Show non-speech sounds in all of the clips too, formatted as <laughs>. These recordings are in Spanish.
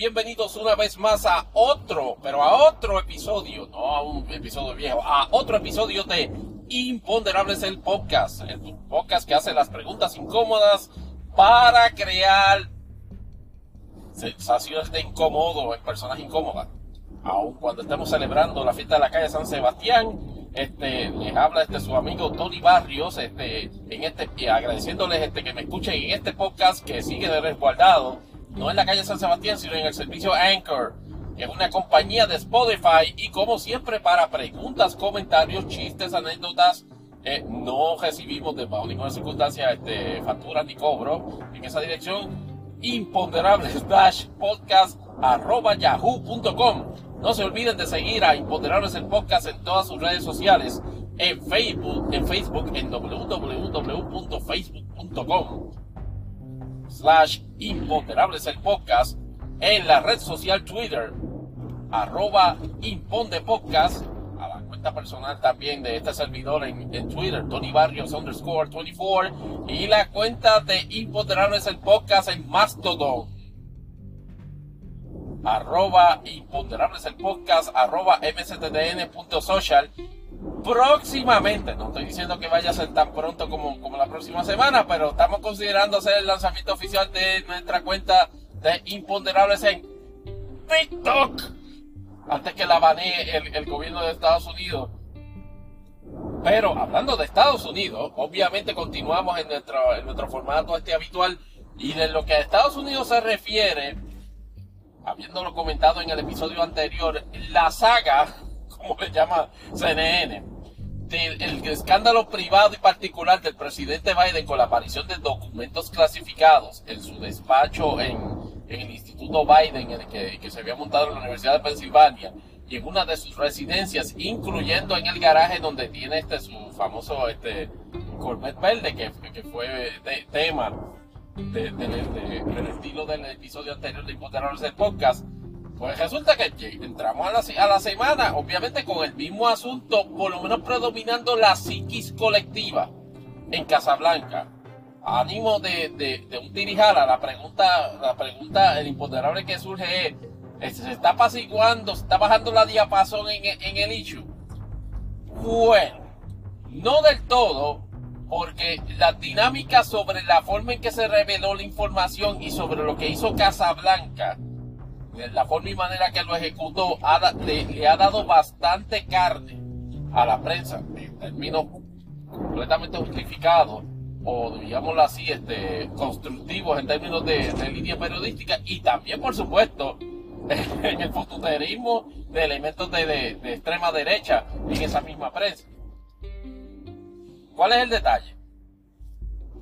Bienvenidos una vez más a otro, pero a otro episodio, no a un episodio viejo, a otro episodio de Imponderables el podcast, el podcast que hace las preguntas incómodas para crear sensaciones de incómodo en personas incómodas. Aun cuando estemos celebrando la fiesta de la calle San Sebastián, este, les habla este su amigo Tony Barrios, este, en este, y agradeciéndoles este, que me escuchen en este podcast que sigue de resguardado, no en la calle San Sebastián, sino en el servicio Anchor, que es una compañía de Spotify, y como siempre, para preguntas, comentarios, chistes, anécdotas, eh, no recibimos de bajo ninguna circunstancia este, facturas ni cobro en esa dirección. Imponderables <laughs> dash podcast arroba yahoo.com no se olviden de seguir a Imponderables el podcast en todas sus redes sociales en Facebook en Facebook en www.facebook.com slash imponderables el podcast en la red social Twitter arroba imponde podcast a la cuenta personal también de este servidor en, en Twitter, Tony Barrios underscore 24, y la cuenta de Imponderables el podcast en Mastodon, arroba Imponderables el podcast, arroba mctdn.social. Próximamente, no estoy diciendo que vaya a ser tan pronto como, como la próxima semana, pero estamos considerando hacer el lanzamiento oficial de nuestra cuenta de Imponderables en TikTok antes que la banee el, gobierno de Estados Unidos. Pero hablando de Estados Unidos, obviamente continuamos en nuestro, en nuestro formato este habitual y de lo que a Estados Unidos se refiere, habiéndolo comentado en el episodio anterior, la saga, como le llama CNN, del el escándalo privado y particular del presidente Biden con la aparición de documentos clasificados en su despacho en, en el Instituto Biden, en el que, que, se había montado en la Universidad de Pensilvania, y en una de sus residencias, incluyendo en el garaje donde tiene este su famoso este Corvette verde, que, que fue de, tema de, de, del estilo del episodio anterior de Imponderables del podcast. Pues resulta que entramos a la, a la semana, obviamente con el mismo asunto, por lo menos predominando la psiquis colectiva en Casablanca ánimo de, de, de un tirijala, la pregunta, la pregunta, el imponderable que surge es, ¿se está apaciguando, se está bajando la diapasón en, en el issue? Bueno, no del todo, porque la dinámica sobre la forma en que se reveló la información y sobre lo que hizo Casablanca, la forma y manera que lo ejecutó, ha, le, ha dado bastante carne a la prensa, en términos completamente justificados o digámoslo así, este, constructivos en términos de, de línea periodística y también, por supuesto, <laughs> en el fututerismo de elementos de, de, de, extrema derecha en esa misma prensa. ¿Cuál es el detalle?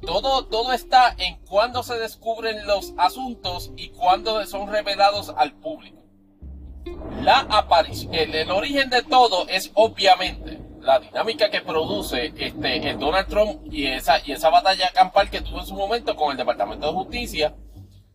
Todo, todo está en cuándo se descubren los asuntos y cuándo son revelados al público. La aparición, el, origen de todo es obviamente la dinámica que produce este, el Donald Trump y esa, y esa batalla campal que tuvo en su momento con el Departamento de Justicia,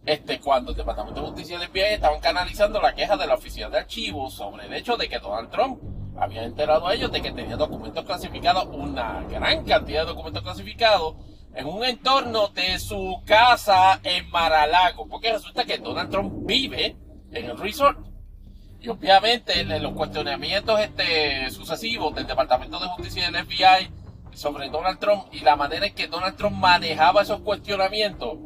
este, cuando el Departamento de Justicia y el FBI estaban canalizando la queja de la Oficina de Archivos sobre el hecho de que Donald Trump había enterado a ellos de que tenía documentos clasificados, una gran cantidad de documentos clasificados, en un entorno de su casa en Maralago, porque resulta que Donald Trump vive en el resort. Y obviamente los cuestionamientos este, sucesivos del Departamento de Justicia y del FBI sobre Donald Trump y la manera en que Donald Trump manejaba esos cuestionamientos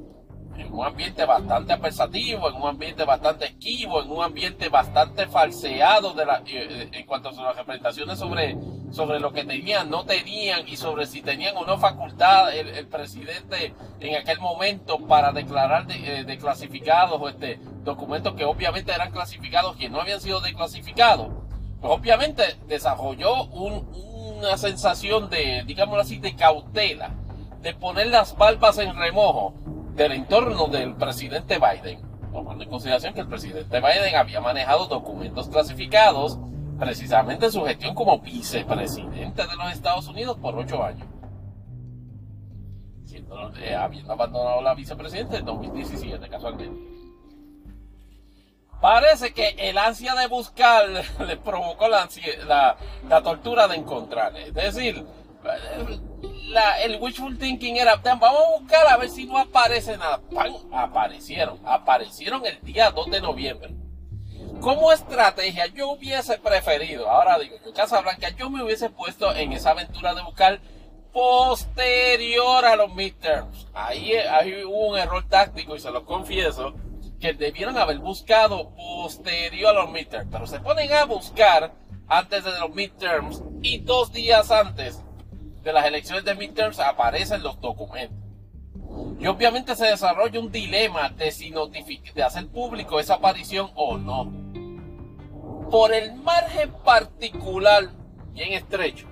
en un ambiente bastante apersativo, en un ambiente bastante esquivo, en un ambiente bastante falseado de la, en cuanto a sus representaciones sobre, sobre lo que tenían, no tenían y sobre si tenían o no facultad el, presidente en aquel momento para declarar de, clasificados o este, documentos que obviamente eran clasificados que no habían sido declasificados. Pues obviamente desarrolló un, una sensación de, digámoslo así, de cautela, de poner las palpas en remojo del entorno del presidente Biden, tomando en consideración que el presidente Biden había manejado documentos clasificados precisamente en su gestión como vicepresidente de los Estados Unidos por ocho años. Siendo, eh, habiendo abandonado la vicepresidenta en 2017, casualmente. Parece que el ansia de buscar <laughs> le provocó la, la, la tortura de encontrar. Es decir, el wishful thinking era, vamos a buscar a ver si no aparece nada. ¡Pam! Aparecieron, aparecieron el día 2 de noviembre. Como estrategia, yo hubiese preferido, ahora digo, en Casablanca, yo me hubiese puesto en esa aventura de buscar posterior a los midterms. Ahí, ahí hubo un error táctico y se lo confieso, que debieron haber buscado posterior a los midterms. Pero se ponen a buscar antes de los midterms y dos días antes de las elecciones de midterms aparecen los documentos. Y obviamente se desarrolla un dilema de si de hacer público esa aparición o no. Por el margen particular, bien estrecho,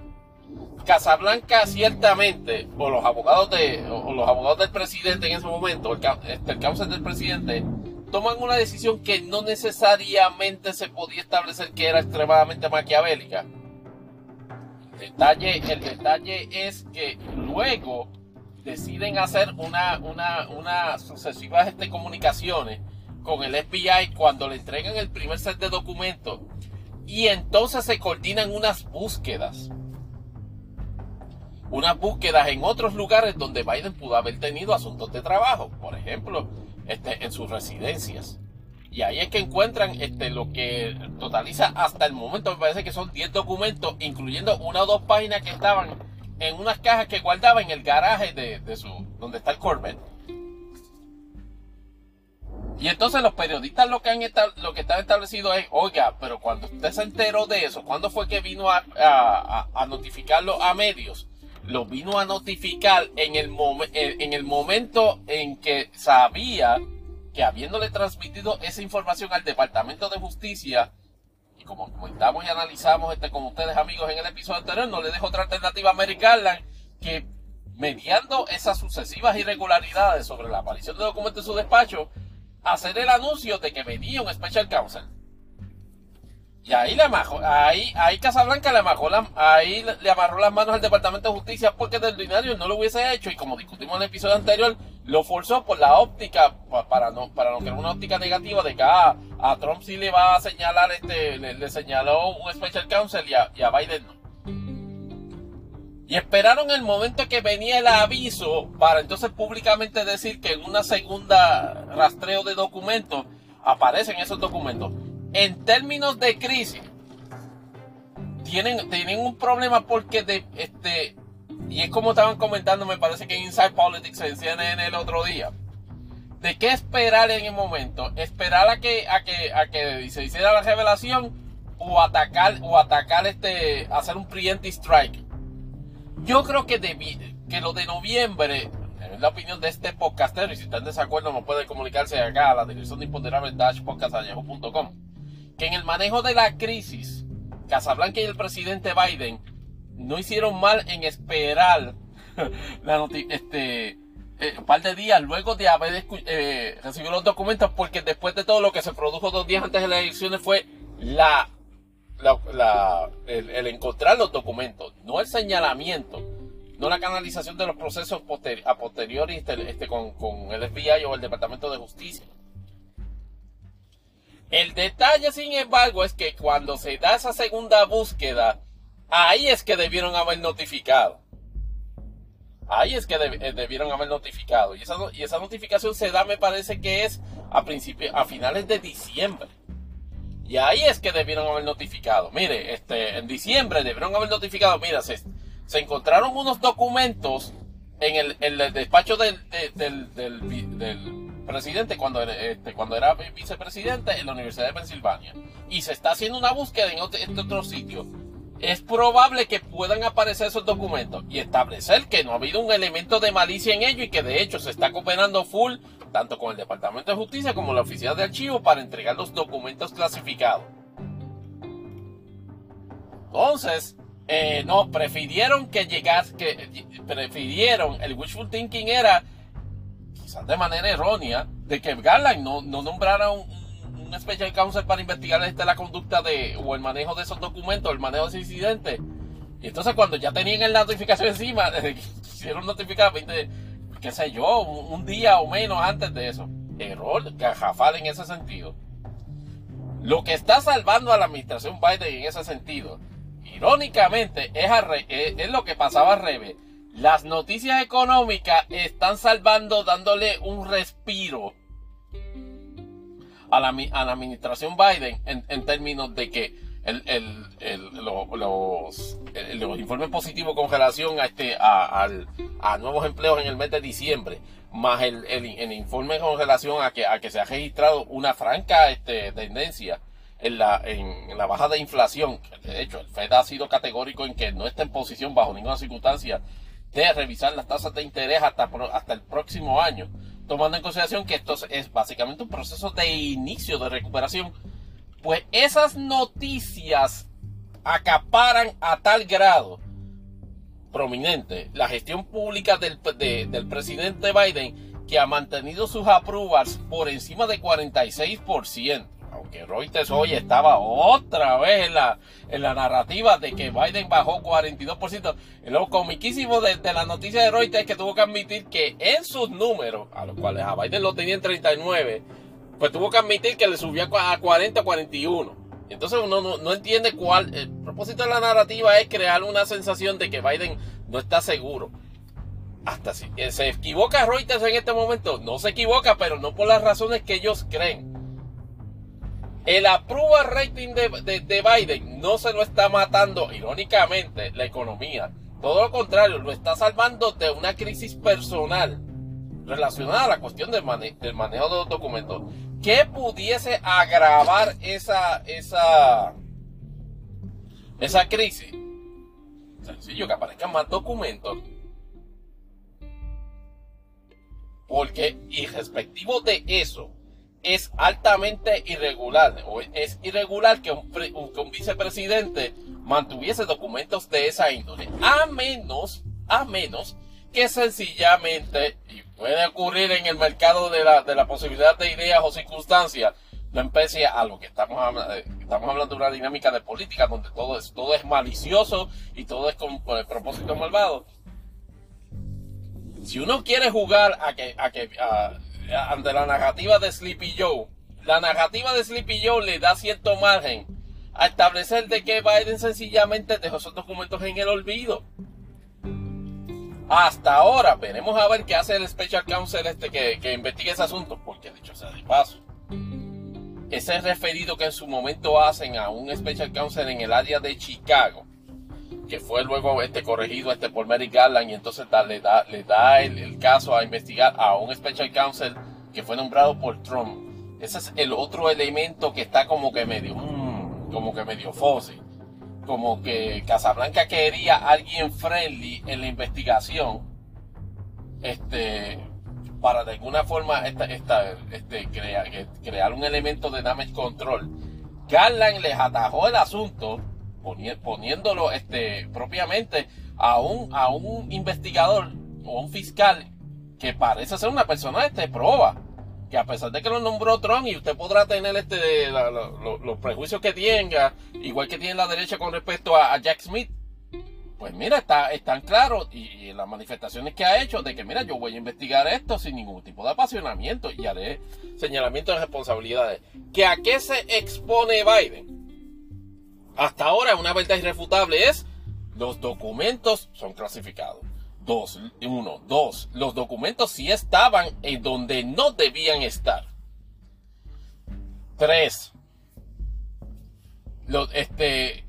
Casablanca ciertamente, o los abogados de, o los abogados del presidente en ese momento, el, este, el causa del presidente, toman una decisión que no necesariamente se podía establecer que era extremadamente maquiavélica. El detalle, el detalle es que luego deciden hacer una, una, una sucesivas comunicaciones con el FBI cuando le entregan el primer set de documentos y entonces se coordinan unas búsquedas. Unas búsquedas en otros lugares donde Biden pudo haber tenido asuntos de trabajo. Por ejemplo, este, en sus residencias. Y ahí es que encuentran este, lo que totaliza hasta el momento, me parece que son 10 documentos, incluyendo una o dos páginas que estaban en unas cajas que guardaba en el garaje de, su, donde está el Corvette. Y entonces los periodistas lo que han lo que están establecido es, oiga, pero cuando usted se enteró de eso, ¿cuándo fue que vino a, a notificarlo a medios? lo vino a notificar en el, en el momento en que sabía que habiéndole transmitido esa información al Departamento de Justicia, y como comentamos y analizamos este con ustedes amigos en el episodio anterior, no le dejo otra alternativa a Mary Garland que mediando esas sucesivas irregularidades sobre la aparición de documentos en su despacho, hacer el anuncio de que venía un Special Counsel. Y ahí le amarró, ahí, ahí Casablanca le amarró, la, ahí le amarró las manos al Departamento de Justicia porque del ordinario no lo hubiese hecho y como discutimos en el episodio anterior, lo forzó por la óptica, para no, para no crear una óptica negativa de que ah, a Trump sí le va a señalar, este, le, señaló un Special Counsel y a, y a Biden no. Y esperaron el momento que venía el aviso para entonces públicamente decir que en una segunda rastreo de documentos aparecen esos documentos en términos de crisis, tienen, tienen un problema porque de, este, y es como estaban comentando, me parece que Inside Politics en CNN el otro día, de qué esperar en el momento, esperar a que, a que, a que se hiciera la revelación o atacar, o atacar este, hacer un preemptive strike. Yo creo que, que lo de noviembre, es la opinión de este podcastero, y si están en desacuerdo no puede comunicarse acá a la dirección de imponderable dash que en el manejo de la crisis, Casablanca y el presidente Biden no hicieron mal en esperar <laughs> la este, eh, un par de días luego de haber eh, recibido los documentos, porque después de todo lo que se produjo dos días antes de las elecciones fue la, el, encontrar los documentos, no el señalamiento, no la canalización de los procesos a posteriori este, este, con el FBI o el Departamento de Justicia. El detalle, sin embargo, es que cuando se da esa segunda búsqueda, ahí es que debieron haber notificado. Ahí es que eh, debieron haber notificado. Y esa, y esa notificación se da, me parece que es a, a finales de diciembre. Y ahí es que debieron haber notificado. Mire, este, en diciembre debieron haber notificado. Mira, se, encontraron unos documentos en el, el despacho del, del, presidente cuando, este, cuando era vicepresidente en la Universidad de Pensilvania. Y se está haciendo una búsqueda en otro, este otro sitio. Es probable que puedan aparecer esos documentos y establecer que no ha habido un elemento de malicia en ello y que de hecho se está cooperando full tanto con el Departamento de Justicia como la Oficina de Archivo para entregar los documentos clasificados. Entonces, eh, no, prefirieron que llegas, que prefirieron, el wishful thinking era de manera errónea, de que Garland no, no nombrara un, un, special counsel para investigar la conducta de, o el manejo de esos documentos, el manejo de ese incidente. Y entonces cuando ya tenían la notificación encima, <laughs> quisieron notificar 20, qué sé yo, un, día o menos antes de eso. Error, gajafal en ese sentido. Lo que está salvando a la administración Biden en ese sentido, irónicamente, es, es, es lo que pasaba al revés las noticias económicas están salvando, dándole un respiro a la, a la administración Biden en, términos de que el, los, informes positivos con relación a, este, a, nuevos empleos en el mes de diciembre, más el, informe con relación a que, a que se ha registrado una franca este, tendencia en la, en, la baja de inflación. De hecho, el Fed ha sido categórico en que no está en posición bajo ninguna circunstancia de revisar las tasas de interés hasta, hasta el próximo año tomando en consideración que esto es básicamente un proceso de inicio de recuperación, pues esas noticias acaparan a tal grado prominente la gestión pública del, del presidente Biden que ha mantenido sus approvals por encima de 46% que Reuters hoy estaba otra vez en la, en la narrativa de que Biden bajó 42%. Lo comiquísimo de, la noticia de Reuters es que tuvo que admitir que en sus números, a los cuales a Biden lo tenía en 39, pues tuvo que admitir que le subió a 40 41. Entonces uno no, entiende cuál. El propósito de la narrativa es crear una sensación de que Biden no está seguro. Hasta si se equivoca Reuters en este momento, no se equivoca, pero no por las razones que ellos creen. El approval rating de, Biden no se lo está matando, irónicamente, la economía. Todo lo contrario, lo está salvando de una crisis personal relacionada a la cuestión del, manejo de los documentos. ¿Qué pudiese agravar esa, esa, esa crisis? Sencillo, que aparezcan más documentos. Porque, y respectivo de eso, es altamente irregular. O es irregular que un, vicepresidente mantuviese documentos de esa índole. A menos, a menos que sencillamente, y puede ocurrir en el mercado de la, de la posibilidad de ideas o circunstancias, no empiece a lo que estamos hablando, eh, estamos hablando de una dinámica de política donde todo es, todo es malicioso y todo es con, el propósito malvado. Si uno quiere jugar a que, a que ante la narrativa de Sleepy Joe, la narrativa de Sleepy Joe le da cierto margen a establecer de que Biden sencillamente dejó esos documentos en el olvido. Hasta ahora, veremos a ver qué hace el Special Counsel este que, que investigue ese asunto, porque dicho sea de paso, ese referido que en su momento hacen a un Special Counsel en el área de Chicago, que fue luego este corregido este por Mary Garland y entonces le da, le da el, caso a investigar a un special counsel que fue nombrado por Trump. Ese es el otro elemento que está como que medio, mm, como que medio fósil. Como que Casablanca quería a alguien friendly en la investigación. Este, para de alguna forma esta, este, crear, crear un elemento de damage control. Garland les atajó el asunto poniéndolo este, propiamente a un, a un investigador o un fiscal que parece ser una persona este, proba. Que a pesar de que lo nombró Trump y usted podrá tener este, los prejuicios que tenga, igual que tiene la derecha con respecto a, Jack Smith, pues mira, está, están claros y, y, las manifestaciones que ha hecho de que, mira, yo voy a investigar esto sin ningún tipo de apasionamiento y haré señalamiento de responsabilidades. ¿Que a qué se expone Biden? Hasta ahora una verdad irrefutable es los documentos son clasificados. Dos, uno, dos, los documentos sí estaban en donde no debían estar. Tres, este,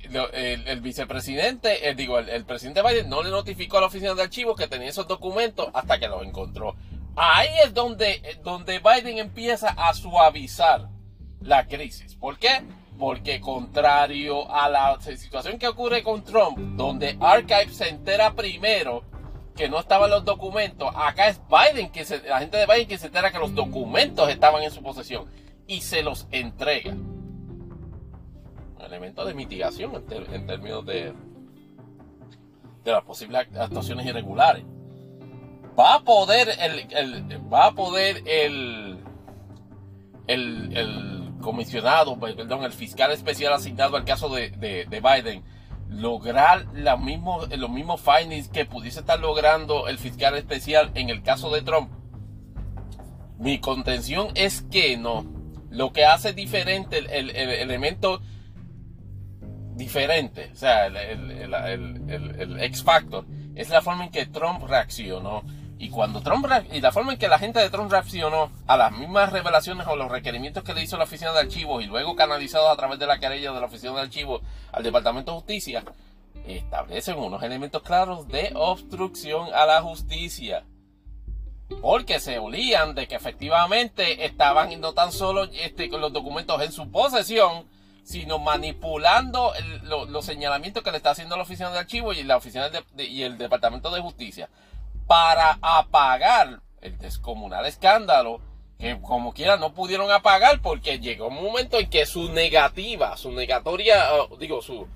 el, vicepresidente, el, eh, digo, el, presidente Biden no le notificó a la oficina de archivos que tenía esos documentos hasta que los encontró. Ahí es donde, donde Biden empieza a suavizar la crisis. ¿Por qué? Porque contrario a la situación que ocurre con Trump, donde Archive se entera primero que no estaban los documentos, acá es Biden, que se, la gente de Biden que se entera que los documentos estaban en su posesión y se los entrega. Un elemento de mitigación en, términos de, de las posibles actuaciones irregulares. Va a poder el, va a poder el, el comisionado, pues, perdón, el fiscal especial asignado al caso de, Biden, lograr los mismos, los mismos findings que pudiese estar logrando el fiscal especial en el caso de Trump. Mi contención es que no. Lo que hace diferente, el, elemento diferente, o sea, el, el, X factor, es la forma en que Trump reaccionó. Y cuando Trump y la forma en que la gente de Trump reaccionó a las mismas revelaciones o los requerimientos que le hizo la oficina de archivos y luego canalizados a través de la querella de la oficina de archivos al Departamento de Justicia, establecen unos elementos claros de obstrucción a la justicia. Porque se olían de que efectivamente estaban no tan solo este, con los documentos en su posesión, sino manipulando los señalamientos que le está haciendo la oficina de archivos y la oficina y el Departamento de Justicia para apagar el descomunal escándalo que como quiera no pudieron apagar porque llegó un momento en que su negativa, su negatoria, digo, su,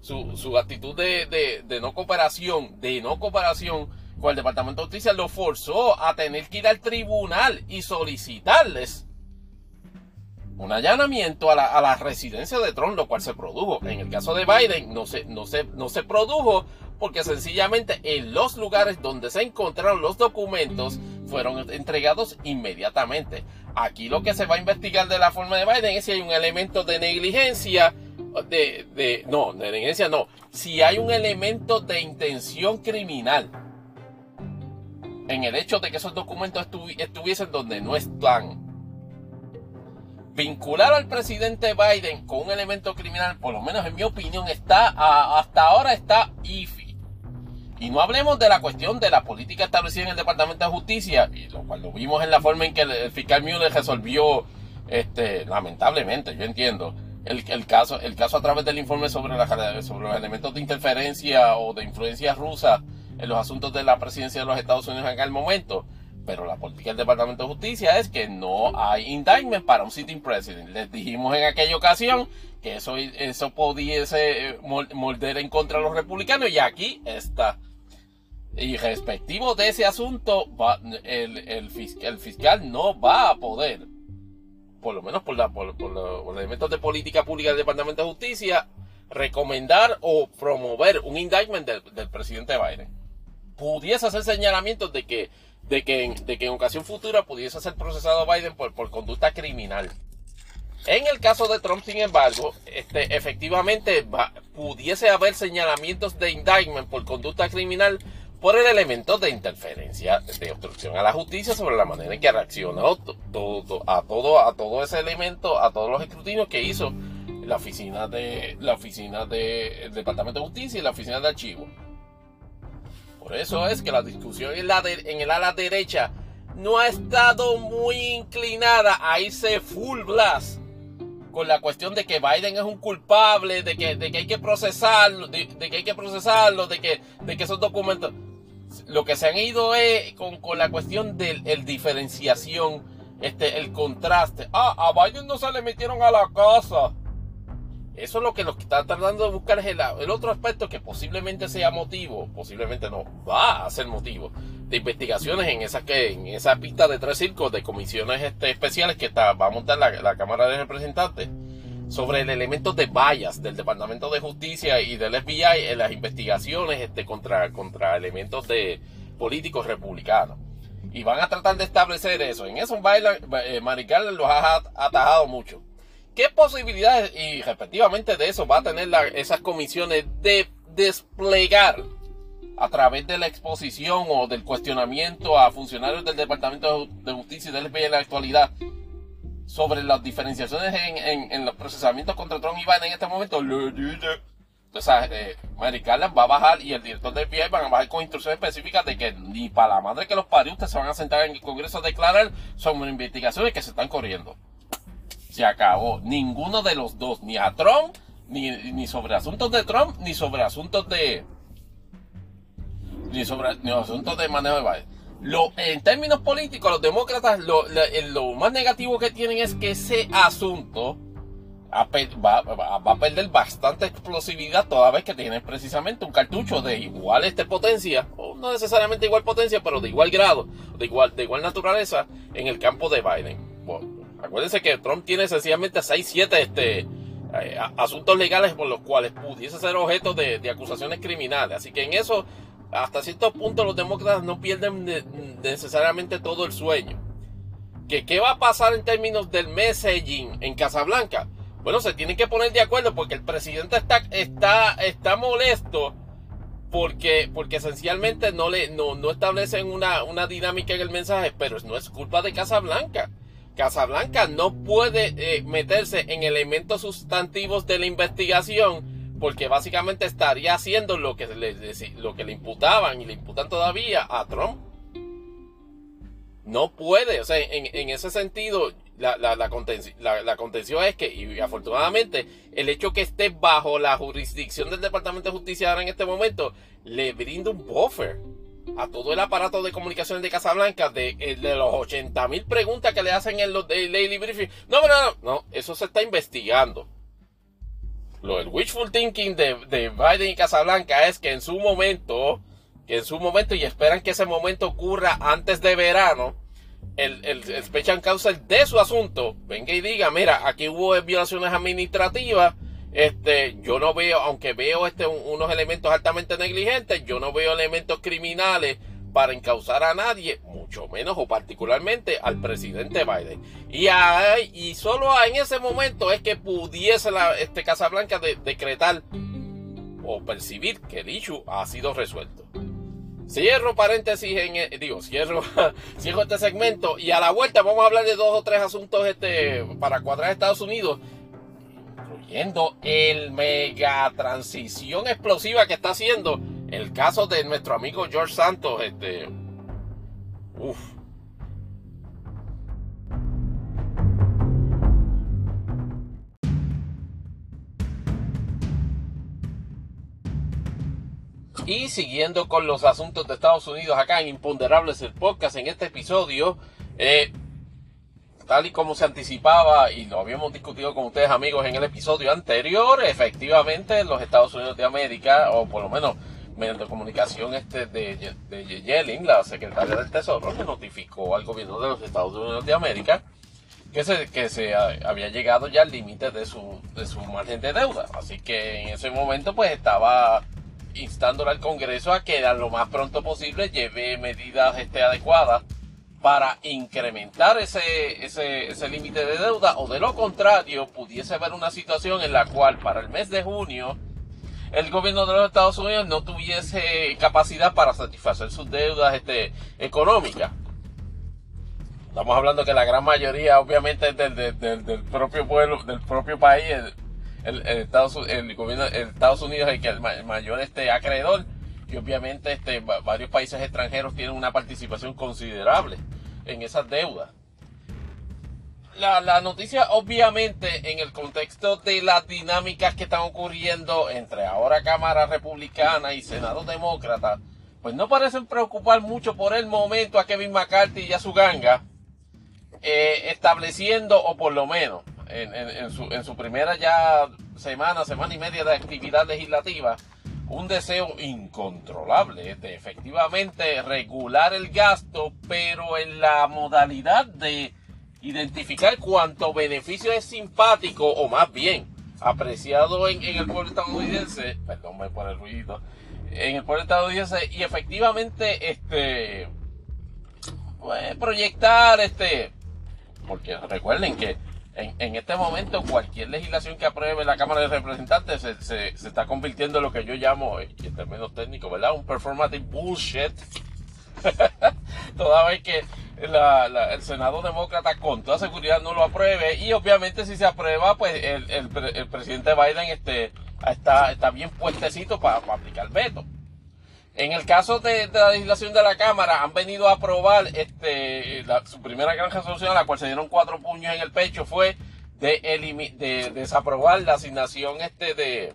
su, actitud de, de, no cooperación, de no cooperación con el Departamento de Justicia lo forzó a tener que ir al tribunal y solicitarles un allanamiento a la, a la, residencia de Trump, lo cual se produjo. En el caso de Biden no se, no se, no se produjo porque sencillamente en los lugares donde se encontraron los documentos fueron entregados inmediatamente. Aquí lo que se va a investigar de la forma de Biden es si hay un elemento de negligencia, de, de no, de negligencia no, si hay un elemento de intención criminal en el hecho de que esos documentos estuviesen donde no están vincular al presidente Biden con un elemento criminal, por lo menos en mi opinión, está hasta ahora está IFI. Y no hablemos de la cuestión de la política establecida en el Departamento de Justicia, y lo cual lo vimos en la forma en que el, fiscal Mueller resolvió, este, lamentablemente, yo entiendo, el, caso, el caso a través del informe sobre, los elementos de interferencia o de influencia rusa en los asuntos de la presidencia de los Estados Unidos en aquel momento. Pero la política del Departamento de Justicia es que no hay indictment para un sitting president. Les dijimos en aquella ocasión que eso, eso pudiese moldear en contra de los republicanos y aquí está. Y respectivo de ese asunto, el, el, fiscal, no va a poder, por lo menos por, la, por, los elementos de política pública del Departamento de Justicia, recomendar o promover un indictment del, presidente Biden. Pudiese hacer señalamientos de que de que, en, de que en ocasión futura pudiese ser procesado Biden por, por conducta criminal. En el caso de Trump, sin embargo, este, efectivamente pudiese haber señalamientos de indictment por conducta criminal por el elemento de interferencia, de obstrucción a la justicia sobre la manera en que reaccionó todo, a, todo, a todo ese elemento, a todos los escrutinios que hizo la oficina de la oficina del Departamento de Justicia y la oficina de archivo. Por eso es que la discusión en, la en el ala derecha no ha estado muy inclinada a irse full blast con la cuestión de que Biden es un culpable, de que, de que hay que procesarlo, de, que hay que procesarlo, de que, de que esos documentos. Lo que se han ido es con, con la cuestión de el diferenciación, este, el contraste. Ah, a Biden no se le metieron a la casa. Eso es lo que nos está tratando de buscar es el, otro aspecto que posiblemente sea motivo, posiblemente no, va a ser motivo de investigaciones en esa, que, en esa pista de tres circos de comisiones este, especiales que está, va a montar la, Cámara de Representantes sobre el elemento de vallas del Departamento de Justicia y del FBI en las investigaciones este, contra, contra elementos de políticos republicanos. Y van a tratar de establecer eso. En eso eh, Marical los ha atajado mucho. ¿Qué posibilidades, y respectivamente de eso, va a tener esas comisiones de desplegar a través de la exposición o del cuestionamiento a funcionarios del Departamento de Justicia y del FBI en la actualidad sobre las diferenciaciones en, los procesamientos contra Trump y Biden en este momento? Sea, eh, Mary va a bajar y el director del FBI van a bajar con instrucciones específicas de que ni para la madre que los parió ustedes se van a sentar en el Congreso a declarar sobre investigaciones que se están corriendo se acabó. Ninguno de los dos, ni a Trump, ni, sobre asuntos de Trump, ni sobre asuntos de. Ni sobre ni asuntos de manejo de Biden. Lo, en términos políticos, los demócratas lo, lo, más negativo que tienen es que ese asunto va, va, a perder bastante explosividad toda vez que tienen precisamente un cartucho de igual este potencia, o no necesariamente igual potencia, pero de igual grado, de igual, de igual naturaleza en el campo de Biden. Acuérdense que Trump tiene sencillamente 6, 7 este, eh, asuntos legales por los cuales pudiese ser objeto de, acusaciones criminales. Así que en eso, hasta cierto punto, los demócratas no pierden necesariamente todo el sueño. ¿Que, ¿Qué va a pasar en términos del messaging en Casablanca? Bueno, se tienen que poner de acuerdo porque el presidente está, está, está molesto porque, porque esencialmente no, le, no, no establecen una, una dinámica en el mensaje, pero no es culpa de Casablanca. Casablanca no puede eh, meterse en elementos sustantivos de la investigación porque básicamente estaría haciendo lo que le, imputaban y le imputan todavía a Trump. No puede, o sea, en, ese sentido, la, la, la, contención, es que, y afortunadamente, el hecho que esté bajo la jurisdicción del Departamento de Justicia ahora en este momento, le brinda un buffer a todo el aparato de comunicaciones de Casablanca de, eh, de los 80 mil preguntas que le hacen en los Daily Briefing. No, no, no, no, eso se está investigando. Lo del wishful thinking de, de Biden y Casablanca es que en su momento, que en su momento, y esperan que ese momento ocurra antes de verano, el, el, el special counsel de su asunto venga y diga, mira, aquí hubo violaciones administrativas, este, yo no veo, aunque veo este, unos elementos altamente negligentes, yo no veo elementos criminales para encauzar a nadie, mucho menos o particularmente al presidente Biden. Y, hay, y solo en ese momento es que pudiese la este, Casa Blanca decretar o percibir que el issue ha sido resuelto. Cierro paréntesis en, e, digo, cierro, <laughs> cierro este segmento y a la vuelta vamos a hablar de dos o tres asuntos este, para cuadrar Estados Unidos incluyendo el mega transición explosiva que está haciendo el caso de nuestro amigo George Santos, este, uf. Y siguiendo con los asuntos de Estados Unidos acá en Imponderables el podcast en este episodio, eh, tal y como se anticipaba y lo habíamos discutido con ustedes amigos en el episodio anterior, efectivamente los Estados Unidos de América, o por lo menos mediante comunicación este de, de Yellen, la secretaria del Tesoro, le notificó al gobierno de los Estados Unidos de América que se, que se había llegado ya al límite de su, de su margen de deuda. Así que en ese momento pues estaba instándole al Congreso a que a lo más pronto posible lleve medidas este, adecuadas para incrementar ese, ese, ese límite de deuda o de lo contrario pudiese haber una situación en la cual para el mes de junio el gobierno de los Estados Unidos no tuviese capacidad para satisfacer sus deudas este, económicas. Estamos hablando que la gran mayoría obviamente del, del, del propio pueblo, del propio país, el, el, Estados, el gobierno el Estados Unidos es el, que el mayor este, acreedor y obviamente este, varios países extranjeros tienen una participación considerable en esas deudas. La, la, noticia obviamente en el contexto de las dinámicas que están ocurriendo entre ahora Cámara Republicana y Senado Demócrata, pues no parecen preocupar mucho por el momento a Kevin McCarthy y a su ganga, eh, estableciendo, o por lo menos en, en, su, en su primera ya semana, semana y media de actividad legislativa, un deseo incontrolable de efectivamente regular el gasto, pero en la modalidad de identificar cuánto beneficio es simpático o más bien apreciado en, el pueblo estadounidense, perdón por el ruido, en el pueblo estadounidense y efectivamente este proyectar este porque recuerden que en, este momento cualquier legislación que apruebe la Cámara de Representantes se, está convirtiendo en lo que yo llamo, en términos técnicos, ¿verdad? Un performative bullshit. <laughs> Toda vez que el Senado demócrata con toda seguridad no lo apruebe y obviamente si se aprueba, pues el, el, presidente Biden este, está, está bien puestecito para, aplicar el veto. En el caso de, la legislación de la Cámara, han venido a aprobar este, su primera gran resolución, a la cual se dieron cuatro puños en el pecho, fue de, de desaprobar la asignación este de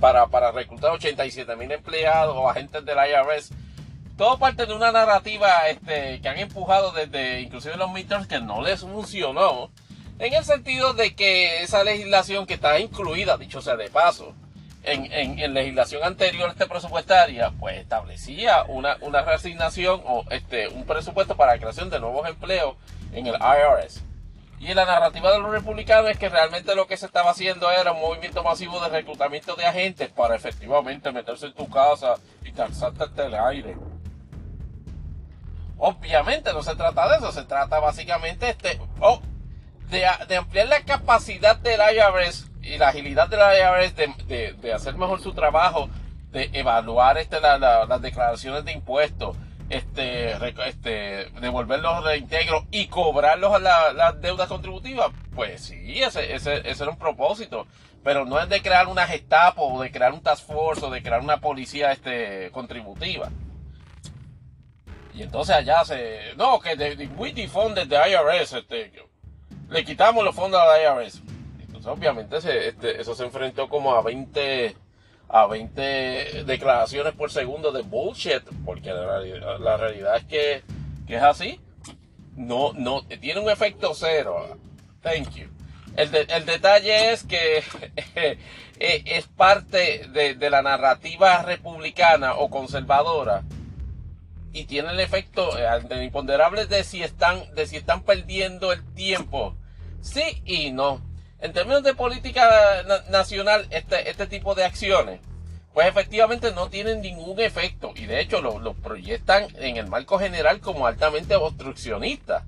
para, para reclutar 87 mil empleados o agentes del IRS. Todo parte de una narrativa este, que han empujado desde inclusive los midterms que no les funcionó. En el sentido de que esa legislación que está incluida, dicho sea de paso, en, legislación anterior este presupuestaria, pues establecía una, una reasignación o este, un presupuesto para la creación de nuevos empleos en el IRS. Y la narrativa de los republicanos es que realmente lo que se estaba haciendo era un movimiento masivo de reclutamiento de agentes para efectivamente meterse en tu casa y calzarte el aire. Obviamente no se trata de eso, se trata básicamente este, oh, de, de ampliar la capacidad del IRS y la agilidad de la IRS de, de, hacer mejor su trabajo de evaluar este, las declaraciones de impuestos, este, este, devolver los reintegros y cobrarlos a las deudas contributivas, pues sí, ese, ese, ese era un propósito. Pero no es de crear una gestapo o de crear un task force o de crear una policía este, contributiva. Y entonces allá se. No, que de, we defunded the IRS. Este, le quitamos los fondos a la IRS. Entonces, obviamente, este, eso se enfrentó como a 20 a 20 declaraciones por segundo de bullshit, porque la, realidad es que, es así. No, no, tiene un efecto cero. Thank you. El, el detalle es que <laughs> eh, es parte de, de, la narrativa republicana o conservadora y tiene el efecto eh, imponderable de si están, de si están perdiendo el tiempo. Sí y no. En términos de política nacional, este, este tipo de acciones, pues efectivamente no tienen ningún efecto y de hecho lo, proyectan en el marco general como altamente obstruccionistas.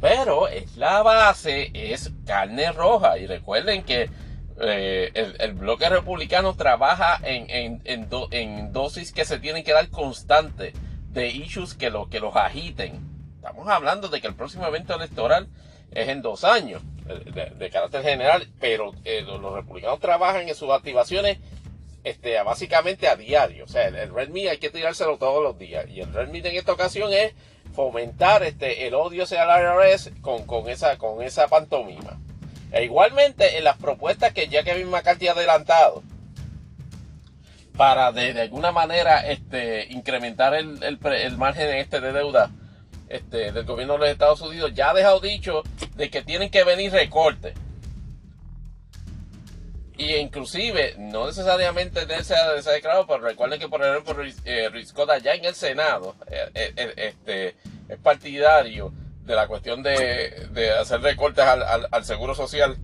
Pero es la base, es carne roja y recuerden que eh, el, bloque republicano trabaja en, en, dosis que se tienen que dar constante de issues que, lo, que los agiten. Estamos hablando de que el próximo evento electoral es en dos años, de, carácter general, pero eh, los, republicanos trabajan en sus activaciones este, básicamente a diario. O sea, el, Meat hay que tirárselo todos los días. Y el Red en esta ocasión es fomentar este, el odio hacia el IRS con, con, esa, con esa pantomima. E igualmente en las propuestas que ya Kevin McCarthy ha adelantado para de, alguna manera este, incrementar el, el, margen este de deuda este, del gobierno de los Estados Unidos, ya ha dejado dicho de que tienen que venir recortes. Y inclusive, no necesariamente de ese, de declarado, pero recuerden que por ejemplo eh, ya en el Senado eh, eh, este, es partidario de la cuestión de, de hacer recortes al, al, seguro social.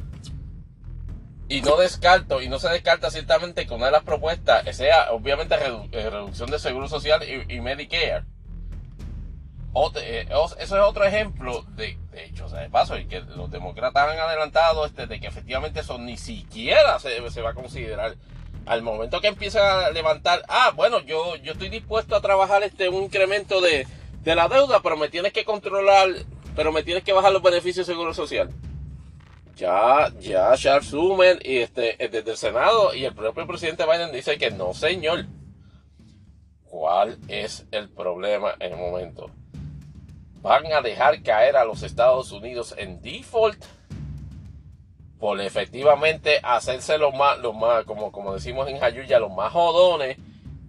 Y no descarto, y no se descarta ciertamente que una de las propuestas sea obviamente eh, reducción de seguro social y, Medicare. Eh, eso es otro ejemplo de, de hecho, o sea, de paso, y que los demócratas han adelantado este, de que efectivamente eso ni siquiera se, se va a considerar. Al momento que empieza a levantar, ah, bueno, yo, yo estoy dispuesto a trabajar este un incremento de, de la deuda, pero me tienes que controlar, pero me tienes que bajar los beneficios de seguro social. Ya, ya Charles Schumer y este, desde el Senado y el propio presidente Biden dice que no, señor. ¿Cuál es el problema en el momento? ¿Van a dejar caer a los Estados Unidos en default? Por efectivamente hacerse lo más, lo más como, como decimos en Jayuya, los más jodones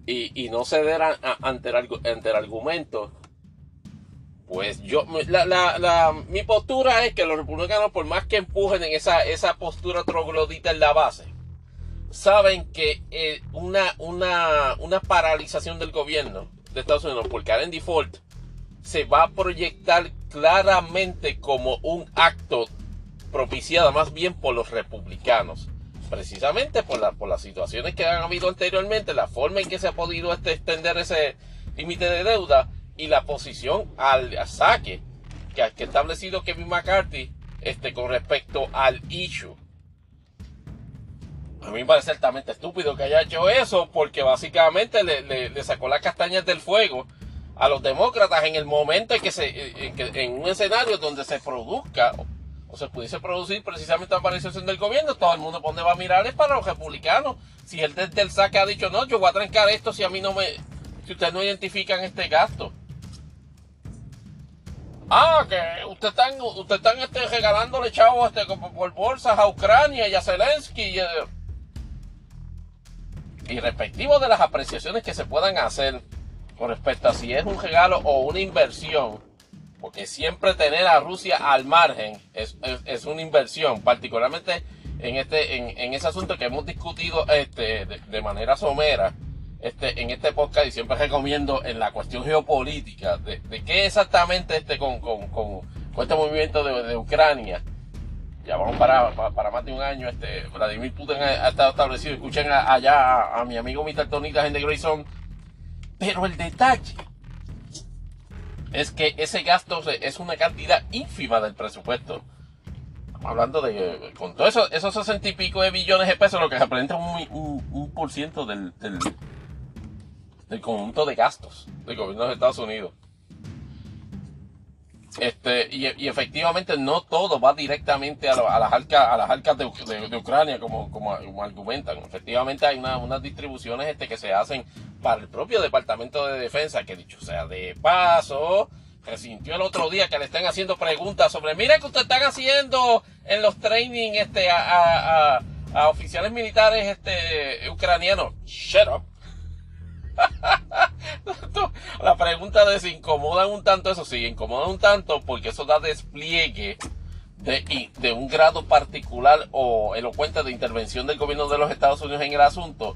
y, y no ceder ante, ante el argumento pues yo, la, la, mi postura es que los republicanos, por más que empujen en esa, esa postura troglodita en la base, saben que eh, una, una, una paralización del gobierno de Estados Unidos por caer en default se va a proyectar claramente como un acto propiciado más bien por los republicanos. Precisamente por, la, por las situaciones que han habido anteriormente, la forma en que se ha podido este, extender ese límite de deuda y la posición al, saque que, ha establecido Kevin McCarthy este, con respecto al issue. A mí me parece altamente estúpido que haya hecho eso porque básicamente le, sacó las castañas del fuego a los demócratas en el momento en que se en, un escenario donde se produzca o, se pudiese producir precisamente la aparición del gobierno, todo el mundo donde va a mirar es para los republicanos. Si él desde el saque ha dicho, no, yo voy a trancar esto si a mí no me, si ustedes no identifican este gasto. Ah, que ustedes están, usted están este, regalándole chavos este, por bolsas a Ucrania y a Zelensky. Y, eh, y respectivo de las apreciaciones que se puedan hacer con respecto a si es un regalo o una inversión, porque siempre tener a Rusia al margen es, es, una inversión, particularmente en este en, en, ese asunto que hemos discutido este, de manera somera este, en este podcast y siempre recomiendo en la cuestión geopolítica de, de qué exactamente este con, con, con, este movimiento de, de, Ucrania. Ya vamos para, para, más de un año. Este, Vladimir Putin ha, estado establecido. Escuchen allá a, mi amigo Mr. Tonitas en The Grayson. Pero el detalle es que ese gasto es una cantidad ínfima del presupuesto. hablando de, con todo eso, esos sesenta y pico de billones de pesos, lo que representa un, un, un por ciento del, del, del conjunto de gastos del gobierno de Estados Unidos. Este, y, efectivamente no todo va directamente a, a las arcas, a las arcas de, Ucrania como, argumentan. Efectivamente hay una, unas distribuciones este, que se hacen para el propio Departamento de Defensa, que dicho sea de paso, que sintió el otro día que le están haciendo preguntas sobre, mira que ustedes están haciendo en los training este, a oficiales militares este, ucranianos. Shut up. <laughs> La pregunta de si incomodan un tanto, eso sí, incomodan un tanto porque eso da despliegue de, de un grado particular o elocuente de intervención del gobierno de los Estados Unidos en el asunto.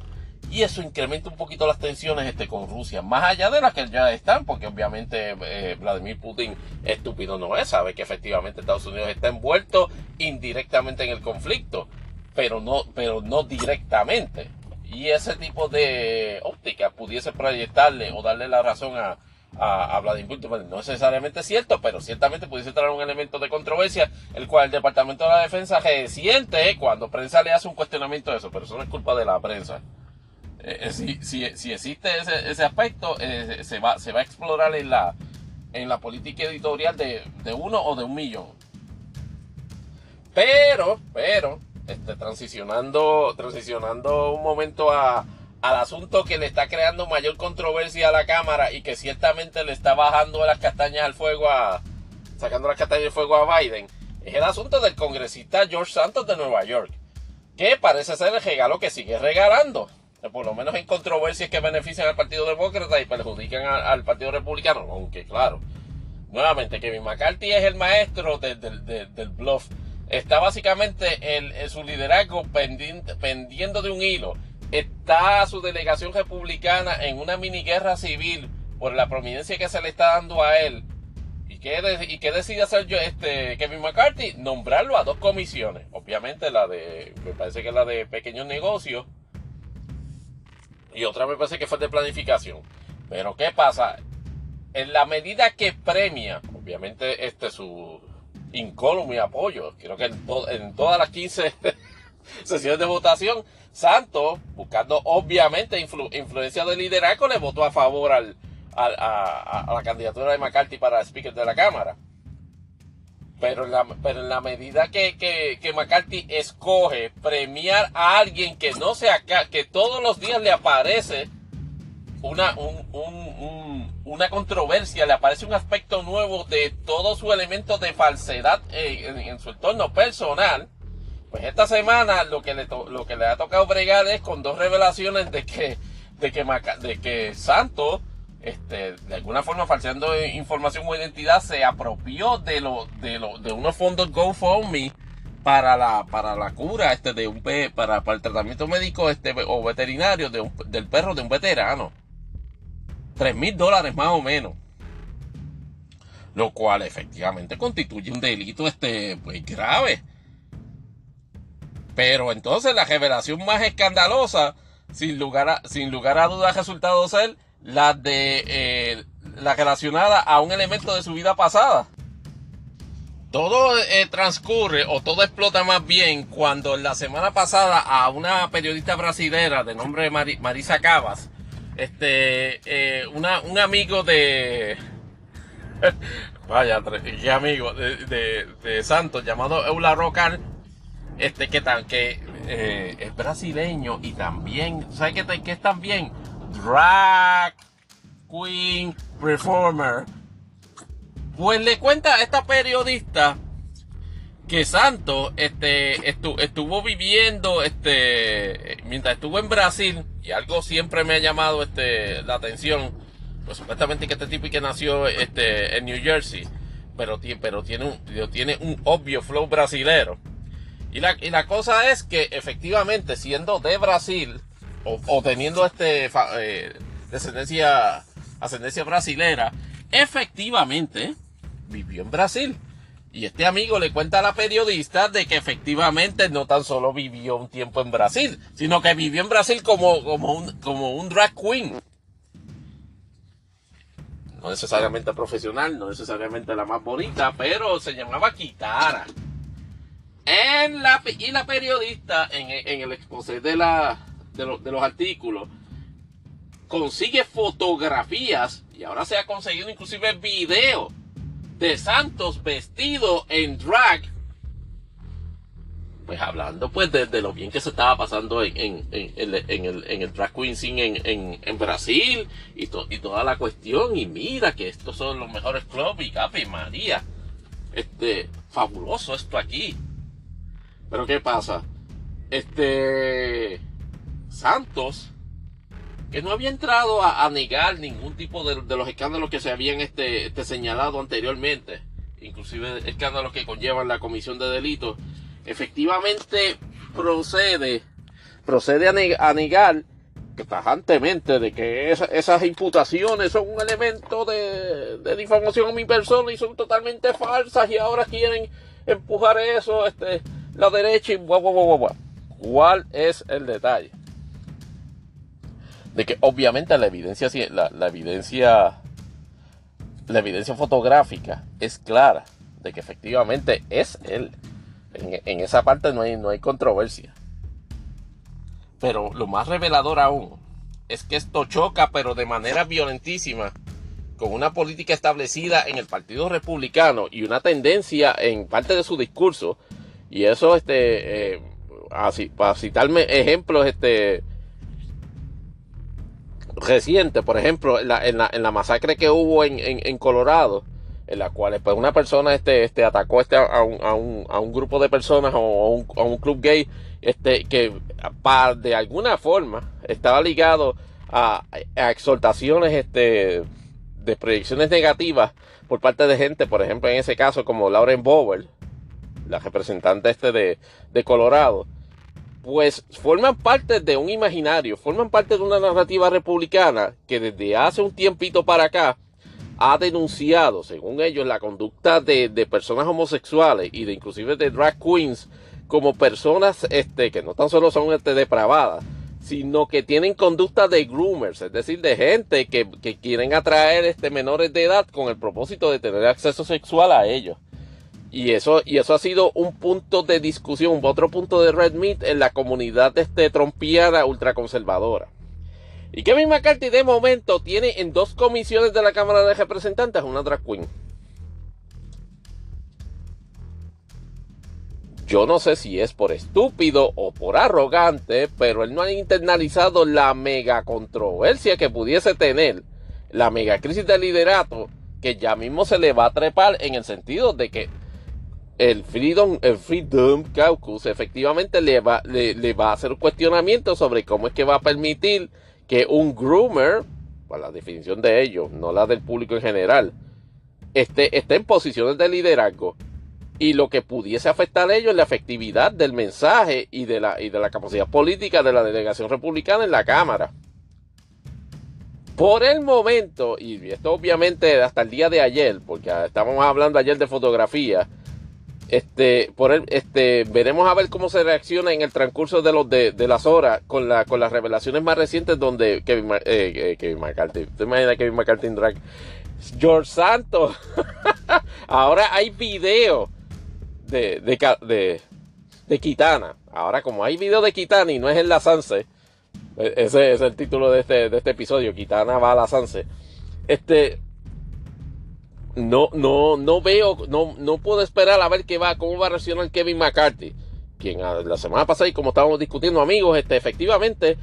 Y eso incrementa un poquito las tensiones este, con Rusia, más allá de las que ya están, porque obviamente eh, Vladimir Putin estúpido no es, sabe que efectivamente Estados Unidos está envuelto indirectamente en el conflicto, pero no, pero no directamente y ese tipo de óptica pudiese proyectarle o darle la razón a, a, a Vladimir Putin. No necesariamente es cierto, pero ciertamente pudiese traer un elemento de controversia, el cual el Departamento de la Defensa resiente cuando prensa le hace un cuestionamiento de eso, pero eso no es culpa de la prensa. Eh, si, si, si, existe ese, ese aspecto, eh, se, va, se va a explorar en la, en la política editorial de, de uno o de un millón. Pero, pero, este, transicionando, transicionando un momento a, al asunto que le está creando mayor controversia a la Cámara y que ciertamente le está bajando las castañas al fuego a, sacando las castañas del fuego a Biden, es el asunto del congresista George Santos de Nueva York, que parece ser el regalo que sigue regalando, por lo menos en controversias que benefician al Partido Demócrata y perjudican al, Partido Republicano, aunque claro, nuevamente Kevin McCarthy es el maestro de, de, de, del bluff está básicamente en, su liderazgo pendiendo de un hilo. Está su delegación republicana en una mini guerra civil por la prominencia que se le está dando a él. ¿Y qué, de, y qué decide hacer yo, este, Kevin McCarthy? Nombrarlo a dos comisiones. Obviamente la de, me parece que la de pequeños negocios. Y otra me parece que fue de planificación. Pero ¿qué pasa? En la medida que premia, obviamente, este su, incólume apoyo. Creo que en, to en todas las 15 <laughs> sesiones de votación, Santos, buscando obviamente influ influencia de liderazgo, le votó a favor al, a, la candidatura de McCarthy para Speaker de la Cámara. Pero en la, medida que, que, McCarthy escoge premiar a alguien que no sea que todos los días le aparece una, un, un, un, una controversia, le aparece un aspecto nuevo de todo su elemento de falsedad en, en, su entorno personal, pues esta semana lo que le, lo que le ha tocado bregar es con dos revelaciones de que, de que, de que Santos, este, de alguna forma falseando información o identidad, se apropió de lo, de lo, de unos fondos GoFundMe para la, para la cura, este, de un, para, para el tratamiento médico, este, o veterinario de un, del perro de un veterano. 3 mil dólares más o menos. Lo cual efectivamente constituye un delito este, pues, grave. Pero entonces la revelación más escandalosa, sin lugar a, sin lugar a dudas, ha resultado ser la de eh, la relacionada a un elemento de su vida pasada. Todo eh, transcurre o todo explota más bien cuando la semana pasada a una periodista brasilera de nombre Marisa Cabas este, eh, una, un amigo de, <laughs> vaya, qué amigo de, de, Santos llamado Eula Rocar, este, que, tan, que eh, es brasileño y también, ¿sabes qué, qué es también? Drag Queen Reformer. Pues le cuenta a esta periodista que Santos este, estu, estuvo viviendo este, mientras estuvo en Brasil y algo siempre me ha llamado este, la atención pues supuestamente que este tipo y que nació este, en New Jersey pero, pero tiene, un, tiene un obvio flow brasilero. Y la, y la cosa es que efectivamente siendo de Brasil o, teniendo este eh, descendencia ascendencia brasilera efectivamente vivió en Brasil y este amigo le cuenta a la periodista de que efectivamente no tan solo vivió un tiempo en Brasil, sino que vivió en Brasil como, como, un, como un drag queen. No necesariamente profesional, no necesariamente la más bonita, pero se llamaba Kitara. En la, y la periodista en, el exposé de, la, de los artículos consigue fotografías y ahora se ha conseguido inclusive video de Santos vestido en drag. Pues hablando pues de, lo bien que se estaba pasando en, en, en, el, en el drag queen scene en, Brasil y, y toda la cuestión. Y mira que estos son los mejores clubs y Capi María este fabuloso esto aquí. Pero qué pasa este Santos que no había entrado a, negar ningún tipo de, los escándalos que se habían este, este señalado anteriormente inclusive escándalos que conllevan la comisión de delitos efectivamente procede, procede a, negar tajantemente de que esas imputaciones son un elemento de, de, difamación a mi persona y son totalmente falsas y ahora quieren empujar eso, este, la derecha y guau, guau, guau, guau. ¿Cuál es el detalle? De que obviamente la evidencia, la, la evidencia, la evidencia fotográfica es clara de que efectivamente es él. En, esa parte no hay, no hay controversia. Pero lo más revelador aún es que esto choca, pero de manera violentísima, con una política establecida en el Partido Republicano y una tendencia en parte de su discurso. Y eso, este, eh, para citarme ejemplos, este, recientes, por ejemplo, en la, en la, masacre que hubo en, en Colorado, en las cuales pues una persona este, este atacó este a, un, a, un, a un grupo de personas o a un, club gay este que de alguna forma estaba ligado a, exhortaciones este de proyecciones negativas por parte de gente, por ejemplo en ese caso como Lauren Bower, la representante este de, de Colorado, pues forman parte de un imaginario, forman parte de una narrativa republicana que desde hace un tiempito para acá ha denunciado, según ellos, la conducta de, personas homosexuales y de inclusive de drag queens como personas este, que no tan solo son este, depravadas, sino que tienen conducta de groomers, es decir, de gente que, quieren atraer este, menores de edad con el propósito de tener acceso sexual a ellos. Y eso, y eso ha sido un punto de discusión, otro punto de red meat en la comunidad este, trompiana ultraconservadora. Y Kevin McCarthy de momento tiene en dos comisiones de la Cámara de Representantes una drag queen. Yo no sé si es por estúpido o por arrogante, pero él no ha internalizado la mega controversia que pudiese tener, la mega crisis de liderato, que ya mismo se le va a trepar en el sentido de que el Freedom, el Freedom Caucus efectivamente le va, le va a hacer un cuestionamiento sobre cómo es que va a permitir que un groomer, para la definición de ellos, no la del público en general, esté, esté en posiciones de liderazgo y lo que pudiese afectar a ellos es la efectividad del mensaje y de la, y de la capacidad política de la delegación republicana en la Cámara. Por el momento, y esto obviamente hasta el día de ayer, porque estábamos hablando ayer de fotografía, este, por el, este, veremos a ver cómo se reacciona en el transcurso de los de, las horas con, la, con las revelaciones más recientes donde Kevin, eh, eh, Kevin McCarthy, ¿te imaginas Kevin McCarthy en drag? George Santos. <laughs> Ahora hay video de, de, de, Kitana. Ahora como hay video de Kitana y no es en la Sanse, e, ese es el título de este, de este episodio, Kitana va a la Sanse. Este, no, no, no veo, no, no puedo esperar a ver qué va, cómo va a reaccionar Kevin McCarthy, quien ah, la semana pasada y como estábamos discutiendo amigos, este, efectivamente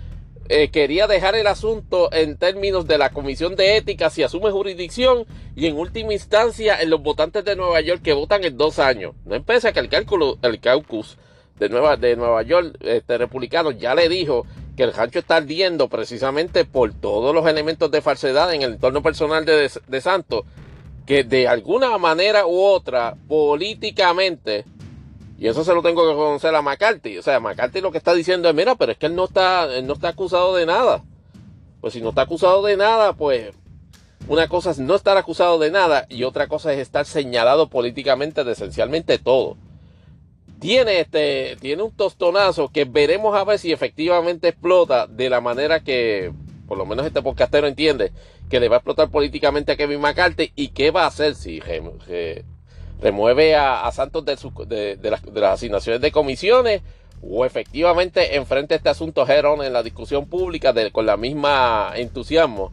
eh, quería dejar el asunto en términos de la Comisión de Ética si asume jurisdicción y en última instancia en los votantes de Nueva York que votan en dos años. No empieza que el cálculo, el caucus de Nueva, de Nueva York, este republicano, ya le dijo que el rancho está ardiendo precisamente por todos los elementos de falsedad en el entorno personal de, de Santos que de alguna manera u otra, políticamente, y eso se lo tengo que conocer a McCarthy, o sea, McCarthy lo que está diciendo es, mira, pero es que él no está, no está acusado de nada. Pues si no está acusado de nada, pues una cosa es no estar acusado de nada y otra cosa es estar señalado políticamente de esencialmente todo. Tiene este, tiene un tostonazo que veremos a ver si efectivamente explota de la manera que, por lo menos este podcastero entiende, que le va a explotar políticamente a Kevin McCarthy y qué va a hacer si remueve a, Santos de, las, asignaciones de comisiones o efectivamente enfrenta este asunto Gerón en la discusión pública con la misma entusiasmo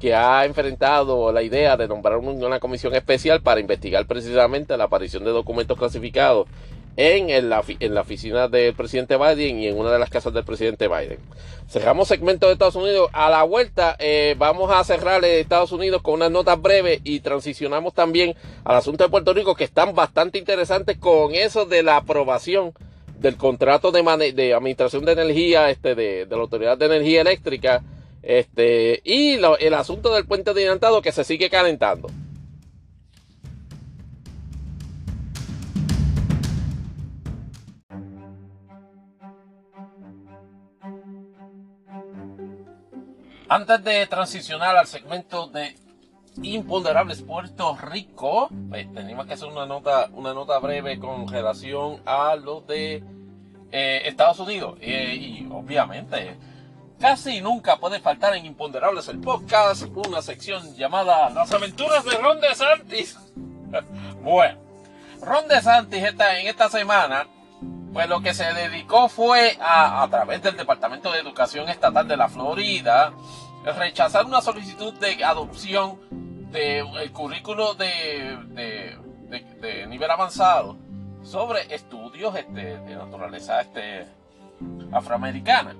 que ha enfrentado la idea de nombrar una comisión especial para investigar precisamente la aparición de documentos clasificados en, la, en la oficina del presidente Biden y en una de las casas del presidente Biden. Cerramos segmento de Estados Unidos. A la vuelta eh, vamos a cerrar Estados Unidos con unas notas breves y transicionamos también al asunto de Puerto Rico que están bastante interesantes con eso de la aprobación del contrato de, de administración de energía este, de, la Autoridad de Energía Eléctrica este, y el asunto del puente adelantado que se sigue calentando. Antes de transicionar al segmento de imponderables Puerto Rico, pues, tenemos que hacer una nota, una nota breve con relación a lo de eh, Estados Unidos. Eh, y obviamente, casi nunca puede faltar en Imponderables el podcast una sección llamada Las aventuras de Ron DeSantis. <laughs> bueno, Ron DeSantis esta, en esta semana pues lo que se dedicó fue a, través del Departamento de Educación Estatal de la Florida, rechazar una solicitud de adopción de el currículo de, nivel avanzado sobre estudios este, de naturaleza este, afroamericana.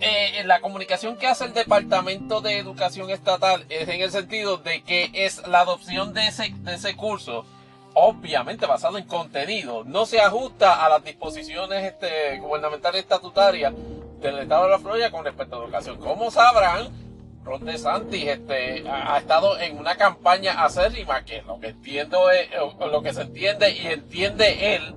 Eh, la comunicación que hace el Departamento de Educación Estatal es en el sentido de que es la adopción de ese curso obviamente basado en contenido, no se ajusta a las disposiciones este, gubernamentales estatutarias del Estado de la Florida con respecto a educación. Como sabrán, Ron DeSantis este, ha, estado en una campaña acérrima que lo que entiendo es, lo que se entiende y entiende él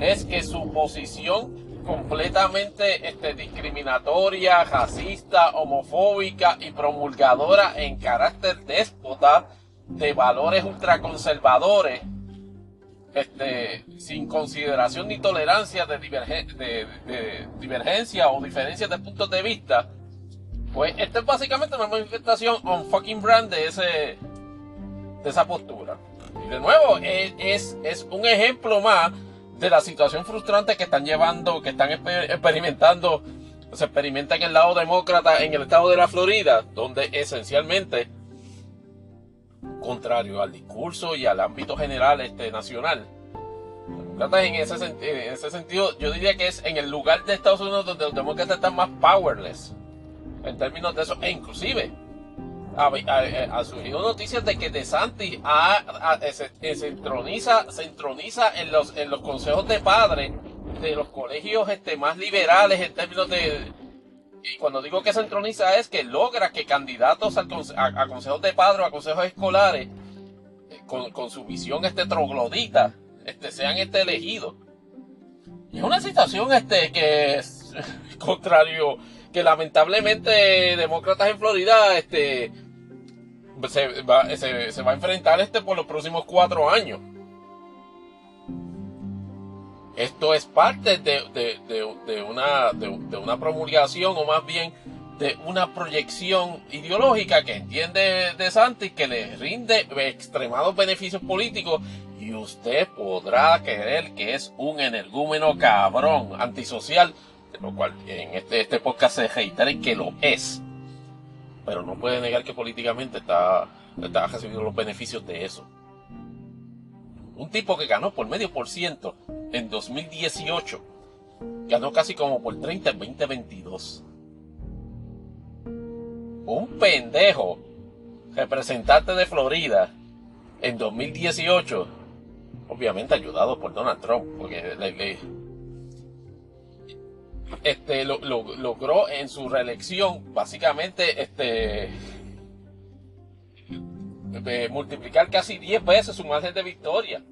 es que su posición completamente este, discriminatoria, racista, homofóbica y promulgadora en carácter déspota de valores ultraconservadores, este, sin consideración ni tolerancia de, divergencia o diferencias de puntos de vista, pues esto es básicamente una manifestación on fucking brand de, ese, de esa postura. Y de nuevo, es, es un ejemplo más de la situación frustrante que están llevando, que están experimentando, se experimenta en el lado demócrata en el estado de la Florida, donde esencialmente contrario al discurso y al ámbito general este, nacional. En ese, en ese sentido, yo diría que es en el lugar de Estados Unidos donde los demócratas están más powerless en términos de eso, e inclusive ha, surgido noticias de que DeSantis se, se, entroniza, se entroniza en los, en los consejos de padres de los colegios este, más liberales en términos de, cuando digo que centroniza es que logra que candidatos a, consejos de padres a consejos escolares eh, con, su visión este troglodita este, sean este elegidos. Y es una situación este, que es <laughs> contrario, que lamentablemente demócratas en Florida este, se, va, se, va a enfrentar este por los próximos cuatro años. Esto es parte de, una, de, una promulgación o más bien de una proyección ideológica que entiende De Santis que le rinde extremados beneficios políticos y usted podrá creer que es un energúmeno cabrón antisocial, de lo cual en este, este podcast se reitera que lo es. Pero no puede negar que políticamente está, está recibiendo los beneficios de eso. Un tipo que ganó por medio por ciento en 2018. Ganó casi como por 30 en 2022. Un pendejo representante de Florida en 2018, obviamente ayudado por Donald Trump, porque este, lo, logró en su reelección básicamente este, multiplicar casi 10 veces su margen de victoria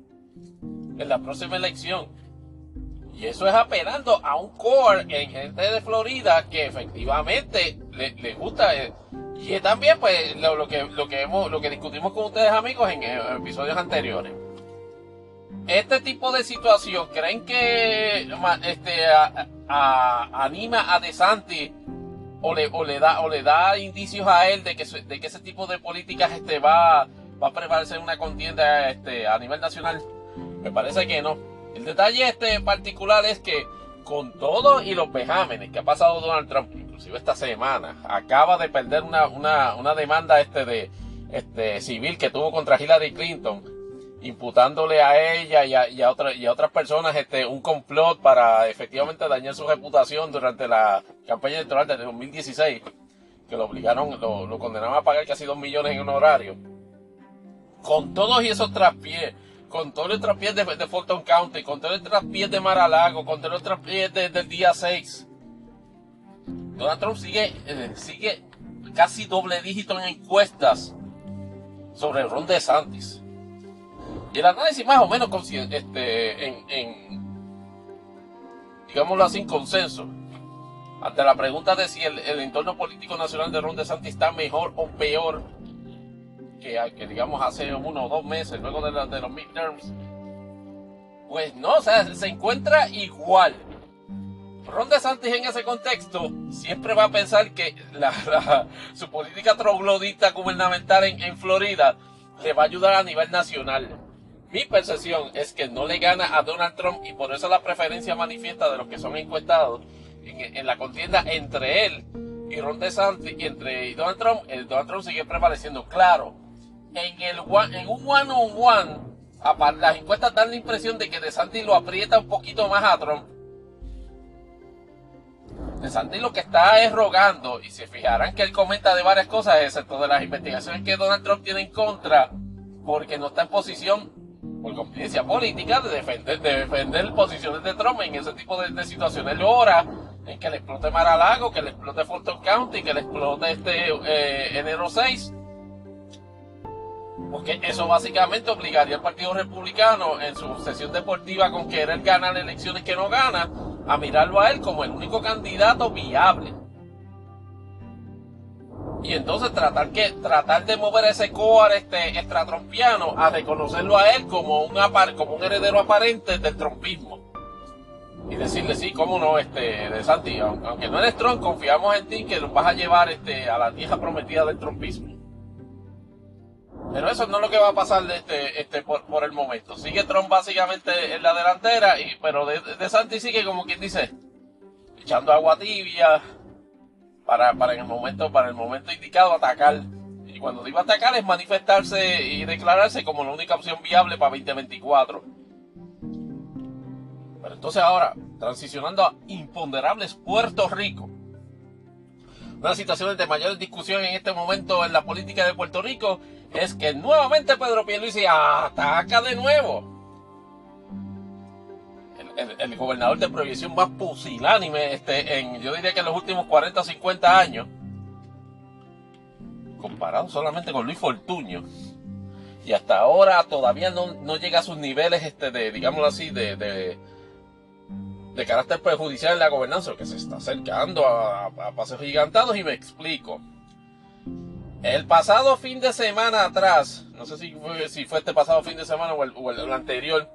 en la próxima elección. Y eso es apelando a un core en gente de Florida que efectivamente le, gusta. Eh, y también, pues, lo, que, lo, que hemos, lo que discutimos con ustedes, amigos, en, episodios anteriores. Este tipo de situación, ¿creen que este, anima a DeSantis o le, o le, da, o le da indicios a él de que, de que ese tipo de políticas este, va, va a prevalecer una contienda este, a nivel nacional? Me parece que no. El detalle este particular es que con todo y los vejámenes que ha pasado Donald Trump, inclusive esta semana, acaba de perder una, una, una demanda este de este civil que tuvo contra Hillary Clinton, imputándole a ella y a, y a, y a otras personas este, un complot para efectivamente dañar su reputación durante la campaña electoral de 2016, que lo obligaron, lo, lo condenaron a pagar casi dos millones en un horario. Con todos esos traspiés, con todos los traspiés de, de Fulton County, con todos los traspiés de Mar-a-Lago, con todos los traspiés del día 6, Donald Trump sigue, eh, sigue casi doble dígito en encuestas sobre Ron DeSantis. Y el análisis más o menos este, en, en, digámoslo así, en consenso, ante la pregunta de si el, entorno político nacional de Ron DeSantis está mejor o peor que, digamos hace uno o dos meses, luego de, de los midterms, pues no, o sea, se encuentra igual. Ron DeSantis en ese contexto siempre va a pensar que la, su política troglodita gubernamental en, Florida le va a ayudar a nivel nacional. Mi percepción es que no le gana a Donald Trump y por eso la preferencia manifiesta de los que son encuestados en, la contienda entre él y Ron DeSantis y entre Donald Trump, el Donald Trump sigue prevaleciendo. Claro, en, el, en un one-on-one, las encuestas dan la impresión de que DeSantis lo aprieta un poquito más a Trump. DeSantis lo que está es rogando, y se fijarán que él comenta de varias cosas, excepto de las investigaciones que Donald Trump tiene en contra, porque no está en posición por conveniencia política de defender, de defender posiciones de Trump en ese tipo de, situaciones. Él ora en que le explote Mar-a-Lago, que le explote Fulton County, que le explote este eh, enero 6. Porque eso básicamente obligaría al Partido Republicano en su sesión deportiva con querer ganar elecciones que no gana, a mirarlo a él como el único candidato viable. Y entonces tratar que tratar de mover ese core este extratrompiano a reconocerlo a él como un como un heredero aparente del trompismo. Y decirle sí cómo no este de Santi aunque no eres Trump confiamos en ti que nos vas a llevar este a la tierra prometida del trompismo pero eso no es lo que va a pasar este, este por, por el momento sigue Trump básicamente en la delantera y pero de, de Santi sigue como quien dice echando agua tibia para, para, el momento, para el momento indicado atacar. Y cuando digo atacar es manifestarse y declararse como la única opción viable para 2024. Pero entonces ahora, transicionando a imponderables Puerto Rico. Una situación de mayor discusión en este momento en la política de Puerto Rico es que nuevamente Pedro Pierluisi ataca de nuevo el, gobernador de prohibición más pusilánime este, en, yo diría que en los últimos 40 o 50 años, comparado solamente con Luis Fortuño. Y hasta ahora todavía no, llega a sus niveles, este, de, digámoslo así, de, de, carácter perjudicial en la gobernanza, que se está acercando a, pasos gigantados y me explico. El pasado fin de semana atrás, no sé si fue, este pasado fin de semana o el anterior,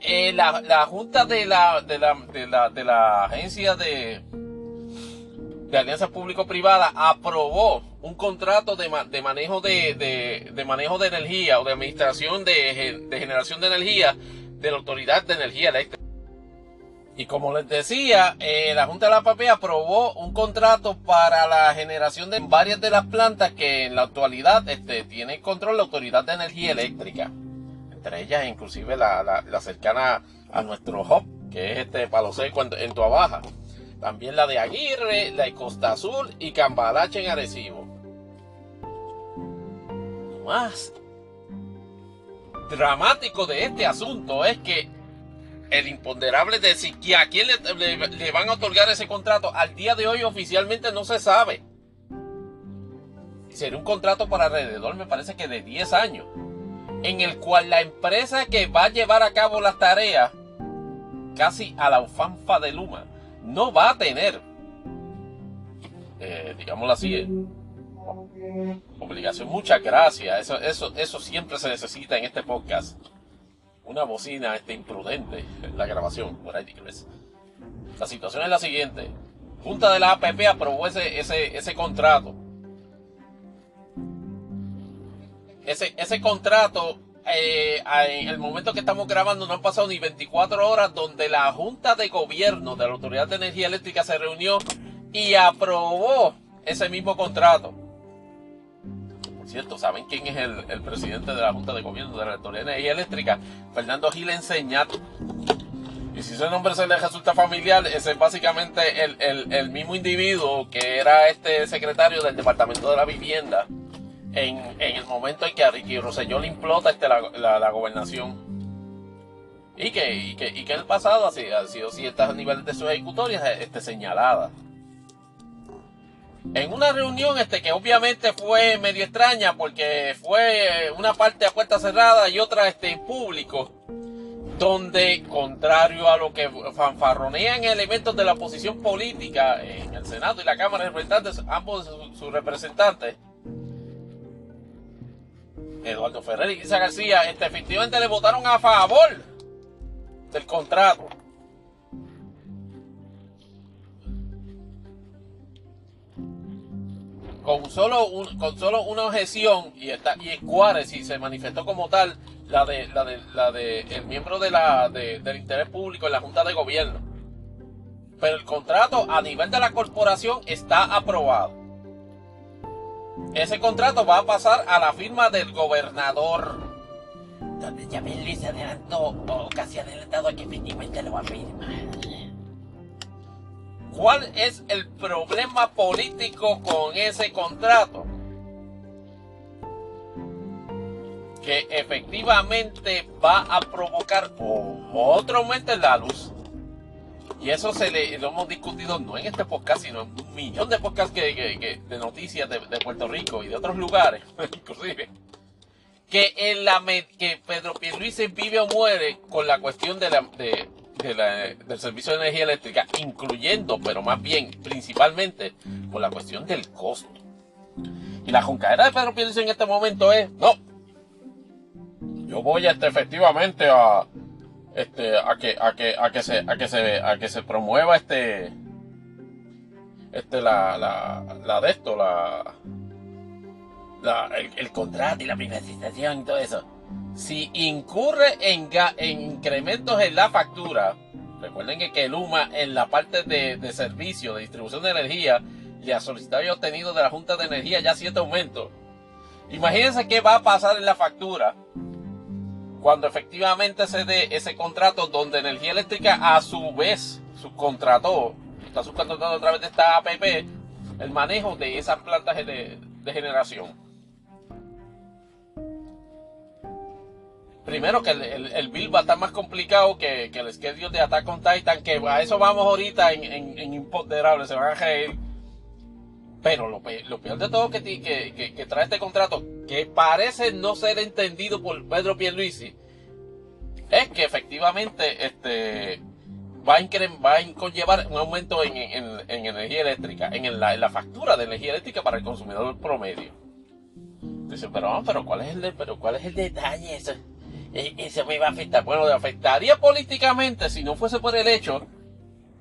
eh, la, junta de la, de la, de la, agencia de, de alianza público-privada aprobó un contrato de, de manejo de, de, de, manejo de energía o de administración de, de generación de energía de la Autoridad de Energía Eléctrica. Y como les decía, eh, la Junta de la PP aprobó un contrato para la generación de varias de las plantas que en la actualidad este, tiene control la Autoridad de Energía Eléctrica entre ellas inclusive la, la, cercana a nuestro hub, que es este Palo Seco en, en Baja. También la de Aguirre, la de Costa Azul y Cambalache en Arecibo. Lo más dramático de este asunto es que el imponderable de si a quién le, le, van a otorgar ese contrato al día de hoy oficialmente no se sabe. Sería un contrato para alrededor, me parece que de 10 años en el cual la empresa que va a llevar a cabo las tareas, casi a la ufanfa de Luma, no va a tener, eh, digámoslo así, eh, obligación. Muchas gracias. Eso, eso, eso siempre se necesita en este podcast. Una bocina este, imprudente en la grabación. La situación es la siguiente. Junta de la APP aprobó ese, ese, ese contrato ese, ese contrato, eh, en el momento que estamos grabando, no han pasado ni 24 horas donde la Junta de Gobierno de la Autoridad de Energía Eléctrica se reunió y aprobó ese mismo contrato. Cierto, ¿saben quién es el, presidente de la Junta de Gobierno de la Autoridad de Energía Eléctrica? Fernando Gil Enseñat. Y si ese nombre se le resulta familiar, ese es básicamente el, mismo individuo que era este secretario del Departamento de la Vivienda en, el momento en que a Ricky implota este, la, gobernación. Y que, y que, y que el pasado ha sido, ha sido ciertas niveles de su ejecutoria este, señalada. En una reunión este, que obviamente fue medio extraña porque fue una parte a puerta cerrada y otra este, en público donde, contrario a lo que fanfarronean elementos de la oposición política en el Senado y la Cámara de Representantes, ambos sus representantes, Eduardo Ferrer y Isa García, este, efectivamente le votaron a favor del contrato. Con solo, con solo una objeción y, está, y Juárez y se manifestó como tal la de, la de, la de el miembro de la, del interés público en la Junta de Gobierno. Pero el contrato a nivel de la corporación está aprobado. Ese contrato va a pasar a la firma del gobernador. Donde ya Luis adelantó, o casi adelantado, que efectivamente lo va a firmar. ¿Cuál es el problema político con ese contrato? que efectivamente va a provocar otro aumento en la luz. Y eso se le, lo hemos discutido no en este podcast, sino en un millón de podcasts que, de noticias de, Puerto Rico y de otros lugares, <laughs> inclusive. Que, en la, que Pedro Pierluisi vive o muere con la cuestión de la, de, del servicio de energía eléctrica, incluyendo, pero más bien, principalmente, con la cuestión del costo. Y la juncadera de Pedro Pierluisi en este momento es, no, yo voy este, efectivamente a este a que a que a que se a que se a que se promueva este este la la, la de esto la, la el, contrato y la privatización y todo eso si incurre en, en incrementos en la factura recuerden que, que Luma en la parte de, servicio de distribución de energía le ha solicitado y obtenido de la Junta de Energía ya siete aumentos imagínense qué va a pasar en la factura cuando efectivamente se dé ese contrato donde Energía Eléctrica a su vez subcontrató, está subcontratando a través de esta APP el manejo de esas plantas de, generación. Primero que el, bill va a estar más complicado que, el schedule de Attack on Titan, que a eso vamos ahorita en, en, en Imponderables, se van a reír. Pero lo, peor de todo que, que, que, trae este contrato, que parece no ser entendido por Pedro Pierluisi, es que efectivamente este, va, a va a conllevar un aumento en, energía eléctrica, en la, factura de energía eléctrica para el consumidor promedio. Dice, pero, pero ¿cuál es el, pero ¿cuál es el detalle? E, eso me va a afectar. Bueno, le afectaría políticamente si no fuese por el hecho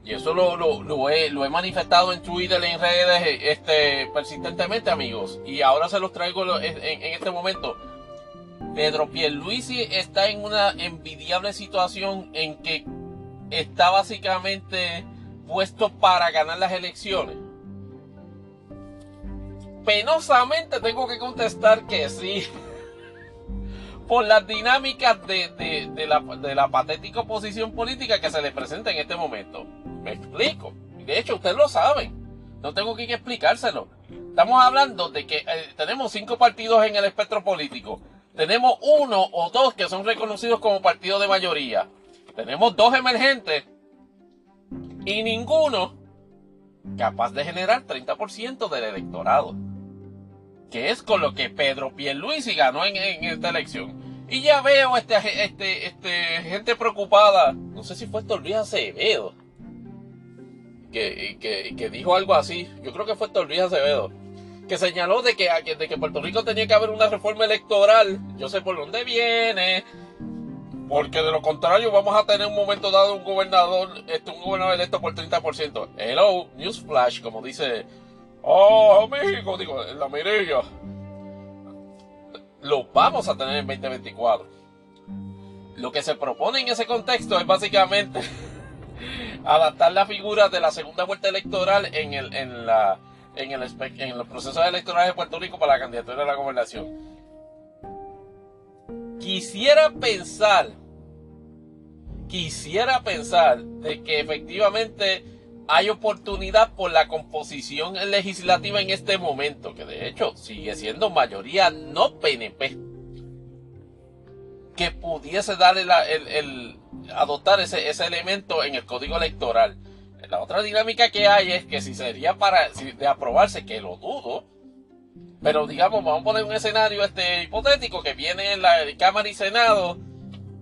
y eso lo, he, manifestado en Twitter, en redes, este, persistentemente, amigos. Y ahora se los traigo en, este momento. Pedro Pierluisi está en una envidiable situación en que está básicamente puesto para ganar las elecciones. Penosamente tengo que contestar que sí. Por las dinámicas de, de, la, de la patética oposición política que se le presenta en este momento. Me explico. De hecho, ustedes lo saben. No tengo que explicárselo. Estamos hablando de que eh, tenemos cinco partidos en el espectro político. Tenemos uno o dos que son reconocidos como partidos de mayoría. Tenemos dos emergentes y ninguno capaz de generar 30% del electorado. Que es con lo que Pedro Pierluisi ganó en, en esta elección. Y ya veo este, este, este, gente preocupada. No sé si fue esto Acevedo que, que, dijo algo así, yo creo que fue Luis Acevedo, que señaló de que, de que Puerto Rico tenía que haber una reforma electoral, yo sé por dónde viene, porque de lo contrario vamos a tener un momento dado un gobernador, este, un gobernador electo por 30%. Hello, newsflash, como dice, oh, México, digo, en la mirilla. Lo vamos a tener en 2024. Lo que se propone en ese contexto es básicamente <laughs> adaptar la figura de la segunda vuelta electoral en el, en la, en el, en los procesos electorales de Puerto Rico para la candidatura de la gobernación. Quisiera pensar, quisiera pensar de que efectivamente hay oportunidad por la composición legislativa en este momento, que de hecho sigue siendo mayoría no PNP, que pudiese darle el, adoptar ese, ese elemento en el código electoral. La otra dinámica que hay es que si sería para de aprobarse, que lo dudo, pero digamos, vamos a poner un escenario este hipotético que viene en la Cámara y Senado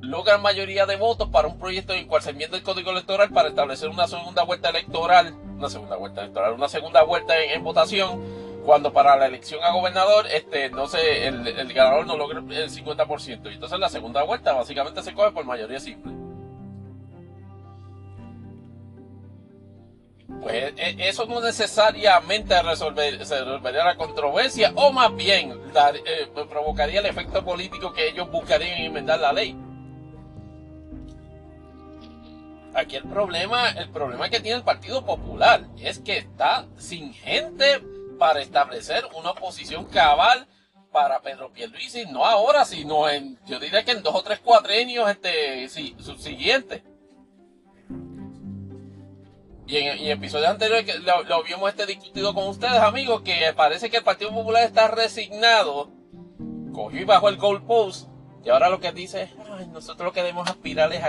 logran mayoría de votos para un proyecto en el cual se enmienda el código electoral para establecer una segunda vuelta electoral, una segunda vuelta electoral, una segunda vuelta en, votación, cuando para la elección a gobernador, este, no sé, el, ganador no logra el 50%. Y entonces la segunda vuelta básicamente se coge por mayoría simple. Pues e, eso no necesariamente resolvería la controversia, o más bien eh, provocaría el efecto político que ellos buscarían en enmendar la ley. Aquí el problema, el problema que tiene el Partido Popular es que está sin gente para establecer una oposición cabal para Pedro Pierluisi, no ahora, sino en, yo diría que en dos o tres cuatrenios este, subsiguientes. Y en, episodios anteriores lo, habíamos este discutido con ustedes, amigos, que parece que el Partido Popular está resignado, cogió y bajó el goalpost, y ahora lo que dice es, nosotros lo que debemos aspirar es a,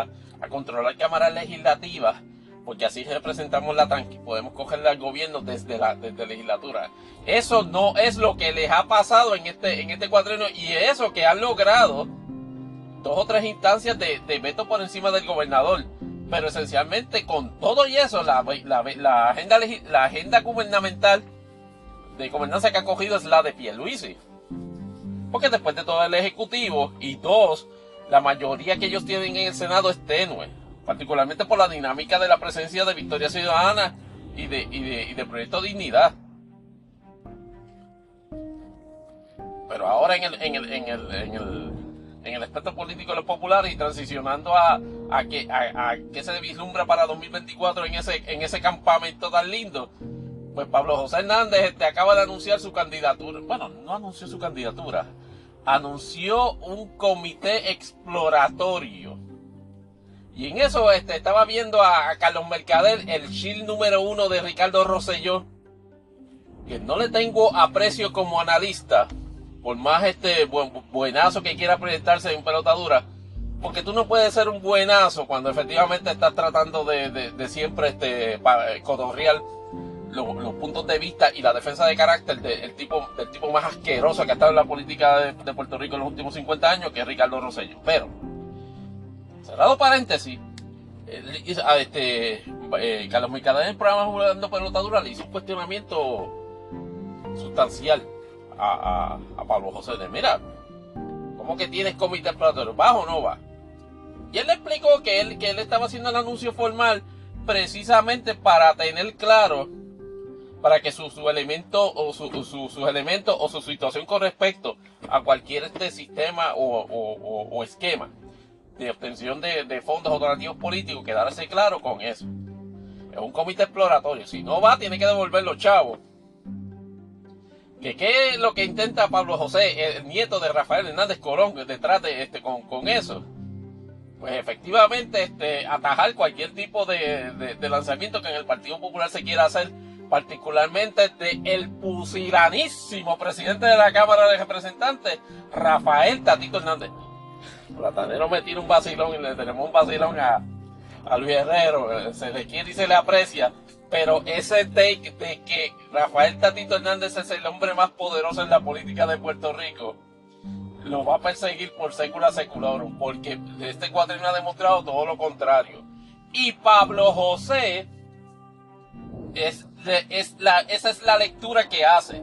a a controlar cámaras legislativas, porque así representamos la tranquilidad, podemos cogerle al gobierno desde la desde legislatura. Eso no es lo que les ha pasado en este, en este cuadrino y eso que han logrado dos o tres instancias de, veto por encima del gobernador. Pero esencialmente con todo y eso, la, la, agenda, la agenda gubernamental de gobernanza que ha cogido es la de Pierluisi. Porque después de todo el Ejecutivo y dos, la mayoría que ellos tienen en el Senado es tenue, particularmente por la dinámica de la presencia de Victoria Ciudadana y de, y de, Proyecto Dignidad. Pero ahora en el, en el, en el, en el, en el espectro político de los populares y transicionando a, a que, a, que se vislumbra para 2024 en ese, en ese campamento tan lindo, pues Pablo José Hernández este, acaba de anunciar su candidatura. Bueno, no anunció su candidatura anunció un comité exploratorio. Y en eso este, estaba viendo a, Carlos Mercader, el chill número uno de Ricardo Rosselló, que no le tengo aprecio como analista, por más este buenazo que quiera proyectarse en pelotadura, porque tú no puedes ser un buenazo cuando efectivamente estás tratando de, siempre este, cotorrear los, puntos de vista y la defensa de carácter tipo, del tipo más asqueroso que ha estado en la política de, Puerto Rico en los últimos 50 años, que es Ricardo Rosello. Pero, cerrado paréntesis, a este, eh, Carlos Micada en el programa Jugando Pelotadura le hizo un cuestionamiento sustancial a, Pablo José de, mira, ¿cómo que tienes comité exploratorio? ¿Vas o no vas? Y él le explicó que él, que él estaba haciendo el anuncio formal precisamente para tener claro para que su, su elemento o su, su, sus elementos o su situación con respecto a cualquier este sistema o, esquema de obtención de, fondos o donativos políticos quedarse claro con eso. Es un comité exploratorio. Si no va, tiene que devolver los chavos. ¿Qué, ¿Qué es lo que intenta Pablo José, el nieto de Rafael Hernández Colón, detrás de este, con, con eso? Pues efectivamente, este, atajar cualquier tipo de, de lanzamiento que en el Partido Popular se quiera hacer particularmente de el pusiranísimo presidente de la Cámara de Representantes, Rafael Tatito Hernández. Platanero me tira un vacilón y le tenemos un vacilón a, a Luis Herrero, se le quiere y se le aprecia, pero ese take de que Rafael Tatito Hernández es el hombre más poderoso en la política de Puerto Rico, lo va a perseguir por sécula seculorum, porque este cuatrino ha demostrado todo lo contrario. Y Pablo José es esa es la lectura que hace.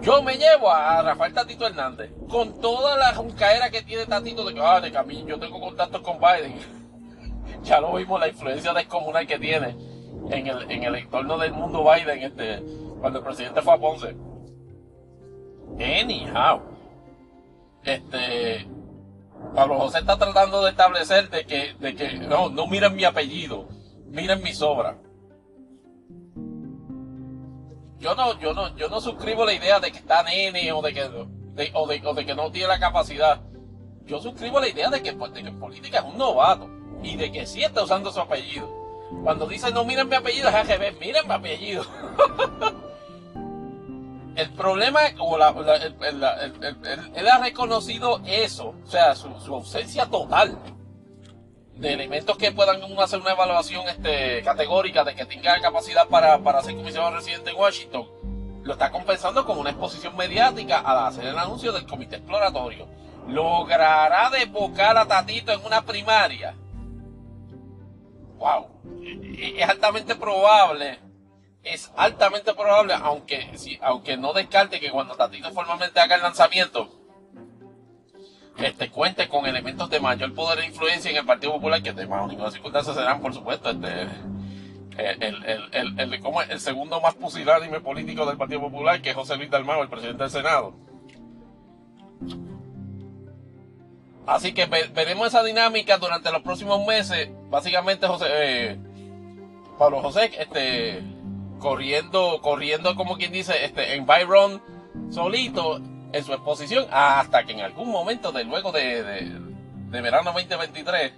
Yo me llevo a Rafael Tatito Hernández con toda la juncaera que tiene Tatito de que, ah, camino, yo tengo contactos con Biden. <laughs> ya lo vimos, la influencia descomunal que tiene en el, en entorno del mundo Biden este, cuando el presidente fue a Ponce. Anyhow. Este. Pablo José está tratando de establecer de que, de que no, no miren mi apellido, miren mis obras. Yo no, yo no, yo no suscribo la idea de que está nene o de que, o, de, que no tiene la capacidad. Yo suscribo la idea de que, pues, de que política es un novato y de que sí está usando su apellido. Cuando dice no miren mi apellido es AGB, miren mi apellido. <laughs> el problema, o él ha reconocido eso, o sea, su, ausencia total de elementos que puedan hacer una evaluación este, categórica de que tenga capacidad para, para ser comisionado residente en Washington, lo está compensando con una exposición mediática al hacer el anuncio del comité exploratorio. ¿Logrará desbocar a Tatito en una primaria? ¡Wow! Es altamente probable es altamente probable, aunque, si, aunque no descarte que cuando Tatito formalmente haga el lanzamiento, este, cuente con elementos de mayor poder e influencia en el Partido Popular, que de más ninguna circunstancia serán, por supuesto, este, el, el, el, como el segundo más pusilánime político del Partido Popular, que es José Luis Dalmau, el presidente del Senado. Así que veremos esa dinámica durante los próximos meses. Básicamente, José, eh, Pablo José, este, corriendo, corriendo como quien dice, este, en Byron solito en su exposición, hasta que en algún momento de luego de, de, verano 2023,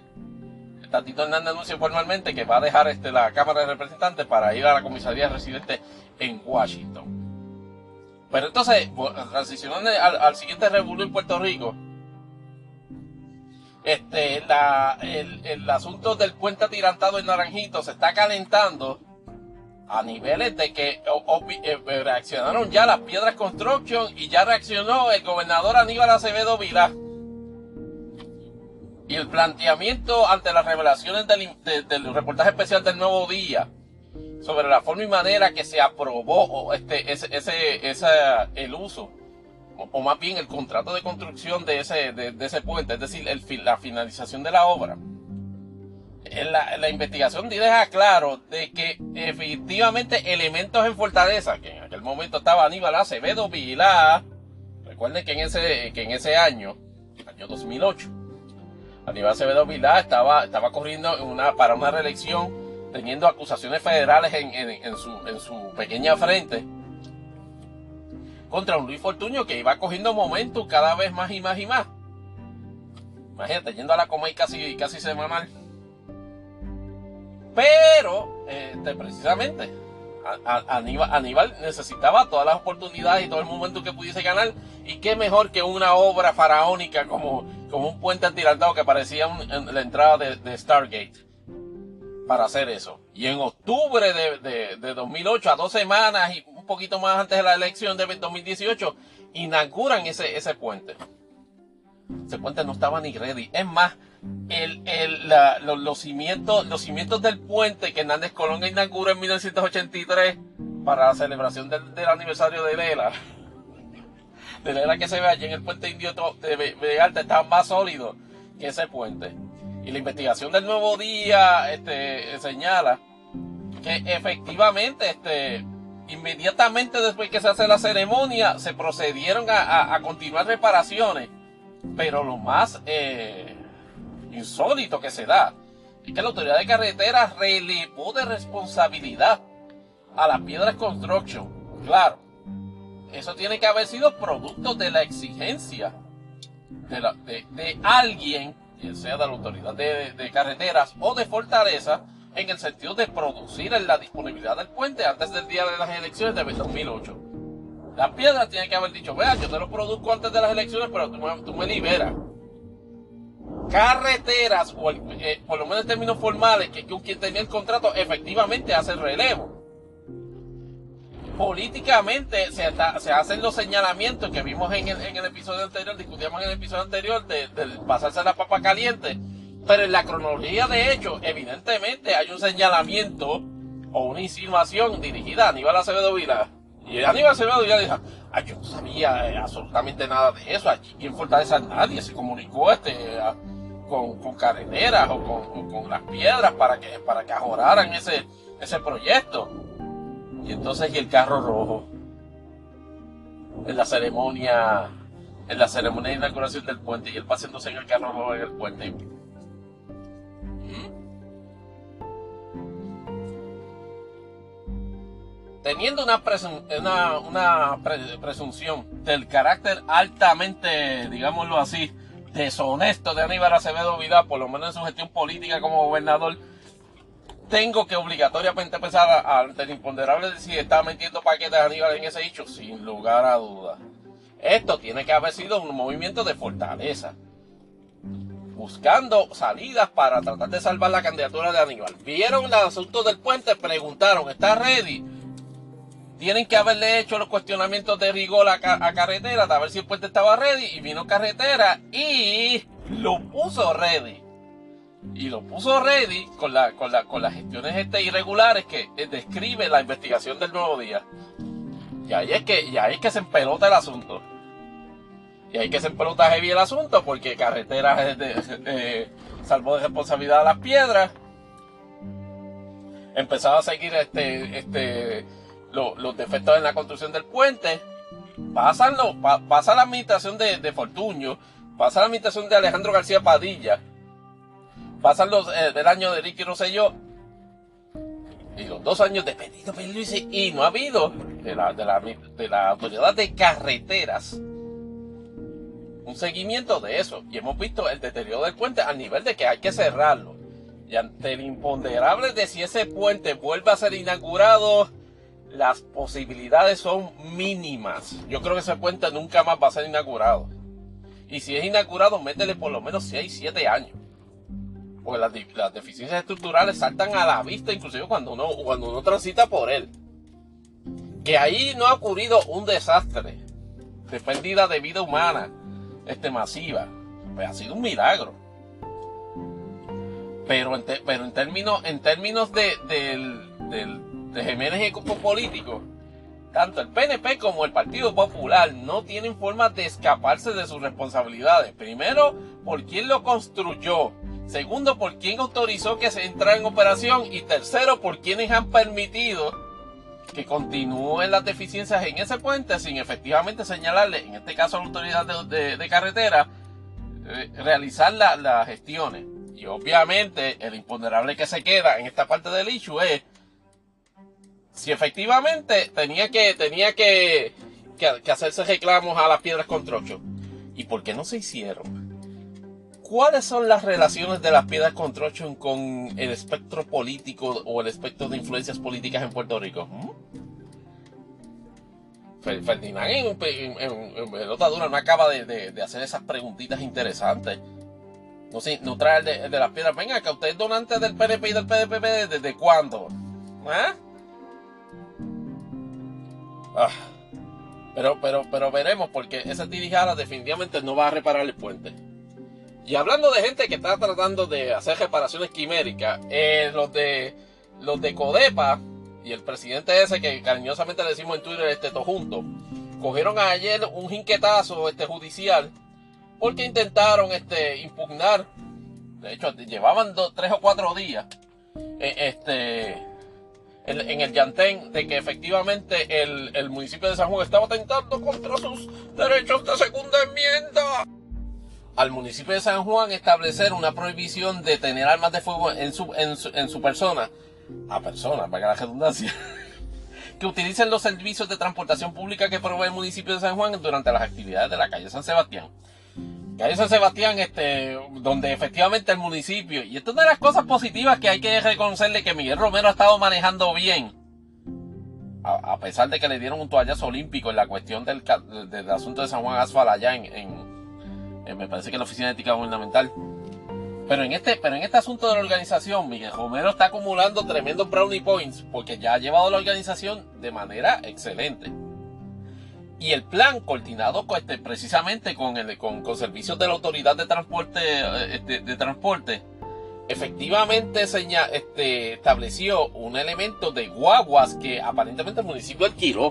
Tatito Hernández anuncia formalmente que va a dejar este, la Cámara de Representantes para ir a la comisaría residente en Washington. Pero entonces, transicionando al, siguiente revuelo en Puerto Rico, este, la, el, el asunto del puente atirantado en Naranjito se está calentando a niveles de que eh, reaccionaron ya las piedras construction y ya reaccionó el gobernador Aníbal Acevedo Vilá. Y el planteamiento ante las revelaciones del, reportaje especial del Nuevo Día sobre la forma y manera que se aprobó este, ese, ese, el uso, o, más bien el contrato de construcción de ese, de, ese puente, es decir, la finalización de la obra la, la, investigación deja claro de que efectivamente elementos en Fortaleza, que en aquel momento estaba Aníbal Acevedo Vilá, recuerden que en ese, que en ese año, año 2008, Aníbal Acevedo Vilá estaba, estaba corriendo una, para una reelección, teniendo acusaciones federales en, en, su, en su pequeña frente, contra un Luis Fortuño que iba cogiendo momentos cada vez más y más y más. Imagínate, yendo a la Comay casi, casi semanal. Pero, este, precisamente, Aníbal, necesitaba todas las oportunidades y todo el momento que pudiese ganar. Y qué mejor que una obra faraónica como, un puente atirantado que parecía en la entrada de, Stargate para hacer eso. Y en octubre de, de, 2008, a dos semanas y un poquito más antes de la elección de 2018, inauguran ese puente. Ese puente no estaba ni ready. Es más, el, el, los, cimientos, los cimientos del puente que Hernández Colón inauguró en 1983 para la celebración del, aniversario de Lela. <laughs> De Lela que se ve allí en el puente indio de, de Alta estaban más sólidos que ese puente. Y la investigación del nuevo día este, señala que efectivamente este, inmediatamente después que se hace la ceremonia se procedieron a, a, continuar reparaciones. Pero lo más eh, insólito que se da es que la autoridad de carreteras relevó de responsabilidad a las piedras construction. Claro, eso tiene que haber sido producto de la exigencia de, alguien, quien sea de la autoridad de, carreteras o de fortaleza, en el sentido de producir la disponibilidad del puente antes del día de las elecciones de 2008. Las piedras tienen que haber dicho, vea, yo te lo produzco antes de las elecciones, pero tú me liberas carreteras, o eh, por lo menos en términos formales, que, quien tenía el contrato efectivamente hace el relevo. Políticamente se, se hacen los señalamientos que vimos en el, episodio anterior, discutíamos en el episodio anterior de, pasarse la papa caliente, pero en la cronología de hecho, evidentemente hay un señalamiento o una insinuación dirigida a Aníbal Acevedo Vila. Y Aníbal Acevedo Vila dijo, yo no sabía eh, absolutamente nada de eso, aquí en Fortaleza nadie se comunicó este con, con carreteras o con, las piedras para que, para que ajoraran ese, ese proyecto. Y entonces, ¿y el carro rojo? en la ceremonia en la ceremonia de inauguración del puente y él paseándose en el carro en el puente. Teniendo una, una, una presunción del carácter altamente, digámoslo así, deshonesto de Aníbal Acevedo Vidal, por lo menos en su gestión política como gobernador, tengo que obligatoriamente empezar a, ante el imponderable si está metiendo paquetes de Aníbal en ese hecho, sin lugar a dudas. Esto tiene que haber sido un movimiento de fortaleza. Buscando salidas para tratar de salvar la candidatura de Aníbal. Vieron el asunto del puente, preguntaron, ¿está ready? Tienen que haberle hecho los cuestionamientos de rigor a, carretera, a ver si el puente estaba ready. Y vino carretera y lo puso ready. Y lo puso ready con, la, con, con las gestiones este irregulares que eh, describe la investigación del nuevo día. Y ahí es que, y ahí es que se empelota el asunto. Y ahí es que se empelota heavy el asunto porque carretera de, eh, salvo de responsabilidad a las piedras. Empezaba a seguir este, este, los defectos en la construcción del puente. Pasan pasa la administración de, de Fortuño, pasa la administración de Alejandro García Padilla, pasan los eh, del año de Ricky Rosselló y los dos años de Pedrito Luis y no ha habido de la, de la, de la autoridad de carreteras un seguimiento de eso y hemos visto el deterioro del puente al nivel de que hay que cerrarlo y ante el imponderable de si ese puente vuelve a ser inaugurado las posibilidades son mínimas. Yo creo que ese puente nunca más va a ser inaugurado. Y si es inaugurado, métele por lo menos 6, 7 años. Porque las, deficiencias estructurales saltan a la vista, inclusive cuando uno, cuando uno transita por él. Que ahí no ha ocurrido un desastre de pérdida de vida humana este, masiva. Pues ha sido un milagro. Pero en, pero en términos, en términos de, del de Jiménez y el grupo político, tanto el PNP como el Partido Popular no tienen forma de escaparse de sus responsabilidades. Primero, por quién lo construyó. Segundo, por quién autorizó que se entrara en operación. Y tercero, por quienes han permitido que continúen las deficiencias en ese puente sin efectivamente señalarle, en este caso a la autoridad de, carretera, eh, realizar las gestiones. Y obviamente el imponderable que se queda en esta parte del issue es si efectivamente tenía que, tenía que, que, hacerse reclamos a las piedras construction. ¿Y por qué no se hicieron? ¿Cuáles son las relaciones de las piedras construction con el espectro político o el espectro de influencias políticas en Puerto Rico? ¿Mm? Ferdinand en, en, dura no acaba de, hacer esas preguntitas interesantes. No, sé, no trae de, de, las piedras. Venga, que usted es donante del PNP y del PDPP desde cuándo. ¿Eh? Ah. pero, pero, pero veremos porque esa tirijara definitivamente no va a reparar el puente. Y hablando de gente que está tratando de hacer reparaciones quiméricas, eh, los de los de Codepa y el presidente ese que cariñosamente le decimos en Twitter este junto, cogieron ayer un jinquetazo este judicial porque intentaron este impugnar, de hecho llevaban tres o cuatro días, eh, este en, el Yantén de que efectivamente el, municipio de San Juan estaba atentando contra sus derechos de segunda enmienda. Al municipio de San Juan establecer una prohibición de tener armas de fuego en su, en su, persona, a personas, para la redundancia, <laughs> que utilicen los servicios de transportación pública que provee el municipio de San Juan durante las actividades de la calle San Sebastián. Calle San Sebastián, este, donde efectivamente el municipio, y esto es una de las cosas positivas que hay que reconocerle que Miguel Romero ha estado manejando bien, a, pesar de que le dieron un toallazo olímpico en la cuestión del, asunto de San Juan Asfal allá en, me parece que en la Oficina de Ética Gubernamental. Pero en este, pero en este asunto de la organización, Miguel Romero está acumulando tremendos brownie points porque ya ha llevado la organización de manera excelente. Y el plan coordinado este, precisamente con, el, con, servicios de la Autoridad de Transporte, eh, este, de Transporte efectivamente este, estableció un elemento de guaguas que aparentemente el municipio adquirió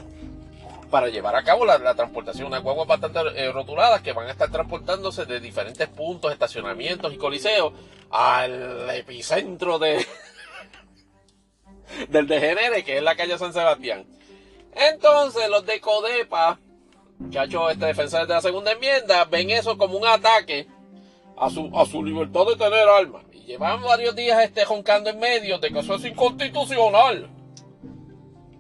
para llevar a cabo la, transportación. Unas guaguas bastante eh, rotuladas que van a estar transportándose de diferentes puntos, estacionamientos y coliseos al epicentro de, <laughs> del degenere, que es la calle San Sebastián. Entonces los de Codepa muchachos este, defensores de la segunda enmienda ven eso como un ataque a su, a su libertad de tener armas. Y llevan varios días este, joncando en medio de que eso es inconstitucional.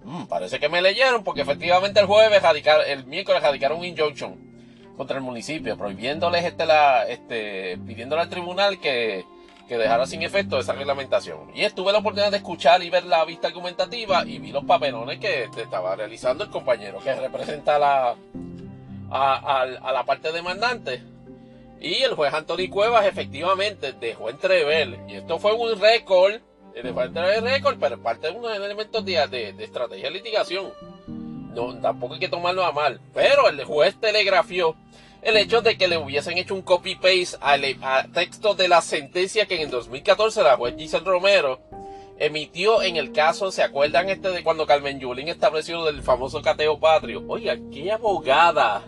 Mm, parece que me leyeron porque efectivamente el jueves, el miércoles radicaron un injunction contra el municipio, prohibiéndoles este, la, este, pidiéndole al tribunal que, que dejara sin efecto esa reglamentación. Y estuve la oportunidad de escuchar y ver la vista argumentativa y vi los papelones que estaba realizando el compañero que representa la, a, a la parte demandante. Y el juez Anthony Cuevas efectivamente dejó entrever, y esto fue un récord de falta de récord, pero parte de unos elementos de, de, estrategia de litigación. No, tampoco hay que tomarlo a mal. Pero el juez telegrafió el hecho de que le hubiesen hecho un copy-paste al texto de la sentencia que en el 2014 la juez Giselle Romero emitió en el caso, ¿se acuerdan este de cuando Carmen Yulín estableció del famoso cateo patrio? Oiga, qué abogada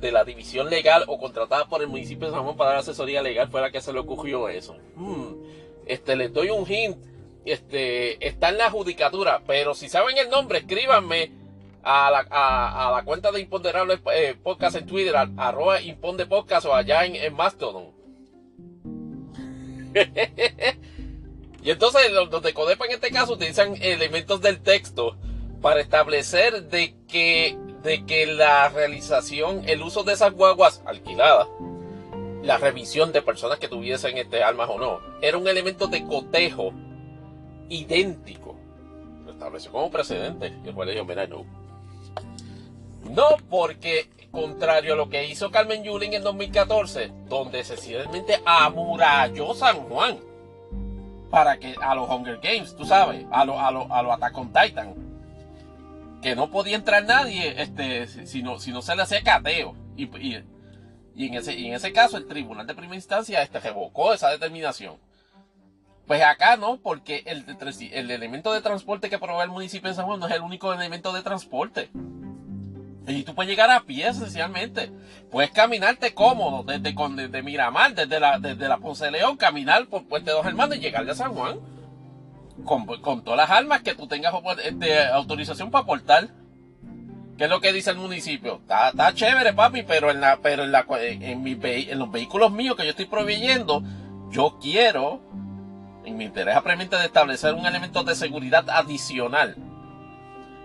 de la división legal o contratada por el municipio de San Juan para dar asesoría legal fue la que se le ocurrió eso. Hmm este, les doy un hint, este, está en la judicatura, pero si saben el nombre, escríbanme a la, cuenta de Imponderable eh, Podcast en Twitter, arroba Imponde Podcast o allá en, Mastodon. <laughs> y entonces los de Codepa en este caso utilizan elementos del texto para establecer de que, de que la realización, el uso de esas guaguas alquiladas, la revisión de personas que tuviesen este armas o no. Era un elemento de cotejo idéntico. Lo estableció como precedente. Y el juez le dijo, mira, no. No porque, contrario a lo que hizo Carmen Yulín en 2014, donde sencillamente amuralló San Juan para que a los Hunger Games, tú sabes, a los a lo, a lo Attack Titan, que no podía entrar nadie este, si, no, si no se le hacía cateo. y y en ese, en ese caso el tribunal de primera instancia este, revocó esa determinación. Pues acá no, porque el, el elemento de transporte que provee el municipio de San Juan no es el único elemento de transporte. Y tú puedes llegar a pie esencialmente. Puedes caminarte cómodo desde, desde Miramar, desde la, desde la Ponce de León, caminar por Puente Dos Hermanos y llegar a San Juan. Con, con, todas las armas que tú tengas este, autorización para portar. ¿Qué es lo que dice el municipio? Está, está chévere, papi, pero en la, pero en la, en los vehículos míos que yo estoy proveyendo, yo quiero, en mi interés apremiante de establecer un elemento de seguridad adicional.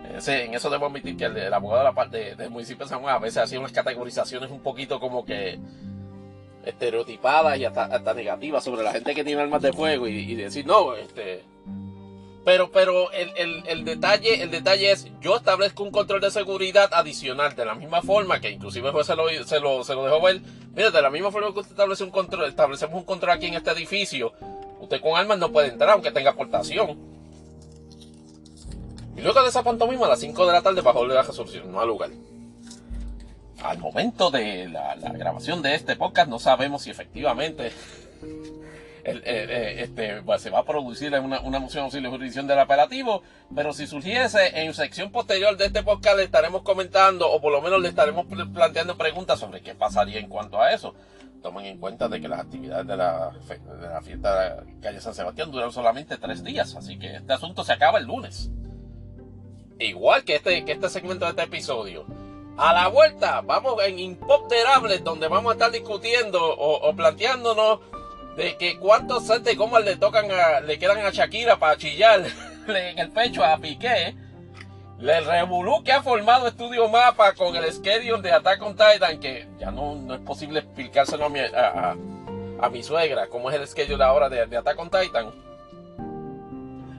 En eso debo admitir que el, abogado de la parte del municipio de San Juan a veces hacía unas categorizaciones un poquito como que estereotipadas y hasta, negativas sobre la gente que tiene armas de fuego y, decir, no, este, pero, pero el, el, detalle, el detalle es, yo establezco un control de seguridad adicional, de la misma forma que inclusive el juez se lo, se lo, se lo dejó ver. Mira, de la misma forma que usted establece un control, establecemos un control aquí en este edificio, usted con armas no puede entrar aunque tenga aportación. Y luego de esa pantomima, a las 5 de la tarde bajó la resolución, no al lugar. Al momento de la, la grabación de este podcast no sabemos si efectivamente el, eh, este, pues, se va a producir una, una moción de jurisdicción del apelativo, pero si surgiese en sección posterior de este podcast le estaremos comentando o por lo menos le estaremos planteando preguntas sobre qué pasaría en cuanto a eso. Tomen en cuenta de que las actividades de la, de la fiesta de la calle San Sebastián duran solamente tres días, así que este asunto se acaba el lunes. Igual que este, que este segmento de este episodio. A la vuelta, vamos en Impopterables, donde vamos a estar discutiendo o, planteándonos de que cuántos de cómo le tocan a, le quedan a Shakira para chillar <laughs> en el pecho a Piqué. Le revolú que ha formado Estudio Mapa con el schedule de Attack on Titan, que ya no, no es posible explicárselo a mi, a, a, mi suegra, cómo es el schedule ahora de, de Attack on Titan.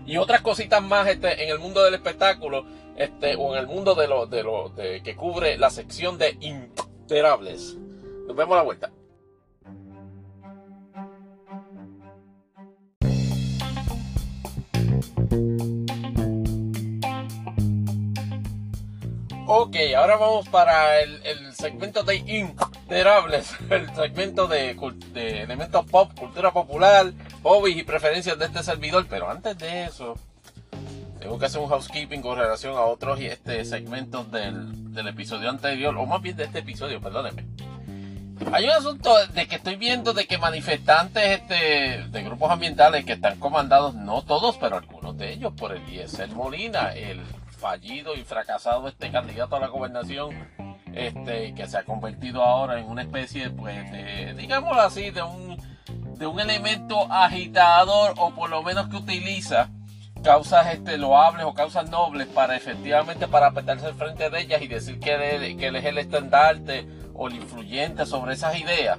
Y otras cositas más este, en el mundo del espectáculo, este, o en el mundo de lo, de lo de, que cubre la sección de Interables. Nos vemos a la vuelta. Ok, ahora vamos para el, segmento de Interables, <laughs> el segmento de, elementos pop, cultura popular, hobbies y preferencias de este servidor. Pero antes de eso, tengo que hacer un housekeeping con relación a otros este, segmentos del, del episodio anterior, o más bien de este episodio, perdónenme. Hay un asunto de que estoy viendo de que manifestantes este, de grupos ambientales que están comandados, no todos, pero algunos de ellos, por el ISL Molina, el fallido y fracasado este candidato a la gobernación, este, que se ha convertido ahora en una especie, pues, de, digámoslo así, de un, de un elemento agitador o por lo menos que utiliza causas este, loables o causas nobles para efectivamente para apretarse al frente de ellas y decir que él, que él es el estandarte o el influyente sobre esas ideas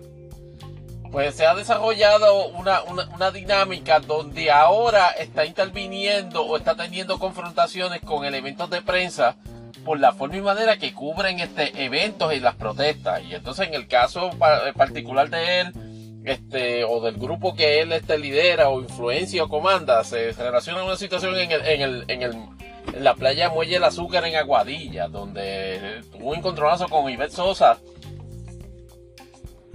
pues se ha desarrollado una, una, dinámica donde ahora está interviniendo o está teniendo confrontaciones con elementos de prensa por la forma y manera que cubren este eventos y las protestas. Y entonces en el caso particular de él, este, o del grupo que él este, lidera o influencia o comanda, se relaciona una situación en, el, en, el, en, el, en la playa Muelle el Azúcar en Aguadilla, donde tuvo un encontronazo con Ivette Sosa,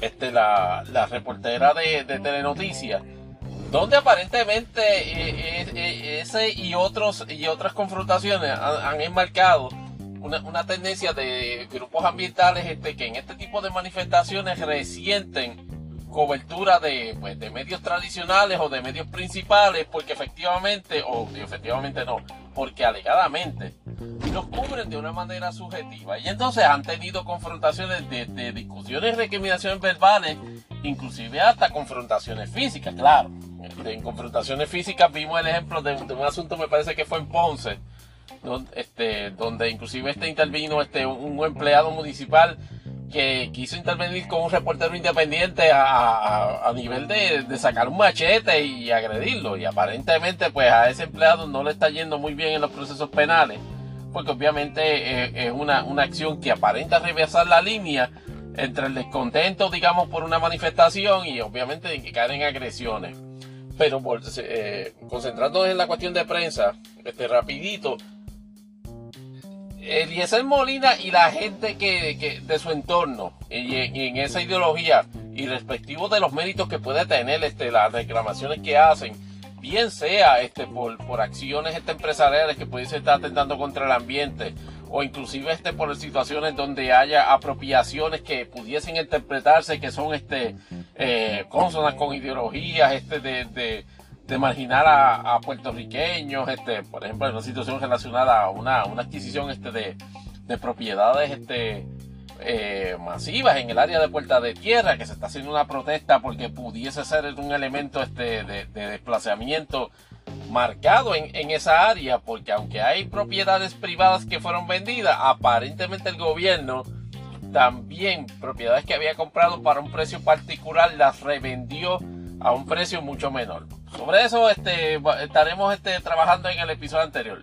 este, la, la reportera de, de Telenoticias, donde aparentemente eh, eh, eh, ese y otros y otras confrontaciones han, enmarcado una, una, tendencia de grupos ambientales este, que en este tipo de manifestaciones resienten cobertura de, pues, de medios tradicionales o de medios principales porque efectivamente, o efectivamente no, porque alegadamente los cubren de una manera subjetiva. Y entonces han tenido confrontaciones de, discusiones, recriminaciones verbales, inclusive hasta confrontaciones físicas, claro. En confrontaciones físicas vimos el ejemplo de, un asunto, me parece que fue en Ponce, donde, este, donde inclusive este intervino este, un, empleado municipal que quiso intervenir con un reportero independiente a, nivel de, de, sacar un machete y agredirlo. Y aparentemente pues a ese empleado no le está yendo muy bien en los procesos penales porque obviamente eh, es una, una, acción que aparenta reversar la línea entre el descontento, digamos, por una manifestación y obviamente que caer en agresiones. Pero eh, concentrándonos en la cuestión de prensa, este rapidito, Eliezer Molina y la gente que, de su entorno en esa ideología y respectivo de los méritos que puede tener este, las reclamaciones que hacen, bien sea este, por, por acciones este, empresariales que pudiesen estar atentando contra el ambiente o inclusive este, por situaciones donde haya apropiaciones que pudiesen interpretarse que son este, eh, consonas con ideologías este, de, de, de marginar a, puertorriqueños, este, por ejemplo, en una situación relacionada a una, una adquisición este, de, de propiedades este, eh, masivas en el área de Puerta de Tierra, que se está haciendo una protesta porque pudiese ser un elemento este, de, desplazamiento marcado en, en, esa área, porque aunque hay propiedades privadas que fueron vendidas, aparentemente el gobierno también propiedades que había comprado para un precio particular las revendió a un precio mucho menor. Sobre eso este, estaremos este, trabajando en el episodio anterior.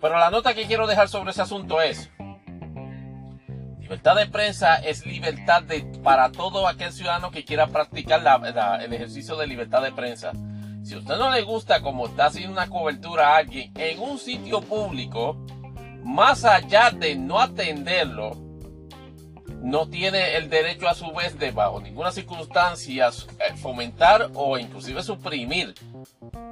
Pero la nota que quiero dejar sobre ese asunto es, Libertad de prensa es libertad de, para todo aquel ciudadano que quiera practicar el ejercicio de libertad de prensa. Si a usted no le gusta como está haciendo una cobertura a alguien en un sitio público, más allá de no atenderlo, no tiene el derecho a su vez de bajo ninguna circunstancia eh, fomentar o inclusive suprimir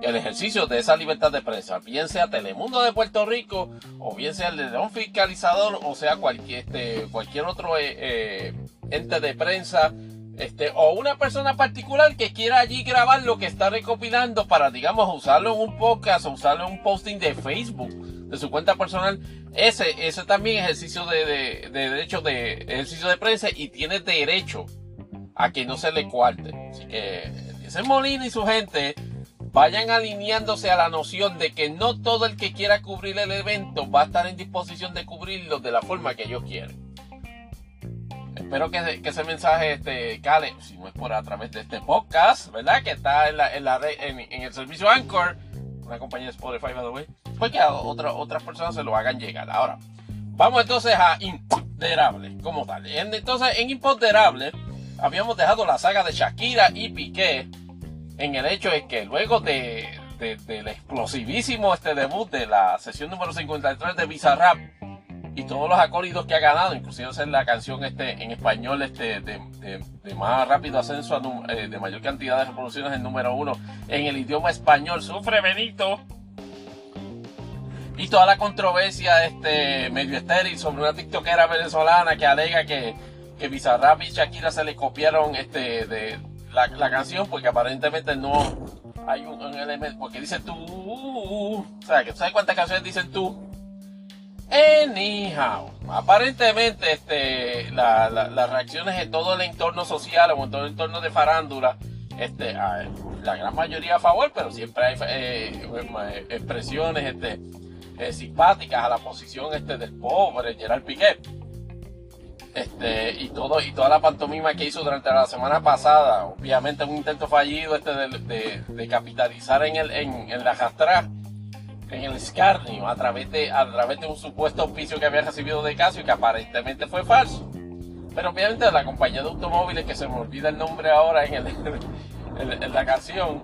el ejercicio de esa libertad de prensa, bien sea Telemundo de Puerto Rico o bien sea el de un fiscalizador o sea cualquier, este, cualquier otro eh, eh, ente de prensa este, o una persona particular que quiera allí grabar lo que está recopilando para, digamos, usarlo en un podcast o usarlo en un posting de Facebook, de su cuenta personal, ese, ese también ejercicio de, de, de derecho de ejercicio de prensa y tiene derecho a que no se le cuarte. Así que ese Molina y su gente vayan alineándose a la noción de que no todo el que quiera cubrir el evento va a estar en disposición de cubrirlo de la forma que ellos quieren. Espero que, ese mensaje este, cale, si no es por a través de este podcast, ¿verdad? Que está en, la, en, la, en, en el servicio Anchor, una compañía de Spotify, by the way, pues que a otras personas se lo hagan llegar. Ahora, vamos entonces a Imponderable, como tal. Entonces, en Imponderable, habíamos dejado la saga de Shakira y Piqué en el hecho de que luego de, del explosivísimo este debut de la sesión número 53 de Bizarrap y todos los acólidos que ha ganado, inclusive ser la canción este en español este de, de, más rápido ascenso, eh, de mayor cantidad de reproducciones en número uno en el idioma español, sufre Benito. Y toda la controversia este medio estéril sobre una tiktokera venezolana que alega que, que Bizarrap y Shakira se le copiaron este de la, canción porque aparentemente no hay un, elemento, porque dice tú, o sea, ¿sabes cuántas canciones dicen tú? Anyhow, aparentemente este, la- la- las reacciones en todo el entorno social o en todo el entorno de farándula, este, la gran mayoría a favor, pero siempre hay eh, eh, expresiones este, eh, simpáticas a la posición este, del pobre Gerard Piqué. Este, y todo y toda la pantomima que hizo durante la semana pasada, obviamente un intento fallido este de, de- capitalizar en el en, en la jastra, en el escarnio a través de a través de un supuesto auspicio que había recibido de Casio y que aparentemente fue falso. Pero obviamente la compañía de automóviles que se me olvida el nombre ahora en, el, <laughs> en, en la canción,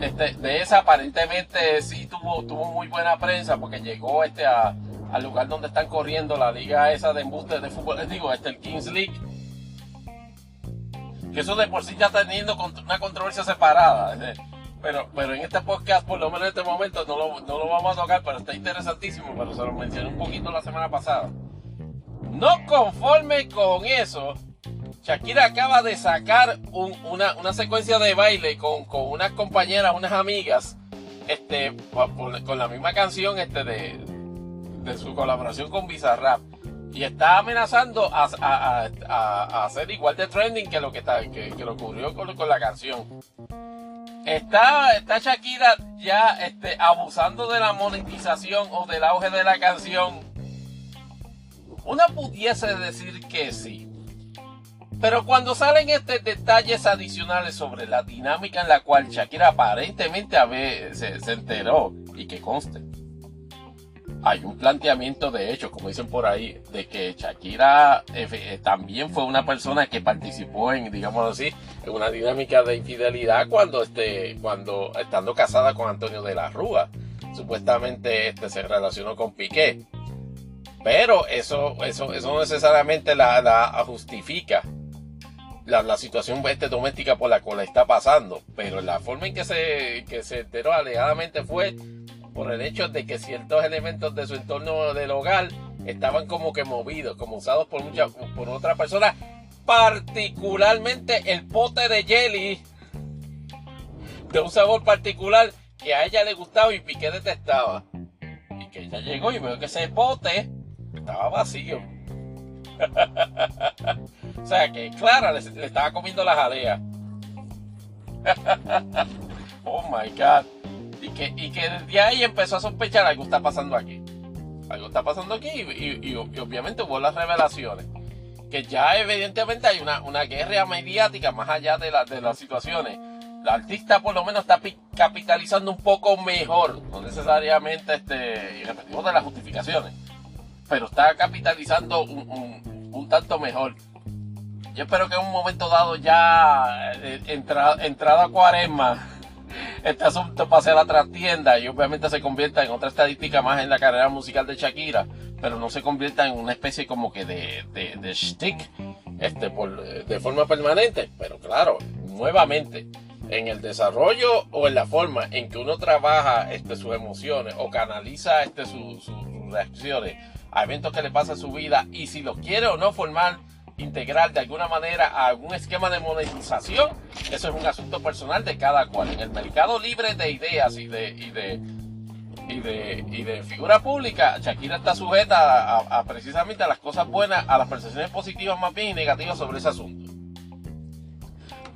este, de esa aparentemente sí tuvo, tuvo muy buena prensa porque llegó este a- al lugar donde están corriendo la liga esa de embuste de fútbol, eh, digo, este el Kings League. Que eso de por sí ya teniendo una controversia separada. eh, Pero, pero en este podcast, por lo menos en este momento, no lo, no lo vamos a tocar, pero está interesantísimo, pero se lo mencioné un poquito la semana pasada. No conforme con eso, Shakira acaba de sacar un- una, una secuencia de baile con, con unas compañeras, unas amigas, este, con la misma canción este, de, de su colaboración con Bizarrap. Y está amenazando a- a- a- a hacer igual de trending que lo que, está, que, que lo ocurrió con, con la canción. Está, está Shakira ya este, abusando de la monetización o del auge de la canción. Una pudiese decir que sí. Pero cuando salen estos detalles adicionales sobre la dinámica en la cual Shakira aparentemente a se, se enteró y que conste, hay un planteamiento de hecho, como dicen por ahí, de que Shakira eh, eh, también fue una persona que participó en, digamos así, en una dinámica de infidelidad cuando, este, cuando estando casada con Antonio de la Rúa, supuestamente este, se relacionó con Piqué. Pero eso, eso, eso no necesariamente la, la justifica la, la situación este, doméstica por la cual está pasando. Pero la forma en que se, que se enteró alegadamente fue por el hecho de que ciertos elementos de su entorno del hogar estaban como que movidos, como usados por, mucha, por otra persona. Particularmente el pote de jelly de un sabor particular que a ella le gustaba y Piqué detestaba. Y que ella llegó y veo que ese pote estaba vacío. <laughs> o sea que Clara le, le estaba comiendo la jalea. <laughs> oh my god. Y que, y que desde ahí empezó a sospechar algo está pasando aquí. Algo está pasando aquí y, y- obviamente hubo las revelaciones. Que ya evidentemente hay una, una guerra mediática más allá de, la- de las situaciones. La artista por lo menos está pi- capitalizando un poco mejor, no necesariamente este, y repetimos de las justificaciones, pero está capitalizando un, un- un tanto mejor. Yo espero que en un momento dado ya eh, entra- entrado a cuaresma, este asunto pase a la trastienda y obviamente se convierta en otra estadística más en la carrera musical de Shakira, pero no se convierta en una especie como que de, de, de shtick este, por, de forma permanente. Pero claro, nuevamente, en el desarrollo o en la forma en que uno trabaja este, sus emociones o canaliza este, su- su- sus reacciones a eventos que le pasan en su vida y si los quiere o no formar integrar de alguna manera a algún esquema de monetización, eso es un asunto personal de cada cual. En el mercado libre de ideas y de, y de, y de, y de figura pública, Shakira está sujeta a, precisamente a las cosas buenas, a las percepciones positivas más bien y negativas sobre ese asunto.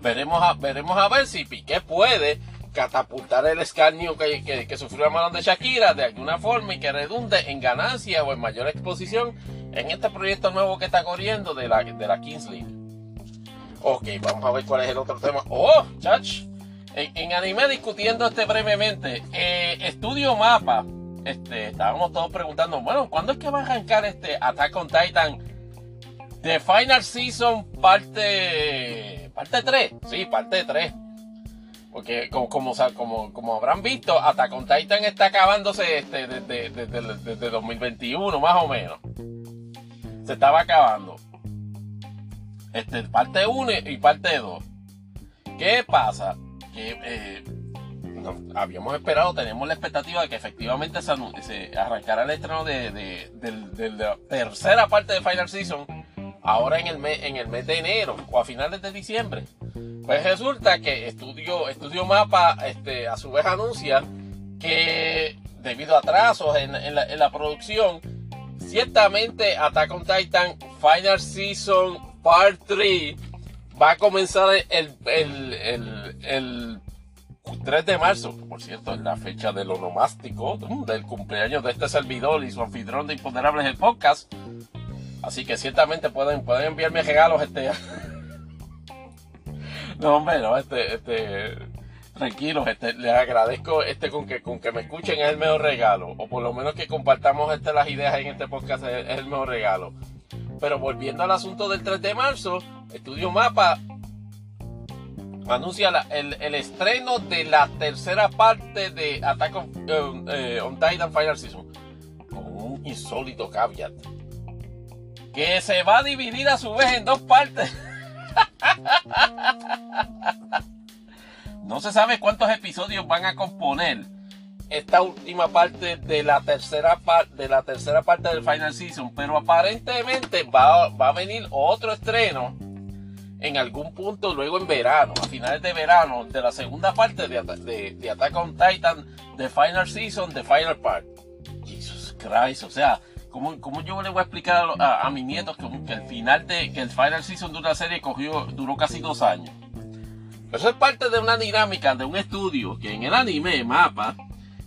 Veremos a, veremos a ver si Piqué puede catapultar el escarnio que, que, que sufrió a manos de Shakira de alguna forma y que redunde en ganancia o en mayor exposición en este proyecto nuevo que está corriendo de la, de la Kings League. Ok, vamos a ver cuál es el otro tema. Oh, chach. En, en anime discutiendo este brevemente. Eh, Estudio Mapa. Este, estábamos todos preguntando, bueno, ¿cuándo es que va a arrancar este Attack on Titan? The Final Season parte parte 3. Sí, parte 3. Porque como, como, como, como habrán visto, Attack on Titan está acabándose este, desde, desde, desde 2021, más o menos. Se estaba acabando. Este, parte 1 y parte 2. ¿Qué pasa? Que eh, habíamos esperado, tenemos la expectativa de que efectivamente se, se arrancara el estreno de, de- la tercera parte de Final Season ahora en el, mes, en el mes de enero o a finales de diciembre. Pues resulta que Estudio, Estudio Mapa este, a su vez anuncia que debido a atrasos en la producción, ciertamente Attack on Titan Final Season Part 3 va a comenzar el, el, el, el 3 de marzo, por cierto, es la fecha del onomástico, del cumpleaños de este servidor y su anfitrión de Imponderables el podcast. Así que ciertamente pueden, pueden enviarme regalos este. <laughs> no, hombre, no, este, este. Tranquilos, este, les agradezco este con que, con que me escuchen es el mejor regalo. O por lo menos que compartamos este, las ideas en este podcast es, el mejor regalo. Pero volviendo al asunto del 3 de marzo, Estudio Mapa anuncia el, el, estreno de la tercera parte de Attack on, uh, uh, on, Titan Final Season. Con un insólito caveat. Que se va a dividir a su vez en dos partes. <laughs> no se sabe cuántos episodios van a componer esta última parte de la tercera parte de la tercera parte del Final Season, pero aparentemente va, va a venir otro estreno en algún punto luego en verano, a finales de verano, de la segunda parte de, de, de Attack on Titan, de Final Season, de Final Part. Jesus Christ, o sea, ¿cómo, cómo yo le voy a explicar a, mis nietos que, que, el final de, que el Final Season de una serie cogió, duró casi dos años? Eso es parte de una dinámica de un estudio que en el anime, Mapa,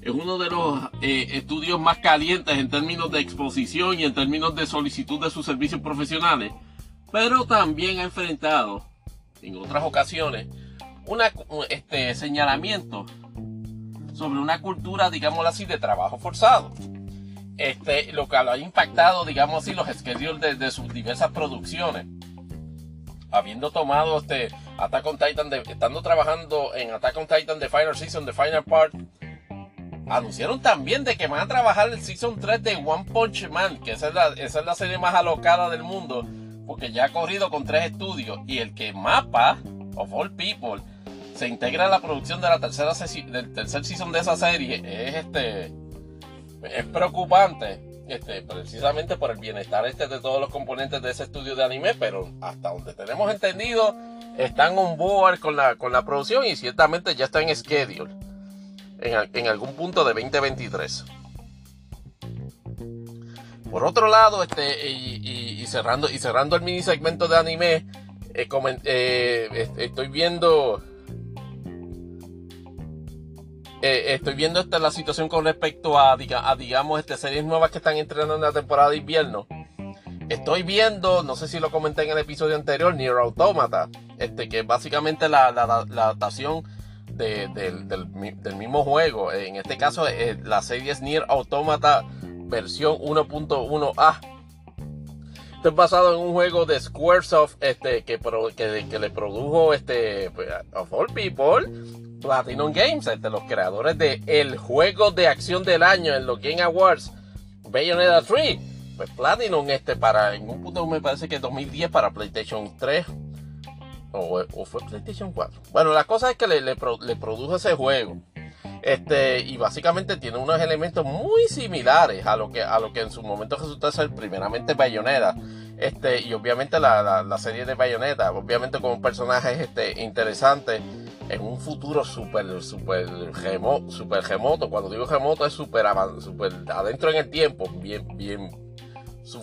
es uno de los eh, estudios más calientes en términos de exposición y en términos de solicitud de sus servicios profesionales pero también ha enfrentado en otras ocasiones una, este señalamiento sobre una cultura, digámoslo así, de trabajo forzado. Este, lo que ha impactado, digamos así, los schedules de, de sus diversas producciones. Habiendo tomado este Attack on Titan, estando trabajando en Attack on Titan de Final Season, de Final Part, anunciaron también de que van a trabajar el Season 3 de One Punch Man, que esa es la, esa es la serie más alocada del mundo porque ya ha corrido con tres estudios y el que mapa, of all people, se integra en la producción de la tercera del tercer season de esa serie es este es preocupante este, precisamente por el bienestar este de todos los componentes de ese estudio de anime, pero hasta donde tenemos entendido, están on board con la, con la producción y ciertamente ya está en schedule en, algún punto de 2023. Por otro lado, este, y, cerrando, y cerrando el mini segmento de anime, eh, eh, estoy viendo. Eh, estoy viendo esta la situación con respecto a, a, digamos, este, series nuevas que están entrenando en la temporada de invierno. Estoy viendo, no sé si lo comenté en el episodio anterior, Nier Automata, este, que es básicamente la, adaptación de, de, del, mismo juego. En este caso, eh, la serie es Nier Automata versión 1.1A. Esto es basado en un juego de Squaresoft este, que, le produjo este, of all people, Platinum Games, este, los creadores de el juego de acción del año en los Game Awards, Bayonetta 3. Pues Platinum, este, para, en un punto me parece que 2010 para PlayStation 3. O, fue PlayStation 4. Bueno, la cosa es que le, le, produjo ese juego. Este, y básicamente tiene unos elementos muy similares a lo que, a lo que en su momento resultó ser primeramente Bayonetta. Este, y obviamente la, la, serie de Bayonetta, obviamente con un personaje este, interesante en un futuro súper, súper remoto, super remoto. Cuando digo remoto es súper super adentro en el tiempo, bien, bien,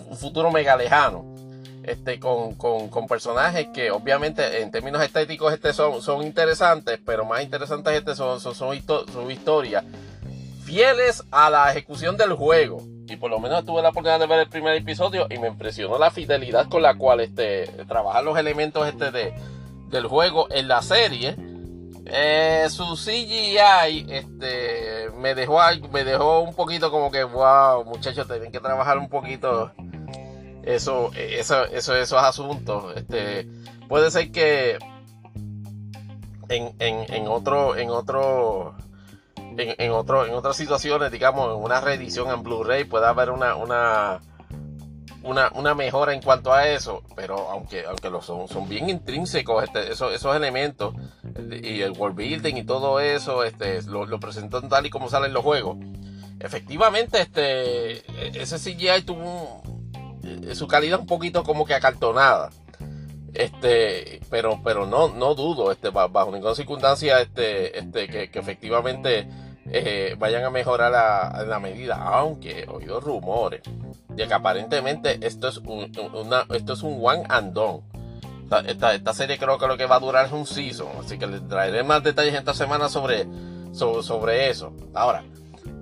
un futuro mega lejano este, con, con, con, personajes que obviamente en términos estéticos este son, son interesantes, pero más interesantes este son, son, son su historia, fieles a la ejecución del juego. Y por lo menos tuve la oportunidad de ver el primer episodio y me impresionó la fidelidad con la cual este, trabajan los elementos este de, del juego en la serie. Eh, su CGI este, me, dejó, me dejó un poquito como que, wow, muchachos, tienen que trabajar un poquito eso, eso, eso, esos asuntos. Este, puede ser que en, en, en otro, en otro, en, en, otro, en otras situaciones, digamos, en una reedición en Blu-ray pueda haber una, una, una, una, mejora en cuanto a eso, pero aunque, aunque lo son, son bien intrínsecos este, esos, esos elementos y el world building y todo eso, este, lo, lo presentó tal y como salen los juegos. Efectivamente, este, ese CGI tuvo un, su calidad un poquito como que acartonada. Este, pero, pero no, no dudo, este, bajo ninguna circunstancia, este, este, que, efectivamente eh, vayan a mejorar la, la medida, aunque he oído rumores de que aparentemente esto es un, una, esto es un one and done. Esta, esta, serie creo que lo que va a durar es un season, así que les traeré más detalles esta semana sobre, sobre, sobre eso. Ahora,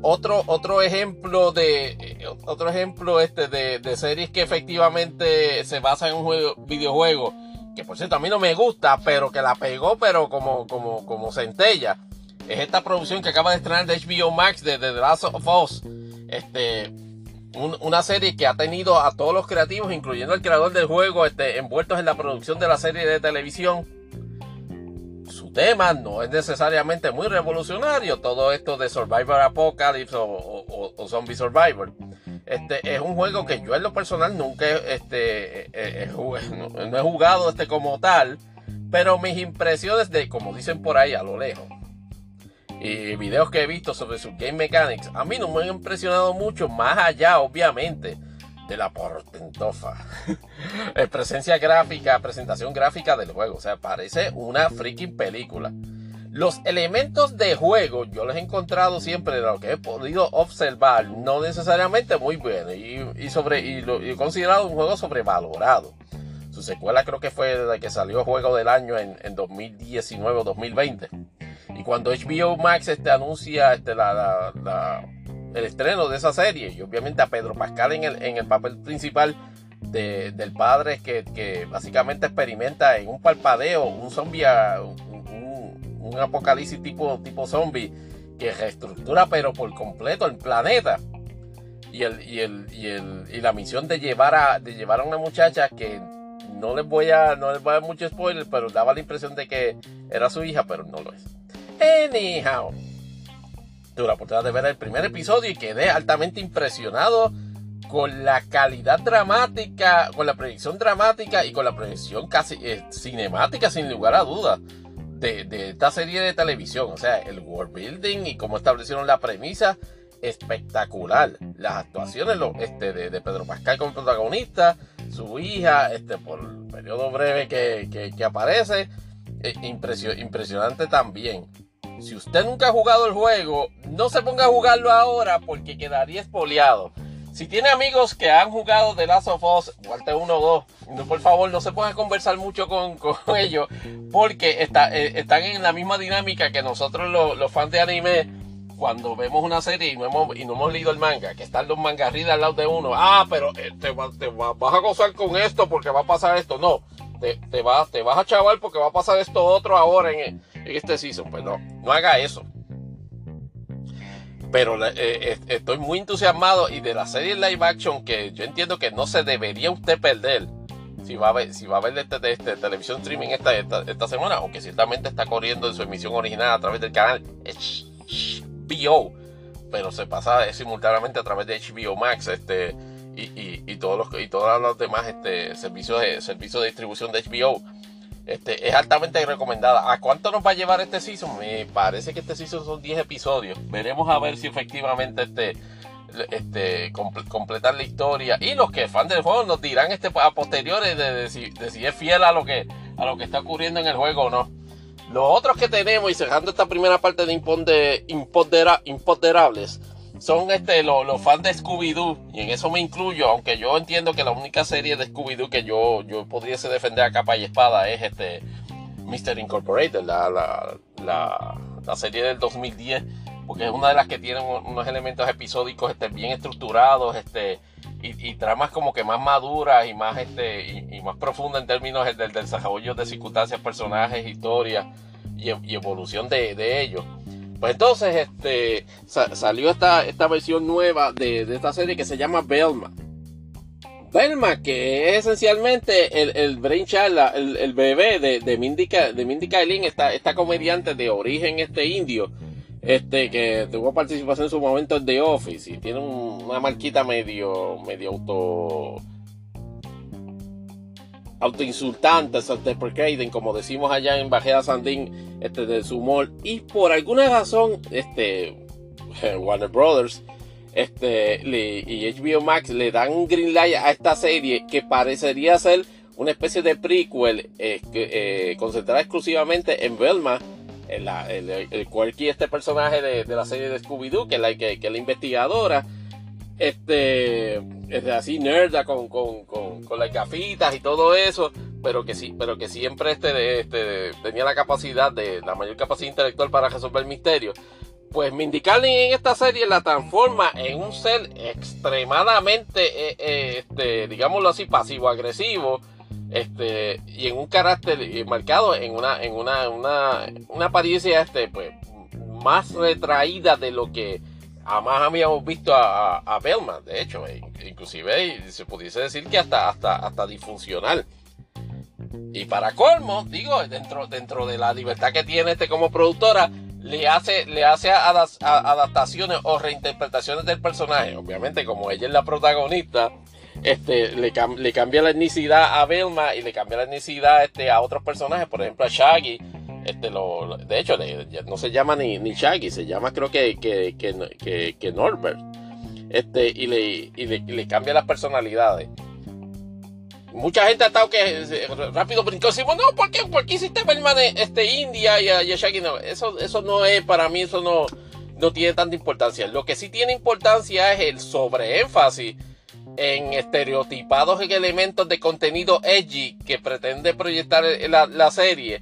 otro, otro ejemplo de otro ejemplo este de, de, series que efectivamente se basa en un juego, videojuego que por cierto a mí no me gusta pero que la pegó pero como como como centella es esta producción que acaba de estrenar de HBO Max de, The Last of Us. Este, una serie que ha tenido a todos los creativos, incluyendo el creador del juego, este, envueltos en la producción de la serie de televisión. No es necesariamente muy revolucionario, todo esto de Survivor Apocalypse o, Zombie Survivor. Este, es un juego que yo en lo personal nunca este, <laughs> no he jugado este como tal, pero mis impresiones de, como dicen por ahí, a lo lejos, y videos que he visto sobre sus game mechanics, a mí no me han impresionado mucho, más allá, obviamente, de la portentofa <laughs> presencia gráfica, presentación gráfica del juego. O sea, parece una freaking película. Los elementos de juego yo los he encontrado siempre lo que he podido observar, no necesariamente muy buenos y, sobre, y lo he considerado un juego sobrevalorado. Su secuela creo que fue desde que salió Juego del Año en, en 2019 o 2020. Y cuando HBO Max este, anuncia este, el estreno de esa serie, y obviamente a Pedro Pascal en el, en el papel principal del padre que, básicamente experimenta en un palpadeo un zombie, un, apocalipsis tipo, tipo zombie que reestructura pero por completo el planeta. Y, el, y, el, y, el, y la misión de llevar, a, de llevar a una muchacha que no les voy a no les voy a dar mucho spoiler, pero daba la impresión de que era su hija, pero no lo es. Anyhow, tuve la oportunidad de ver el primer episodio y quedé altamente impresionado con la calidad dramática, con la predicción dramática y con la predicción casi eh, cinemática, sin lugar a dudas, de, esta serie de televisión. O sea, el world building y cómo establecieron la premisa, espectacular. Las actuaciones este, de, Pedro Pascal como protagonista, su hija, este, por el periodo breve que, aparece, eh, impresionante también. Si usted nunca ha jugado el juego, no se ponga a jugarlo ahora porque quedaría espoleado. Si tiene amigos que han jugado The Last of Us, Walter 1 o 2, por favor no se ponga a conversar mucho <laughs> con, ellos porque está, eh, están en la misma dinámica que nosotros los, fans de anime cuando vemos una serie y no, hemos, y no hemos leído el manga, que están los mangarridas al lado de uno. Ah, pero eh, te, vas a gozar con esto porque va a pasar esto. No, te, vas, te vas a chaval porque va a pasar esto otro ahora en, en este season. Pues no, no haga eso. Pero eh, eh, estoy muy entusiasmado y de la serie live action que yo entiendo que no se debería usted perder si va a ver, si va a ver este, este, televisión streaming esta, esta, semana, aunque ciertamente está corriendo en su emisión original a través del canal HBO, pero se pasa simultáneamente a través de HBO Max, este, y, todos los y todos los demás este, servicios de servicios de distribución de HBO este, es altamente recomendada. ¿A cuánto nos va a llevar este season? Me parece que este season son 10 episodios. Veremos a ver si efectivamente este, este, completar la historia. Y los que fan del juego nos dirán este, a posteriores de, si, es fiel a lo, que, a lo que está ocurriendo en el juego o no. Los otros que tenemos, y cerrando esta primera parte de Imponderables, son este, los, fans de Scooby-Doo, y en eso me incluyo, aunque yo entiendo que la única serie de Scooby-Doo que yo, yo pudiese defender a capa y espada es este Mr. Incorporated, la, la, la, serie del 2010, porque es una de las que tiene unos elementos episódicos este, bien estructurados este, y, tramas como que más maduras y más, este, y, más profundas en términos del, desarrollo de circunstancias, personajes, historias y, evolución de, de ellos. Pues entonces este, salió esta, esta versión nueva de, esta serie que se llama Belma. Belma, que es esencialmente el, el brainchild, el, el bebé de, de, Mindy, de Mindy Kaling, esta, comediante de origen este indio, este que tuvo participación en su momento en The Office y tiene una marquita medio, medio auto autoinsultante, self-deprecating, como decimos allá en Bajeda Sandín, este, de su humor. Y por alguna razón, este, <laughs> Warner Brothers este, y HBO Max le dan un green light a esta serie que parecería ser una especie de prequel eh, que, eh, concentrada exclusivamente en Velma el, el, Quirky, este personaje de, de la serie de Scooby-Doo, que es la, que, que es la investigadora, este, es así nerda con, con, con, con, las gafitas y todo eso, pero que sí, pero que siempre este, este, tenía la capacidad de, la mayor capacidad intelectual para resolver misterios. Pues Mindy en esta serie la transforma en un ser extremadamente, eh, eh, este, digámoslo así, pasivo-agresivo, este, y en un carácter marcado en una, en una, una, una apariencia, este, pues, más retraída de lo que jamás habíamos visto a, a, de hecho, e inclusive se pudiese decir que hasta, hasta, hasta disfuncional. Y para colmo, digo, dentro, dentro de la libertad que tiene este como productora, le hace, le hace adaptaciones o reinterpretaciones del personaje. Obviamente, como ella es la protagonista, este, le, cambia la etnicidad a Belma y le cambia la etnicidad este, a otros personajes, por ejemplo a Shaggy este, de hecho, no se llama ni, ni Shaggy, se llama creo que, que, que, que Norbert. Este, y le, y le, cambia las personalidades. Mucha gente ha estado que rápido brincó y no, ¿por qué, ¿por qué hiciste Belman este, India y a, Shaggy? No, eso, eso no es, para mí, eso no, no tiene tanta importancia. Lo que sí tiene importancia es el sobreénfasis en estereotipados elementos de contenido edgy que pretende proyectar la, la serie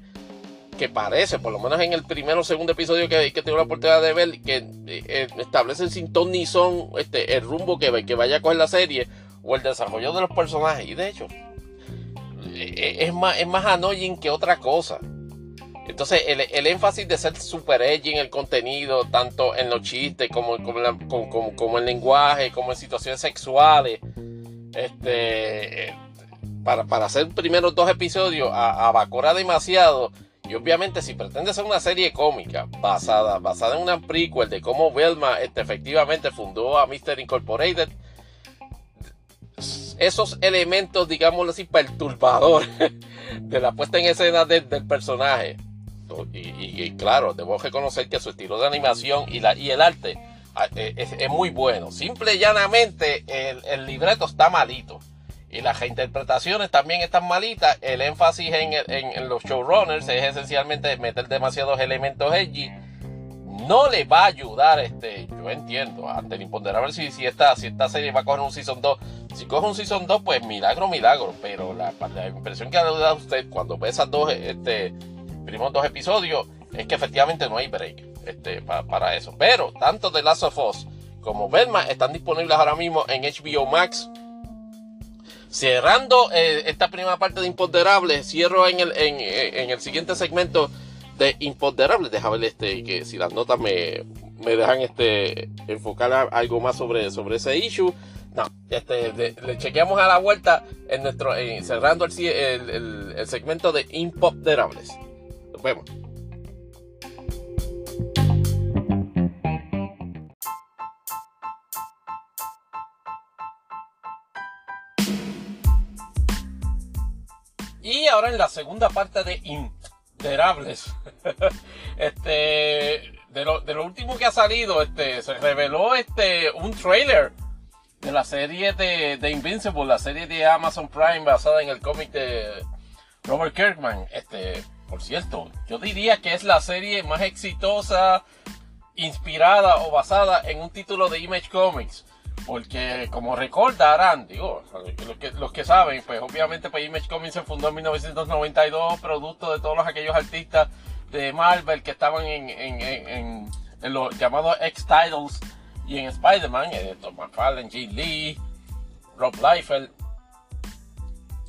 que parece, por lo menos en el primero o segundo episodio que, que tengo la oportunidad de ver, que eh, eh, establecen sin ton ni son este, el rumbo que, que vaya a coger la serie o el desarrollo de los personajes. Y de hecho, eh, es más, es más annoying que otra cosa. Entonces, el, énfasis de ser super edgy en el contenido, tanto en los chistes como, como, como, como, en lenguaje, como en situaciones sexuales, este, para, para hacer primeros dos episodios, abacora demasiado y obviamente si pretende ser una serie cómica basada, basada en una prequel de cómo Velma este, efectivamente fundó a Mr. Incorporated, esos elementos, digámoslo así, perturbadores <laughs> de la puesta en escena del personaje. Y, claro, debo reconocer que su estilo de animación y, la, y el arte ah, eh, es, muy bueno. Simple y llanamente el, el libreto está malito y las reinterpretaciones también están malitas. El énfasis en, los showrunners es esencialmente meter demasiados elementos edgy. No le va a ayudar, este, yo entiendo, ante el imponderable si, si, esta, si esta serie va a coger un Season 2. Si coge un Season 2, pues milagro, milagro. Pero la, impresión que ha dado usted cuando ve esas dos, este, primeros dos episodios, es que efectivamente no hay break este, para eso. Pero tanto The Last of Us como Velma están disponibles ahora mismo en HBO Max Cerrando eh, esta primera parte de Imponderables, cierro en el, en, el siguiente segmento de Imponderables. Déjame ver este, que si las notas me, me dejan este, enfocar algo más sobre, sobre ese issue. No, este, le, chequeamos a la vuelta en nuestro, cerrando el, el, el segmento de Imponderables. Nos vemos. Y ahora en la segunda parte de Interables, <laughs> este, de lo, de lo, último que ha salido, este, se reveló este, un trailer de la serie de, de, Invincible, la serie de Amazon Prime basada en el cómic de Robert Kirkman. Este, por cierto, yo diría que es la serie más exitosa, inspirada o basada en un título de Image Comics. Porque como recordarán, digo, los que, saben, pues obviamente pues Image Comics se fundó en 1992, producto de todos aquellos artistas de Marvel que estaban en, los llamados X-Titles y en Spider-Man, eh, Tom McFarlane, Jim Lee, Rob Liefeld,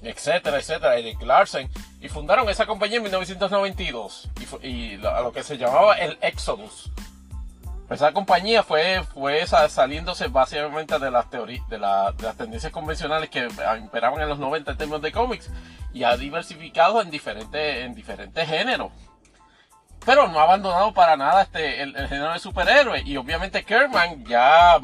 etcétera, etcétera, Eric Larsen, y fundaron esa compañía en 1992, y, y a lo que se llamaba el Exodus. Esa compañía fue, fue saliéndose básicamente de las teorías, de, las tendencias convencionales que imperaban en los 90 en términos de cómics y ha diversificado en diferentes, en diferentes géneros. Pero no ha abandonado para nada este, el, género de superhéroes. Y obviamente Kerman ya,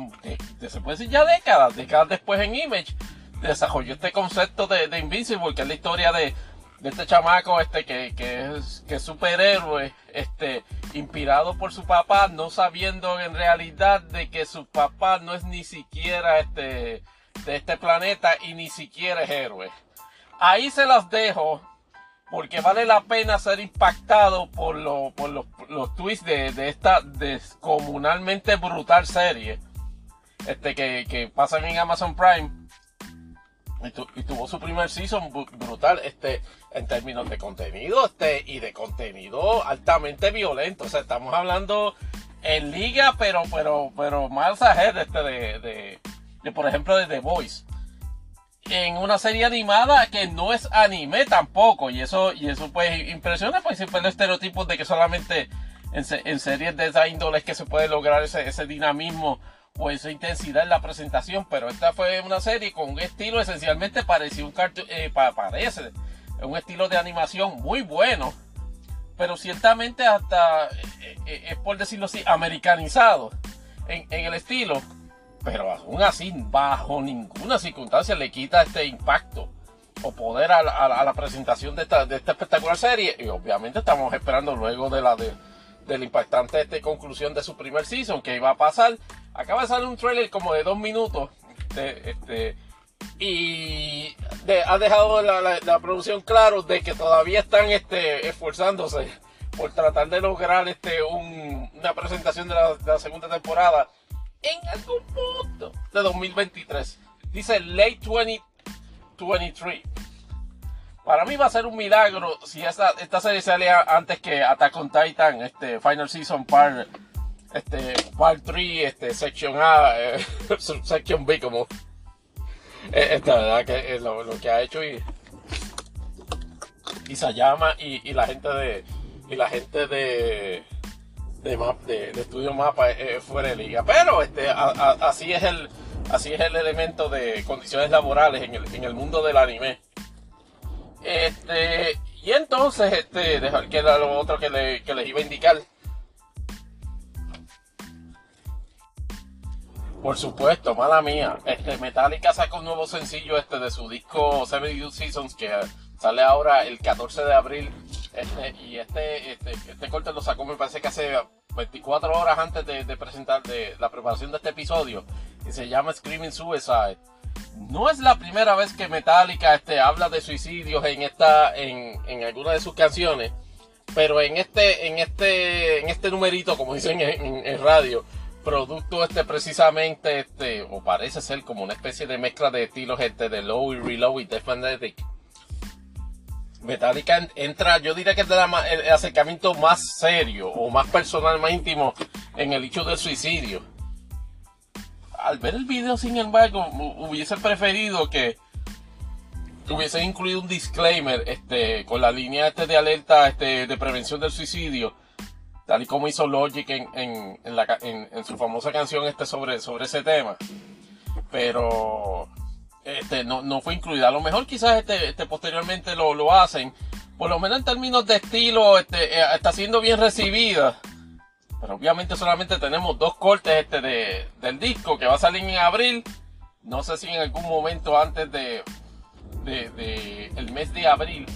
se puede decir ya décadas, décadas después en Image, desarrolló este concepto de, de Invincible, que es la historia de, de este chamaco este que, que, es que superhéroe este inspirado por su papá no sabiendo en realidad de que su papá no es ni siquiera este de este planeta y ni siquiera es héroe ahí se las dejo porque vale la pena ser impactado por, por los, los, twists de, de, esta descomunalmente brutal serie este, que, que pasan en Amazon Prime. Y, tuvo su primer season brutal este, en términos de contenido este, y de contenido altamente violento. O sea, estamos hablando en liga, pero, pero, pero más ahead este, de, de, de, por ejemplo, de The Voice en una serie animada que no es anime tampoco. Y eso, y eso pues impresiona, pues siempre el estereotipo de que solamente en, series de esa índole es que se puede lograr ese, ese dinamismo o esa intensidad en la presentación. Pero esta fue una serie con un estilo esencialmente parecido un cartoon, eh, parece, un estilo de animación muy bueno. Pero ciertamente hasta, eh, eh, es por decirlo así, americanizado en, el estilo pero aún así, bajo ninguna circunstancia le quita este impacto o poder a la, presentación de esta, de espectacular serie. Y obviamente estamos esperando luego de la de, la impactante conclusión de su primer season que iba a pasar. Acaba de salir un trailer como de dos minutos. este, y ha dejado la, producción claro de que todavía están este, esforzándose por tratar de lograr este, una presentación de la segunda temporada en algún punto de 2023. Dice late 2023. Para mí va a ser un milagro si esta, esta serie sale antes que Attack on Titan, este Final Season Part, este, Part 3, este, Section A, eh, <laughs> Section B, como. Eh, esta verdad que es lo, que ha hecho y. Y Sayama y, y la gente de. Y la gente de de, de, estudio mapa fuera de liga. Pero este, así, es el, así es el elemento de condiciones laborales en el, en el mundo del anime. Este, y entonces, este, dejar que era lo otro que, le, que les iba a indicar. Por supuesto, mala mía. Este, Metallica sacó un nuevo sencillo este de su disco 72 Seasons que sale ahora el 14 de abril este, y este, este, este, corte lo sacó, me parece que hace 24 horas antes de, presentar de la preparación de este episodio. Y se llama Screaming Suicide. No es la primera vez que Metallica este, habla de suicidios en esta, en, en alguna de sus canciones. Pero en este, en este, en este numerito, como dicen en, radio, producto este precisamente, este, o parece ser como una especie de mezcla de estilos este, de low y reload y death magnetic Metallica entra, yo diría que es el acercamiento más serio o más personal, más íntimo en el hecho del suicidio. Al ver el video, sin embargo, hubiese preferido que hubiese incluido un disclaimer este, con la línea este de alerta este, de prevención del suicidio, tal y como hizo Logic en, en, su famosa canción este sobre, sobre ese tema. Pero este, no, no fue incluida. A lo mejor quizás este, este posteriormente lo, lo hacen. Por lo menos en términos de estilo, este, eh, está siendo bien recibida. Pero obviamente solamente tenemos dos cortes este de, del disco que va a salir en abril. No sé si en algún momento antes de, de, el mes de abril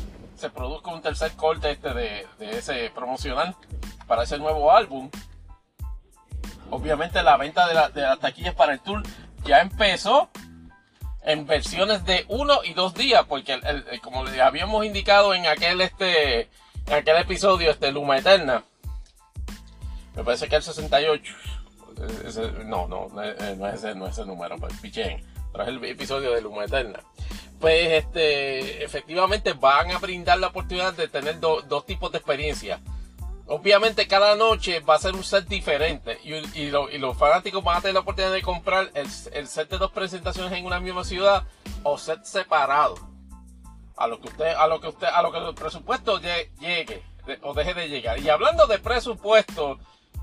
se produzca un tercer corte este de, de ese promocional para ese nuevo álbum. Obviamente la venta de, la, de las taquillas para el tour ya empezó en versiones de uno y dos días, porque el, como le habíamos indicado en aquel este en aquel episodio, este Luma Eterna, me parece que el 68, no, no, no es ese, no es ese número, pues pero es el episodio de Luma Eterna. Pues este, efectivamente van a brindar la oportunidad de tener dos tipos de experiencia Obviamente cada noche va a ser un set diferente y, los fanáticos van a tener la oportunidad de comprar el, set de dos presentaciones en una misma ciudad o set separado. A lo que usted, a lo que usted, a lo que el presupuesto llegue o deje de llegar. Y hablando de presupuesto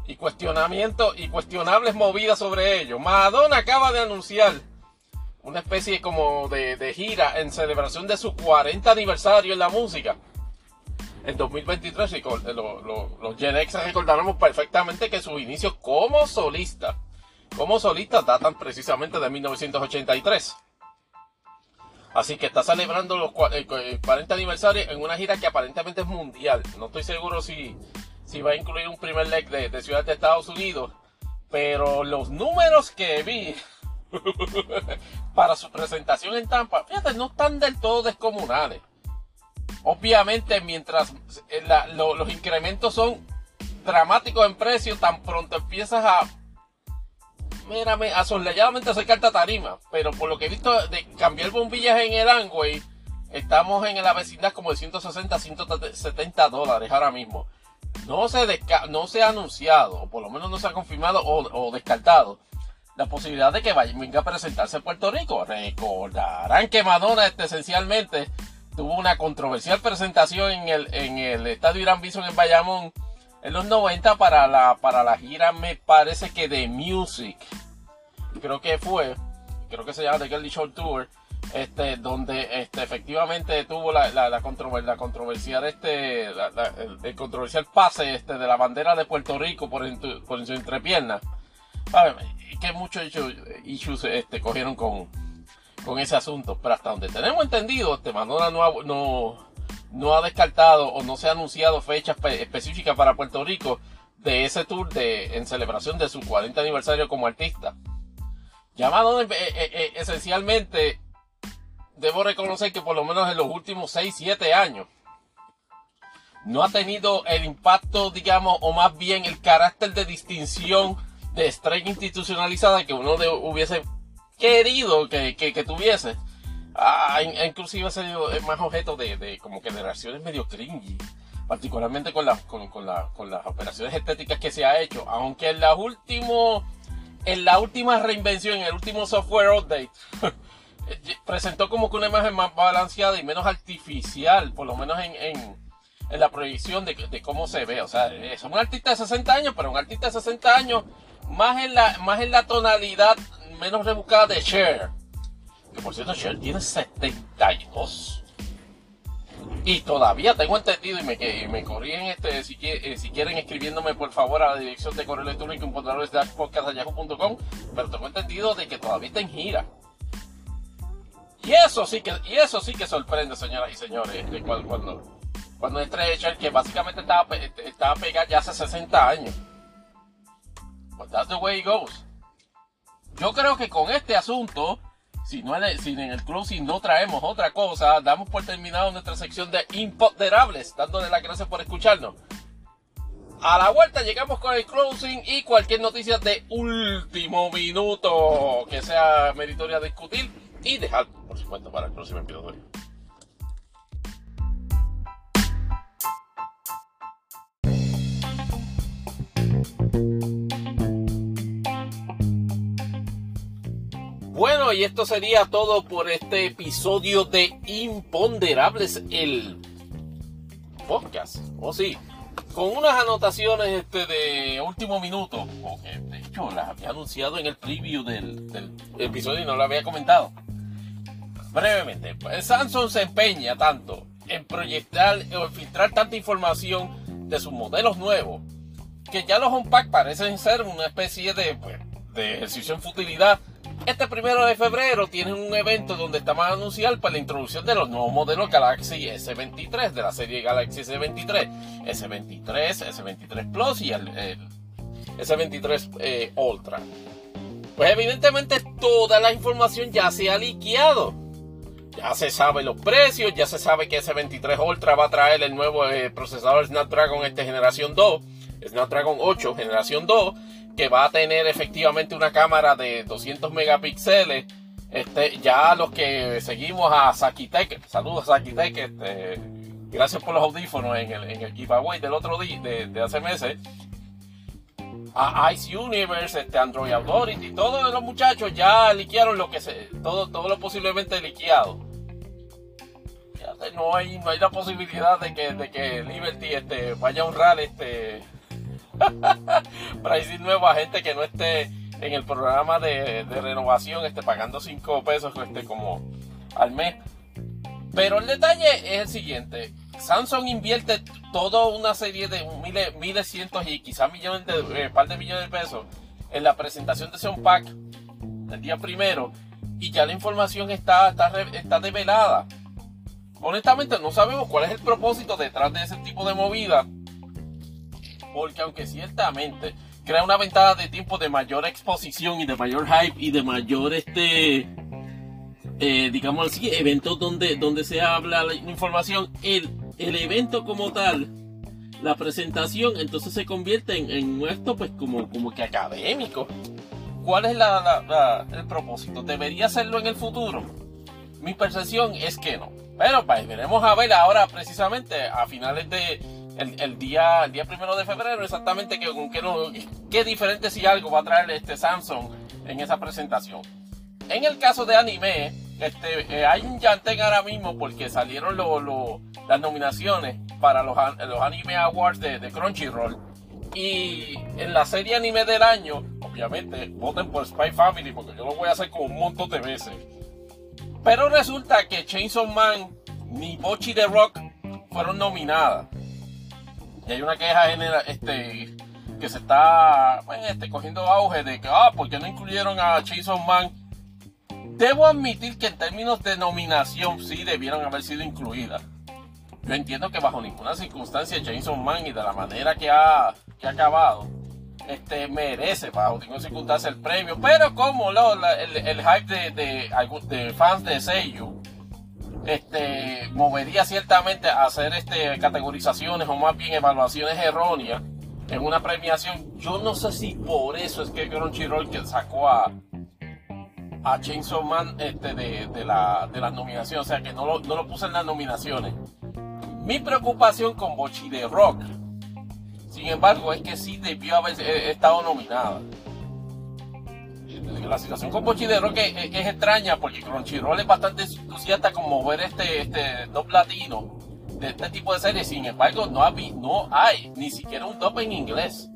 y cuestionamiento y cuestionables movidas sobre ello, Madonna acaba de anunciar una especie como de, de gira en celebración de su 40 aniversario en la música en 2023 y los Gen X recordaremos perfectamente que sus inicios como solista, como solista datan precisamente de 1983. Así que está celebrando los 40 eh, aniversarios en una gira que aparentemente es mundial. No estoy seguro si, si va a incluir un primer leg de, de ciudades de Estados Unidos. Pero los números que vi <laughs> para su presentación en Tampa, fíjate, no están del todo descomunales. Obviamente, mientras eh, los incrementos son dramáticos en precio, tan pronto empiezas a mírame, asoleadamente acercarte a tarima. Pero por lo que he visto de cambiar bombillas en el Angway, estamos en la vecindad como de 160, 170 dólares ahora mismo. No se, no se ha anunciado, o por lo menos no se ha confirmado o descartado, la posibilidad de que vaya, venga a presentarse en Puerto Rico. Recordarán que Madonna este, esencialmente tuvo una controversial presentación en el, en el estadio Irán Bison en Bayamón en los 90 para la, para la gira, me parece que de Music. Creo que fue, creo que se llama The Girly Short Tour, este, donde este, efectivamente tuvo la, la, la, controver- la controversial, este, el, controversial pase este, de la bandera de Puerto Rico por, por en su entrepierna. Que muchos issues, este, cogieron con, con ese asunto. Pero hasta donde tenemos entendido, este Madonna no ha, no, no ha descartado o no se ha anunciado fechas espe- específicas para Puerto Rico de ese tour de, en celebración de su 40 aniversario como artista. Ya Madonna, eh, eh, eh, esencialmente, debo reconocer que por lo menos en los últimos 6, 7 años, no ha tenido el impacto, digamos, o más bien el carácter de distinción de estrella institucionalizada que uno hubiese querido que, que- que tuviese. Ah, in- inclusive ha sido es más objeto de, de como que de reacciones medio cringy, particularmente con, las con, con la- con las operaciones estéticas que se ha hecho, aunque en la último, en la última reinvención, en el último software update, <laughs> presentó como que una imagen más balanceada y menos artificial, por lo menos en, en- en la proyección de, de cómo se ve. O sea, es un artista de 60 años, pero un artista de 60 años más en la, más en la tonalidad menos rebuscada de Cher. Que por cierto, Cher tiene 72. Y todavía tengo entendido, y me, y me corrigen este, si, eh, si quieren escribiéndome por favor a la dirección de correo electrónico podcast.yahoo.com, pero tengo entendido de que todavía está en gira. Y eso sí que, y eso sí que sorprende, señoras y señores, de cuando, cuando, cuando Cher, que básicamente estaba, estaba pegada ya hace 60 años. But that's the way it goes. Yo creo que con este asunto, si, no en- el closing no traemos otra cosa, damos por terminado nuestra sección de imponderables, dándole las gracias por escucharnos. A la vuelta llegamos con el closing y cualquier noticia de último minuto que sea meritoria discutir y dejar, por supuesto, para el próximo episodio. Bueno, y esto sería todo por este episodio de Imponderables, el podcast. O sí, con unas anotaciones este de último minuto, porque de hecho las había anunciado en el preview del, del episodio y no lo había comentado. Brevemente, pues, Samsung se empeña tanto en proyectar o filtrar tanta información de sus modelos nuevos que ya los Unpack parecen ser una especie de, pues, de ejercicio en futilidad. Este primero de febrero tienen un evento donde estamos a anunciar para la introducción de los nuevos modelos Galaxy S23 de la serie Galaxy S23, S23, S23 Plus y el, el S23 eh, Ultra. Pues evidentemente toda la información ya se ha liqueado. Ya se sabe los precios, ya se sabe que S23 Ultra va a traer el nuevo eh, procesador Snapdragon este generación 2, Snapdragon 8 generación 2, que va a tener efectivamente una cámara de 200 megapíxeles. Este, ya los que seguimos a Sakitech, saludos a Sakitech, este, gracias por los audífonos en el, en el giveaway del otro día, de, hace meses. A Ice Universe, este Android Authority, todos los muchachos ya liquearon lo que se, todo, todo lo posiblemente liqueado. No hay, no hay la posibilidad de que, de que Liberty este, vaya a honrar este <laughs> para decir nuevo a gente que no esté en el programa de, de renovación, este, pagando 5 pesos este, como al mes. Pero el detalle es el siguiente. Samsung invierte toda una serie de miles, miles, cientos y quizás millones de, eh, par de millones de pesos en la presentación de ese Unpack el día primero y ya la información está, está, está develada. Honestamente no sabemos cuál es el propósito detrás de ese tipo de movida porque aunque ciertamente crea una ventana de tiempo de mayor exposición y de mayor hype y de mayor este eh, digamos así, eventos donde, donde se habla la información, el, el evento como tal, la presentación, entonces se convierte en, en acto pues como, como que académico. ¿Cuál es el propósito? ¿Debería hacerlo en el futuro? Mi percepción es que no. Pero pues veremos a ver ahora precisamente a finales de el, día el día primero de febrero exactamente qué, qué, diferente si algo va a traer este Samsung en esa presentación. En el caso de anime, este, eh, hay un llantén ahora mismo porque salieron lo- las nominaciones para los, los Anime Awards de, de Crunchyroll. Y en la serie anime del año, obviamente, voten por Spy Family porque yo lo voy a hacer como un montón de veces. Pero resulta que Chainsaw Man ni Bochi the Rock fueron nominadas. Y hay una queja genera, este, que se está pues, este, cogiendo auge de que, ah, ¿por qué no incluyeron a Chainsaw Man? Debo admitir que en términos de nominación sí debieron haber sido incluidas. Yo entiendo que bajo ninguna circunstancia Chainsaw Man y de la manera que ha, que ha acabado, este, merece bajo ninguna circunstancia el premio. Pero como lo- el, hype de, de, de fans de Seiyu este, movería ciertamente a hacer este, categorizaciones o más bien evaluaciones erróneas en una premiación. Yo no sé si por eso es que Crunchyroll que sacó a, a Chainsaw Man este, de, de la, de las nominaciones, o sea que no lo, no lo puse en las nominaciones. Mi preocupación con Bochi de Rock, sin embargo, es que sí debió haber eh, estado nominada. La situación con Bochi de Rock es, es- extraña porque Crunchyroll es bastante entusiasta con mover este, este dub latino de este tipo de series. Sin embargo, no, habi- no hay ni siquiera un dub en inglés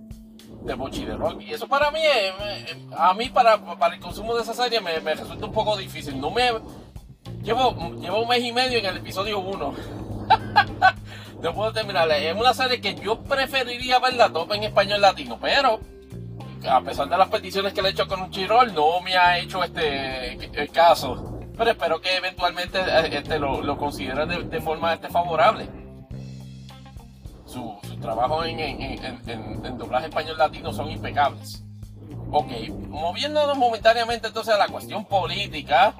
de Bochi de Rock. Y eso para mí, es- eh, a mí para, para el consumo de esa serie me, me resulta un poco difícil. No me llevo, llevo un mes y medio en el episodio 1. <laughs> no puedo terminarla. Es una serie que yo preferiría verla top en español latino, pero a pesar de las peticiones que le he hecho con un chirol, no me ha hecho este el caso. Pero espero que eventualmente eh, este, lo, lo considere de, forma este, favorable. Su, su trabajo en, en, doblaje español latino son impecables. Ok, moviéndonos momentáneamente entonces a la cuestión política,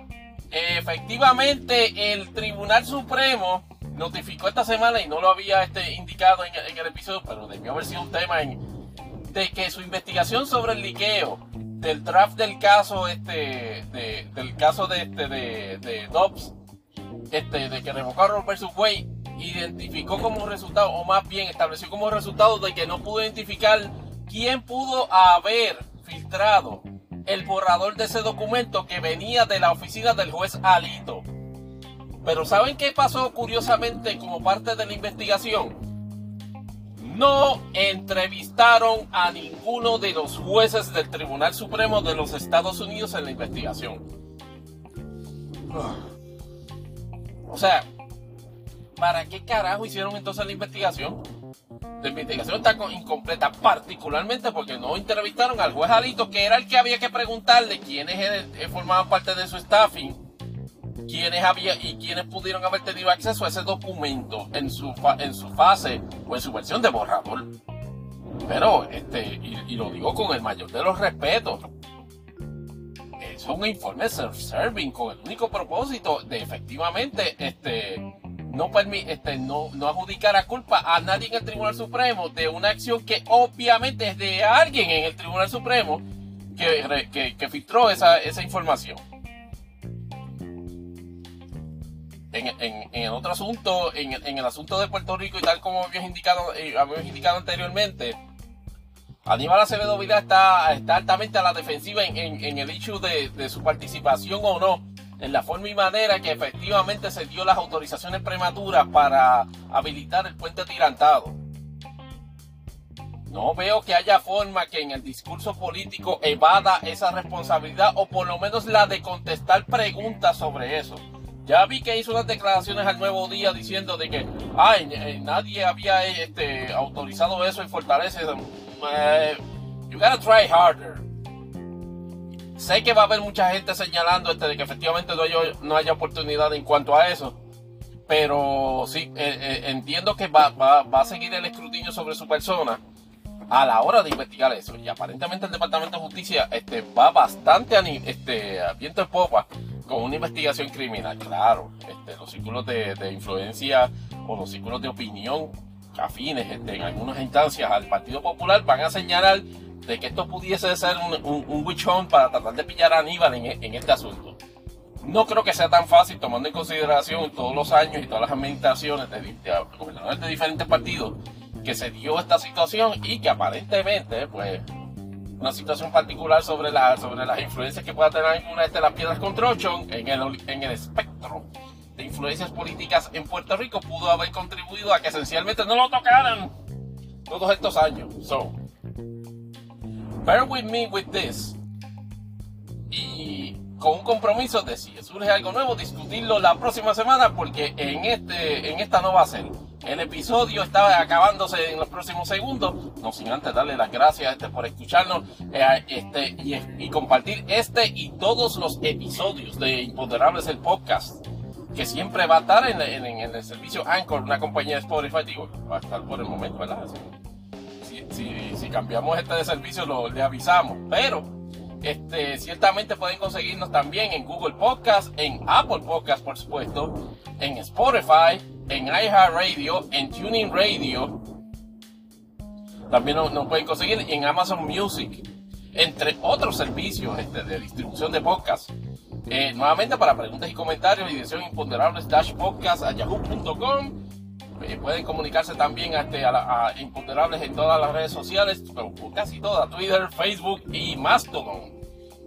efectivamente el Tribunal Supremo notificó esta semana y no lo había este, indicado en el episodio, pero debió haber sido un tema en, de que su investigación sobre el liqueo del draft del caso este de- del caso de este de, de Dobbs este de que Roe versus Wade identificó como resultado o más bien estableció como resultado de que no pudo identificar quién pudo haber filtrado el borrador de ese documento que venía de la oficina del juez Alito. Pero ¿saben qué pasó curiosamente como parte de la investigación? No entrevistaron a ninguno de los jueces del Tribunal Supremo de los Estados Unidos en la investigación. O sea, ¿para qué carajo hicieron entonces la investigación? La investigación está co- incompleta, particularmente porque no entrevistaron al juez Alito, que era el que había que preguntarle quiénes eh, formaban parte de su staffing quienes había y quienes pudieron haber tenido acceso a ese documento en su fa- en su fase o en su versión de borrador. Pero este y, lo digo con el mayor de los respetos. Es un informe self-serving con el único propósito de efectivamente este no, este, no, no adjudicar a culpa a nadie en el Tribunal Supremo de una acción que obviamente es de alguien en el Tribunal Supremo que, que, que filtró esa, esa información. En, otro asunto, en, el asunto de Puerto Rico y tal como habíamos indicado, eh, indicado anteriormente, Aníbal Acevedo Vidal está, altamente a la defensiva en, el hecho de su participación o no, en la forma y manera que efectivamente se dio las autorizaciones prematuras para habilitar el puente tirantado. No veo que haya forma que en el discurso político evada esa responsabilidad o por lo menos la de contestar preguntas sobre eso. Ya vi que hizo unas declaraciones al nuevo día diciendo de que ay, eh, nadie había eh, este, autorizado eso en Fortaleza. Eh, you gotta try harder. Sé que va a haber mucha gente señalando este, de que efectivamente no haya, no haya oportunidad en cuanto a eso. Pero sí, entiendo que va, va- va a seguir el escrutinio sobre su persona a la hora de investigar eso. Y aparentemente el Departamento de Justicia este, va bastante ani- este, a viento en popa con una investigación criminal, claro. Este, los círculos de, influencia o los círculos de opinión afines este, en algunas instancias al Partido Popular van a señalar de que esto pudiese ser un, un, hunt para tratar de pillar a Aníbal en, en, este asunto. No creo que sea tan fácil tomando en consideración todos los años y todas las administraciones de, de, de diferentes partidos que se dio esta situación y que aparentemente, pues, una situación particular sobre, la, sobre las influencias que pueda tener alguna de las piedras con Trochon en el, en el espectro de influencias políticas en Puerto Rico pudo haber contribuido a que esencialmente no lo tocaran todos estos años. So, bear with me with this. Y con un compromiso de si surge algo nuevo, discutirlo la próxima semana, porque en, este, en esta no va a ser. El episodio está acabándose en los próximos segundos. No sin antes darle las gracias este, por escucharnos eh, este, y, y, compartir este y todos los episodios de Imponderables el podcast. Que siempre va a estar en, en, en el servicio Anchor, una compañía de Spotify. Digo, va a estar por el momento, ¿verdad? Si, si, si cambiamos este de servicio, lo, le avisamos. Pero este, ciertamente pueden conseguirnos también en Google Podcast, en Apple Podcast, por supuesto, en Spotify, en iHeartRadio, en Tuning Radio. También nos, pueden conseguir en Amazon Music, entre otros servicios este, de distribución de podcast. Eh, nuevamente para preguntas y comentarios, dirección imponderable slash podcast a yahoo.com. Eh, pueden comunicarse también a, este, a, la, a, Imponderables en todas las redes sociales, casi todas, Twitter, Facebook y Mastodon.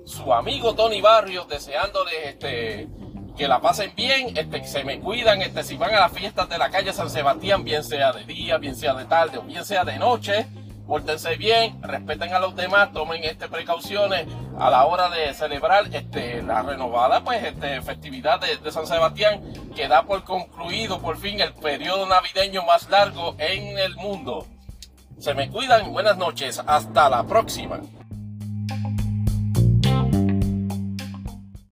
Su amigo Tony Barrios deseándoles este, que la pasen bien, este, se me cuidan, este, si van a las fiestas de la calle San Sebastián, bien sea de día, bien sea de tarde o bien sea de noche, pórtense bien, respeten a los demás, tomen este, precauciones a la hora de celebrar este, la renovada pues, este, festividad de, de San Sebastián, que da por concluido por fin el periodo navideño más largo en el mundo. Se me cuidan, buenas noches, hasta la próxima.